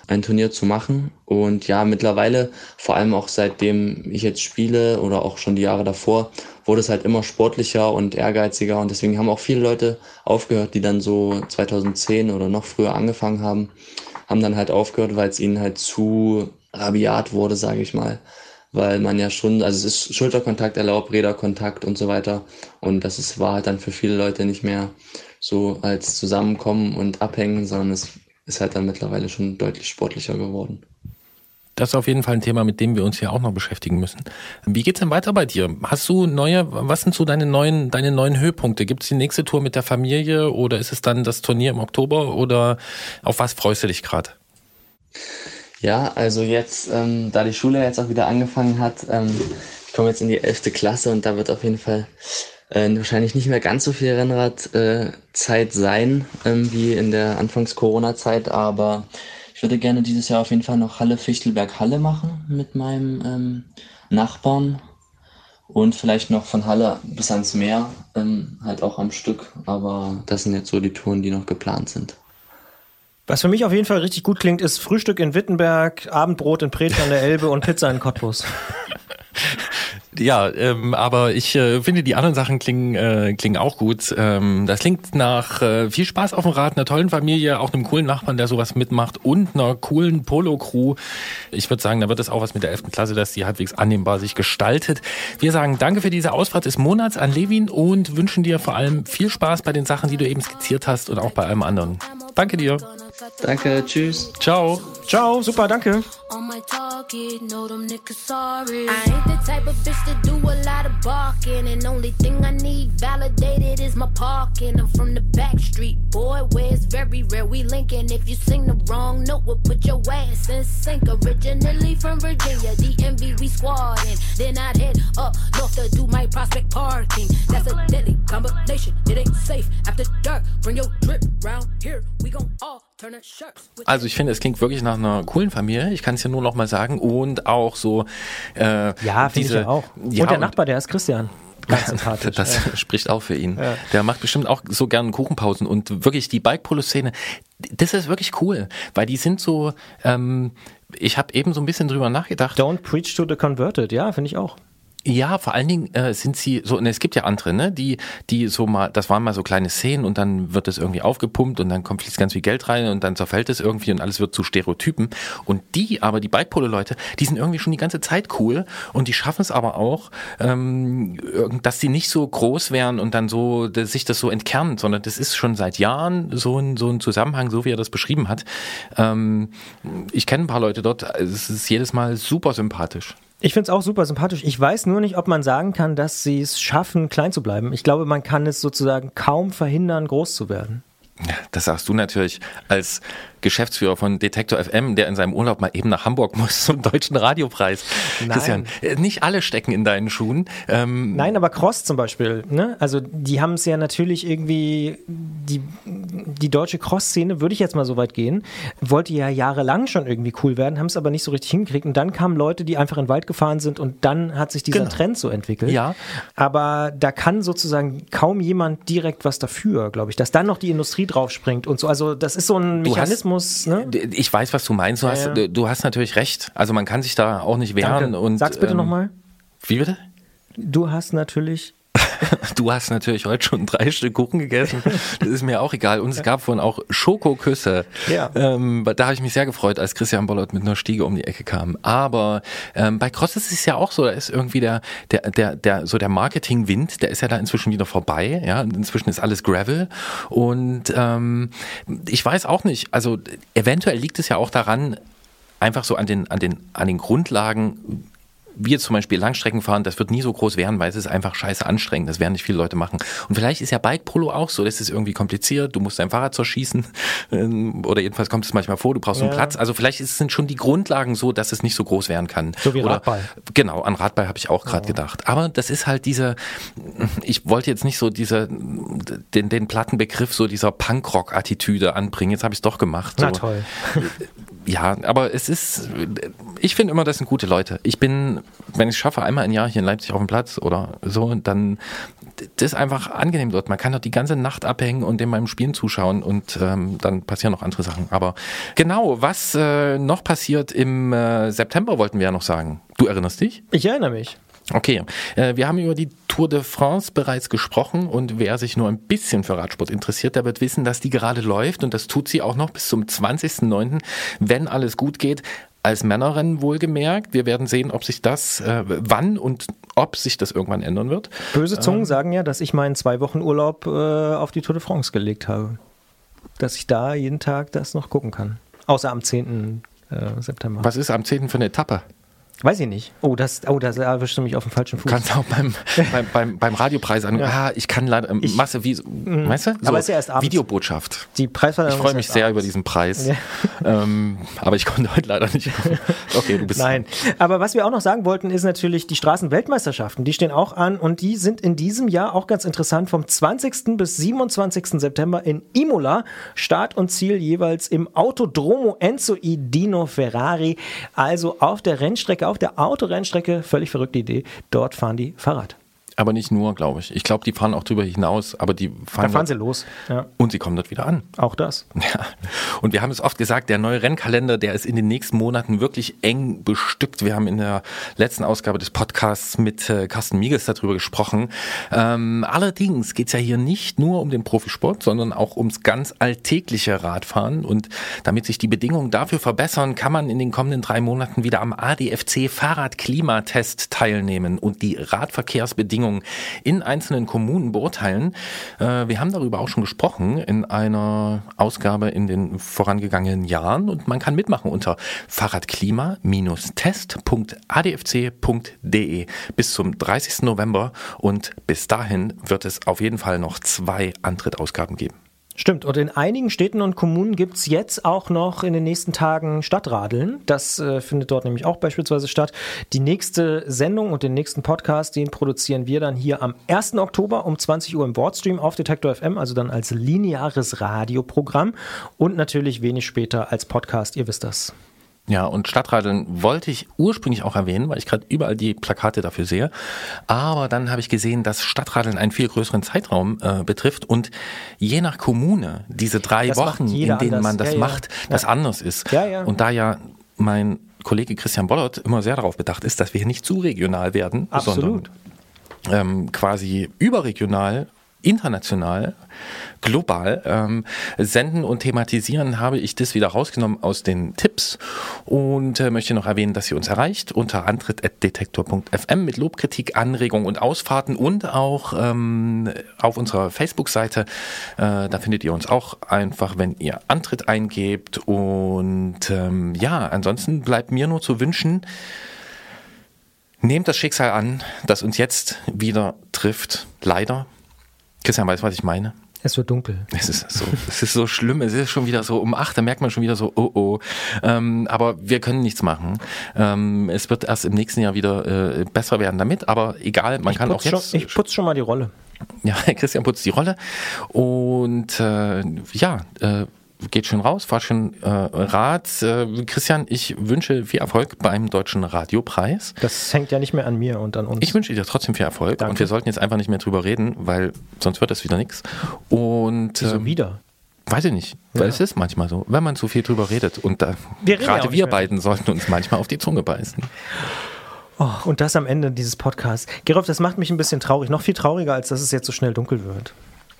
ein Turnier zu machen. Und ja, mittlerweile, vor allem auch seitdem ich jetzt spiele oder auch schon die Jahre davor, wurde es halt immer sportlicher und ehrgeiziger. Und deswegen haben auch viele Leute aufgehört, die dann so 2010 oder noch früher angefangen haben, haben dann halt aufgehört, weil es ihnen halt zu rabiat wurde, sage ich mal. Weil man ja schon, also es ist Schulterkontakt erlaubt, Räderkontakt und so weiter. Und das ist, war halt dann für viele Leute nicht mehr so als Zusammenkommen und Abhängen, sondern es ist halt dann mittlerweile schon deutlich sportlicher geworden. Das ist auf jeden Fall ein Thema, mit dem wir uns ja auch noch beschäftigen müssen. Wie geht's denn weiter bei dir? Hast du neue, was sind so deine neuen, deine neuen Höhepunkte? Gibt es die nächste Tour mit der Familie oder ist es dann das Turnier im Oktober oder auf was freust du dich gerade? Ja, also jetzt, ähm, da die Schule jetzt auch wieder angefangen hat, ähm, ich komme jetzt in die elfte Klasse und da wird auf jeden Fall äh, wahrscheinlich nicht mehr ganz so viel Rennradzeit äh, sein ähm, wie in der Anfangs-Corona-Zeit, aber ich würde gerne dieses Jahr auf jeden Fall noch Halle Fichtelberg Halle machen mit meinem ähm, Nachbarn und vielleicht noch von Halle bis ans Meer, ähm, halt auch am Stück, aber das sind jetzt so die Touren, die noch geplant sind. Was für mich auf jeden Fall richtig gut klingt, ist Frühstück in Wittenberg, Abendbrot in Preetsch an der Elbe und Pizza in Cottbus. [LAUGHS] [LAUGHS] Ja, ähm, aber ich äh, finde, die anderen Sachen klingen, äh, klingen auch gut. Ähm, das klingt nach äh, viel Spaß auf dem Rad, einer tollen Familie, auch einem coolen Nachbarn, der sowas mitmacht und einer coolen Polo-Crew. Ich würde sagen, da wird es auch was mit der 11. Klasse, dass die halbwegs annehmbar sich gestaltet. Wir sagen danke für diese Ausfahrt des Monats an Levin und wünschen dir vor allem viel Spaß bei den Sachen, die du eben skizziert hast und auch bei allem anderen. Danke dir. Danke, tschüss. Ciao. Ciao, super, danke. on my target, know them niggas sorry. I ain't the type of bitch to do a lot of barking, and only thing I need validated is my parking. I'm from the back street, boy, where it's very rare we linkin'. If you sing the wrong note, we'll put your ass in sync. Originally from Virginia, DMV we squatting. Then I'd head up north to do my prospect parking. That's a deadly combination. It ain't safe after dark. Bring your drip round here. We gon' all Also ich finde, es klingt wirklich nach einer coolen Familie. Ich kann es ja nur noch mal sagen. Und auch so äh, Ja, finde ich diese- ja auch. Ja, und der Nachbar, der ist Christian. [LAUGHS] Das ja. spricht auch für ihn. Ja. Der macht bestimmt auch so gern Kuchenpausen und wirklich die Bike-Polo-Szene, das ist wirklich cool, weil die sind so, ähm, ich habe eben so ein bisschen drüber nachgedacht. Don't preach to the converted, ja, finde ich auch. Ja, vor allen Dingen äh, sind sie so, und es gibt ja andere, ne, die, die so mal, das waren mal so kleine Szenen und dann wird es irgendwie aufgepumpt und dann kommt fließt ganz viel Geld rein und dann zerfällt es irgendwie und alles wird zu Stereotypen. Und die, aber die Bikepole-Leute, die sind irgendwie schon die ganze Zeit cool und die schaffen es aber auch, ähm, dass die nicht so groß werden und dann so, sich das so entkernt, sondern das ist schon seit Jahren so ein, so ein Zusammenhang, so wie er das beschrieben hat. Ähm, ich kenne ein paar Leute dort, es ist jedes Mal super sympathisch. Ich finde es auch super sympathisch. Ich weiß nur nicht, ob man sagen kann, dass sie es schaffen, klein zu bleiben. Ich glaube, man kann es sozusagen kaum verhindern, groß zu werden. Das sagst du natürlich als Geschäftsführer von Detektor FM, der in seinem Urlaub mal eben nach Hamburg muss [LAUGHS] zum deutschen Radiopreis. Nein. Christian, äh, nicht alle stecken in deinen Schuhen. Ähm Nein, aber Cross zum Beispiel, ne? Also die haben es ja natürlich irgendwie, die, die deutsche Cross-Szene, würde ich jetzt mal so weit gehen, wollte ja jahrelang schon irgendwie cool werden, haben es aber nicht so richtig hingekriegt. Und dann kamen Leute, die einfach in den Wald gefahren sind und dann hat sich dieser genau. Trend so entwickelt. Ja. Aber da kann sozusagen kaum jemand direkt was dafür, glaube ich, dass dann noch die Industrie draufspringt und so. Also das ist so ein Mechanismus muss. Ne? Ich weiß, was du meinst. Du, ja, hast, ja. du hast natürlich recht. Also man kann sich da auch nicht wehren. Danke. Und, Sag's bitte ähm, nochmal. Wie bitte? Du hast natürlich [LAUGHS] Du hast natürlich heute schon drei Stück Kuchen gegessen. Das ist mir auch egal. Und es gab vorhin auch Schokoküsse. Ja. Ähm, da habe ich mich sehr gefreut, als Christian Bollert mit einer Stiege um die Ecke kam. Aber ähm, bei Cross ist es ja auch so, da ist irgendwie der, der, der, der, so der Marketingwind, der ist ja da inzwischen wieder vorbei. Ja, inzwischen ist alles Gravel. Und ähm, ich weiß auch nicht, also eventuell liegt es ja auch daran, einfach so an den, an den, an den Grundlagen, wir zum Beispiel Langstrecken fahren, das wird nie so groß werden, weil es ist einfach scheiße anstrengend. Das werden nicht viele Leute machen. Und vielleicht ist ja Bike Polo auch so. Das ist irgendwie kompliziert. Du musst dein Fahrrad zerschießen. [LAUGHS] Ähm, oder jedenfalls kommt es manchmal vor, du brauchst ja. einen Platz. Also vielleicht sind schon die Grundlagen so, dass es nicht so groß werden kann. So wie oder, Radball. Genau, an Radball habe ich auch gerade ja. gedacht. Aber das ist halt diese, ich wollte jetzt nicht so diese, den, den platten Begriff so dieser Punkrock-Attitüde anbringen. Jetzt habe ich es doch gemacht. Na so. toll. [LAUGHS] Ja, aber es ist, ich finde immer, das sind gute Leute. Ich bin wenn ich es schaffe, einmal im Jahr hier in Leipzig auf dem Platz oder so, dann das ist einfach angenehm dort. Man kann dort die ganze Nacht abhängen und dem beim Spielen zuschauen und ähm, dann passieren noch andere Sachen. Aber genau, was äh, noch passiert im äh, September, wollten wir ja noch sagen. Du erinnerst dich? Ich erinnere mich. Okay, äh, wir haben über die Tour de France bereits gesprochen und wer sich nur ein bisschen für Radsport interessiert, der wird wissen, dass die gerade läuft und das tut sie auch noch bis zum 20.09., wenn alles gut geht als Männerrennen wohlgemerkt. Wir werden sehen, ob sich das, äh, wann und ob sich das irgendwann ändern wird. Böse Zungen ähm, sagen ja, dass ich meinen zwei Wochen Urlaub äh, auf die Tour de France gelegt habe. Dass ich da jeden Tag das noch gucken kann. Außer am 10. Äh, September. Was ist am 10. für eine Etappe? Weiß ich nicht. Oh, das, oh, das erwischt du mich auf dem falschen Fuß. Kannst auch beim, [LAUGHS] beim, beim, beim Radiopreis an. Ja. Ah, ich kann leider ähm, ich, Masse wie, mh, weißt du? So, aber ist ja erst abends. Videobotschaft. Die Preisverleihung. Ich freue mich sehr abends. über diesen Preis. Ja. [LAUGHS] Ähm, aber ich konnte heute leider nicht. Okay, du bist. Nein. Aber was wir auch noch sagen wollten, ist natürlich die Straßenweltmeisterschaften. Die stehen auch an und die sind in diesem Jahr auch ganz interessant vom 20. bis 27. September in Imola. Start und Ziel jeweils im Autodromo Enzo i Dino Ferrari. Also auf der Rennstrecke auf der Autorennstrecke, völlig verrückte Idee, dort fahren die Fahrrad. Aber nicht nur, glaube ich. Ich glaube, die fahren auch drüber hinaus, aber die fahren. Da fahren sie los. Ja. Und sie kommen dort wieder an. Auch das. [LAUGHS] Ja. Und wir haben es oft gesagt, der neue Rennkalender, der ist in den nächsten Monaten wirklich eng bestückt. Wir haben in der letzten Ausgabe des Podcasts mit äh, Carsten Miegels darüber gesprochen. Ähm, allerdings geht es ja hier nicht nur um den Profisport, sondern auch ums ganz alltägliche Radfahren. Und damit sich die Bedingungen dafür verbessern, kann man in den kommenden drei Monaten wieder am ADFC Fahrradklimatest teilnehmen und die Radverkehrsbedingungen Entwicklung in einzelnen Kommunen beurteilen. Äh, wir haben darüber auch schon gesprochen in einer Ausgabe in den vorangegangenen Jahren und man kann mitmachen unter fahrradklima-test.adfc.de bis zum 30. November und bis dahin wird es auf jeden Fall noch zwei Antrittausgaben geben. Stimmt, und in einigen Städten und Kommunen gibt es jetzt auch noch in den nächsten Tagen Stadtradeln. Das äh, findet dort nämlich auch beispielsweise statt. Die nächste Sendung und den nächsten Podcast, den produzieren wir dann hier am 1. Oktober um 20 Uhr im Boardstream auf Detektor FM, also dann als lineares Radioprogramm und natürlich wenig später als Podcast, ihr wisst das. Ja, und Stadtradeln wollte ich ursprünglich auch erwähnen, weil ich gerade überall die Plakate dafür sehe. Aber dann habe ich gesehen, dass Stadtradeln einen viel größeren Zeitraum äh, betrifft und je nach Kommune diese drei das Wochen, in denen anders. man das ja, macht, ja. das anders ist. Ja, ja. Und da ja mein Kollege Christian Bollert immer sehr darauf bedacht ist, dass wir hier nicht zu regional werden, Absolut. sondern ähm, quasi überregional international, global ähm, senden und thematisieren, habe ich das wieder rausgenommen aus den Tipps und äh, möchte noch erwähnen, dass ihr uns erreicht unter antritt.detektor.fm mit Lobkritik, Anregungen und Ausfahrten und auch ähm, auf unserer Facebook-Seite. Äh, da findet ihr uns auch einfach, wenn ihr Antritt eingebt. Und ähm, ja, ansonsten bleibt mir nur zu wünschen, nehmt das Schicksal an, das uns jetzt wieder trifft. Leider. Christian weiß, was ich meine. Es wird dunkel. Es ist so, es ist so schlimm. Es ist schon wieder so um acht, da merkt man schon wieder so, oh oh. Ähm, aber wir können nichts machen. Ähm, es wird erst im nächsten Jahr wieder äh, besser werden damit. Aber egal, man Ich kann auch jetzt. Schon, ich putze schon mal die Rolle. Ja, [LAUGHS] Christian putzt die Rolle. Und äh, ja, äh, geht schön raus, fahrt schön äh, Rad. Äh, Christian, ich wünsche viel Erfolg beim Deutschen Radiopreis. Das hängt ja nicht mehr an mir und an uns. Ich wünsche dir trotzdem viel Erfolg. Danke. Und wir sollten jetzt einfach nicht mehr drüber reden, weil sonst wird das wieder nichts. Und Wieso ähm, wieder? Weiß ich nicht, weil Ja. es ist manchmal so, wenn man zu viel drüber redet. Und da, Wir reden ja auch gerade nicht wir mehr. beiden sollten uns manchmal auf die Zunge beißen. Oh, und das am Ende dieses Podcasts. Gerolf, das macht mich ein bisschen traurig. Noch viel trauriger, als dass es jetzt so schnell dunkel wird.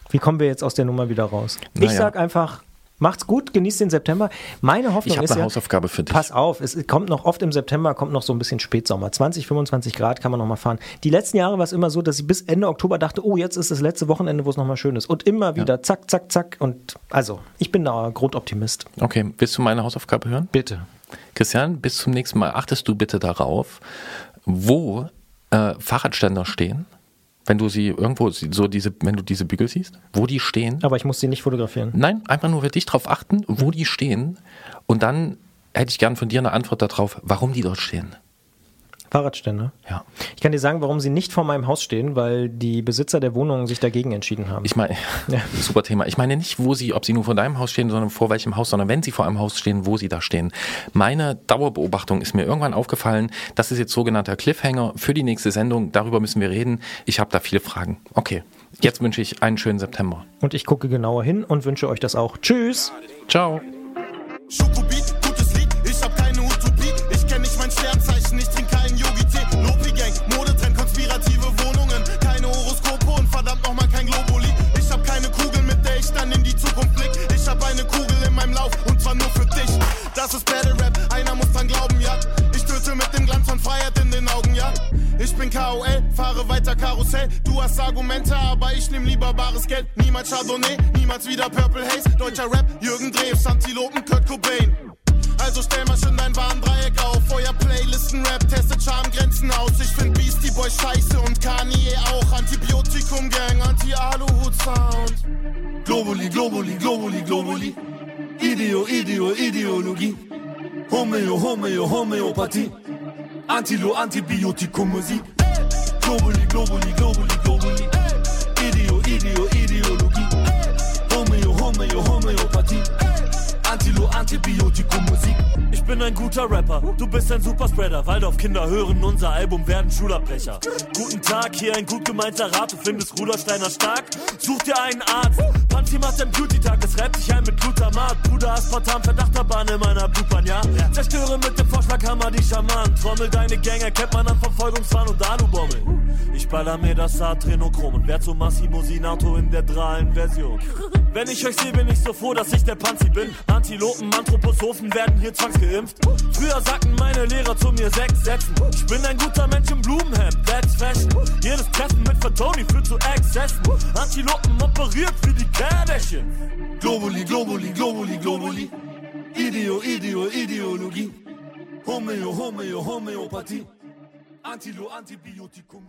Wie kommen wir jetzt aus der Nummer wieder raus? Ich Naja. sag einfach, macht's gut, genießt den September. Meine Hoffnung Ich habe ist eine ja, Hausaufgabe für dich. Pass auf, es kommt noch oft im September, kommt noch so ein bisschen Spätsommer. 20, 25 Grad kann man noch mal fahren. Die letzten Jahre war es immer so, dass ich bis Ende Oktober dachte, oh, jetzt ist das letzte Wochenende, wo es noch mal schön ist. Und immer wieder zack, zack, zack. Und also, ich bin da Grundoptimist. Okay, willst du meine Hausaufgabe hören? Bitte. Christian, bis zum nächsten Mal achtest du bitte darauf, wo äh, Fahrradständer stehen, wenn du sie irgendwo so diese, wenn du diese Bügel siehst, wo die stehen. Aber ich muss sie nicht fotografieren. Nein, einfach nur für dich darauf achten, wo die stehen. Und dann hätte ich gern von dir eine Antwort darauf, warum die dort stehen. Fahrradstände. Ja. Ich kann dir sagen, warum sie nicht vor meinem Haus stehen, weil die Besitzer der Wohnungen sich dagegen entschieden haben. Ich meine, [LAUGHS] super Thema. Ich meine nicht, wo sie, ob sie nur vor deinem Haus stehen, sondern vor welchem Haus, sondern wenn sie vor einem Haus stehen, wo sie da stehen. Meine Dauerbeobachtung ist mir irgendwann aufgefallen, das ist jetzt sogenannter Cliffhanger für die nächste Sendung. Darüber müssen wir reden. Ich habe da viele Fragen. Okay, jetzt wünsche ich einen schönen September. Und ich gucke genauer hin und wünsche euch das auch. Tschüss. Ciao. Ich bin KOL, fahre weiter Karussell. Du hast Argumente, aber ich nehm lieber bares Geld. Niemals Chardonnay, niemals wieder Purple Haze. Deutscher Rap, Jürgen Drews, Antilopen, Kurt Cobain. Also stell mal schön dein Warndreieck auf. Euer Playlisten-Rap testet Charmgrenzen aus. Ich find Beastie Boy scheiße und Kanye auch. Antibiotikum-Gang, Anti-Aluhut-Sound. Globuli, Globuli, Globuli, Globuli. Ideo, Ideo, Ideologie. Homeo, Homeo, Homöopathie. Antilo, Antibiotikum, Musik. Globuli, Globuli, Globuli, Globuli. Ideo, Ideo, Ideologie. Homeo, Homeo. Antilo, Antibiotikum, Musik. Ich bin ein guter Rapper, du bist ein Superspreader. Waldorf-Kinder hören unser Album, werden Schulabbrecher. Guten Tag, hier ein gut gemeinter Rat. Du findest Rudolsteiner stark? Such dir einen Arzt. Panzi macht einen Beauty-Tag, es reibt sich ein mit Glutamat. Bruder, Aspartam, Verdachterbahn in meiner Blutbahn, ja? Zerstöre mit dem Vorschlaghammer die Schamanen. Trommel deine Gang, erkennt man an Verfolgungswahn und Alubommel. Ich baller mir das Adrenochrom und werd so Massimo Sinato in der drahlen Version. Wenn ich euch sehe, bin ich so froh, dass ich der Panzi bin. Antilopen, Anthroposophen werden hier zwangsgeimpft. Früher sagten meine Lehrer zu mir sechs Sätzen. Ich bin ein guter Mensch im Blumenhemd, that's fashion. Jedes Treffen mit Fatoni führt zu Exzessen. Antilopen operiert wie die Kardashians. Globuli, Globuli, Globuli, Globuli. Ideo, Ideo, Ideologie. Homeo, Homeo, Homöopathie. Antilo, Antibiotikum.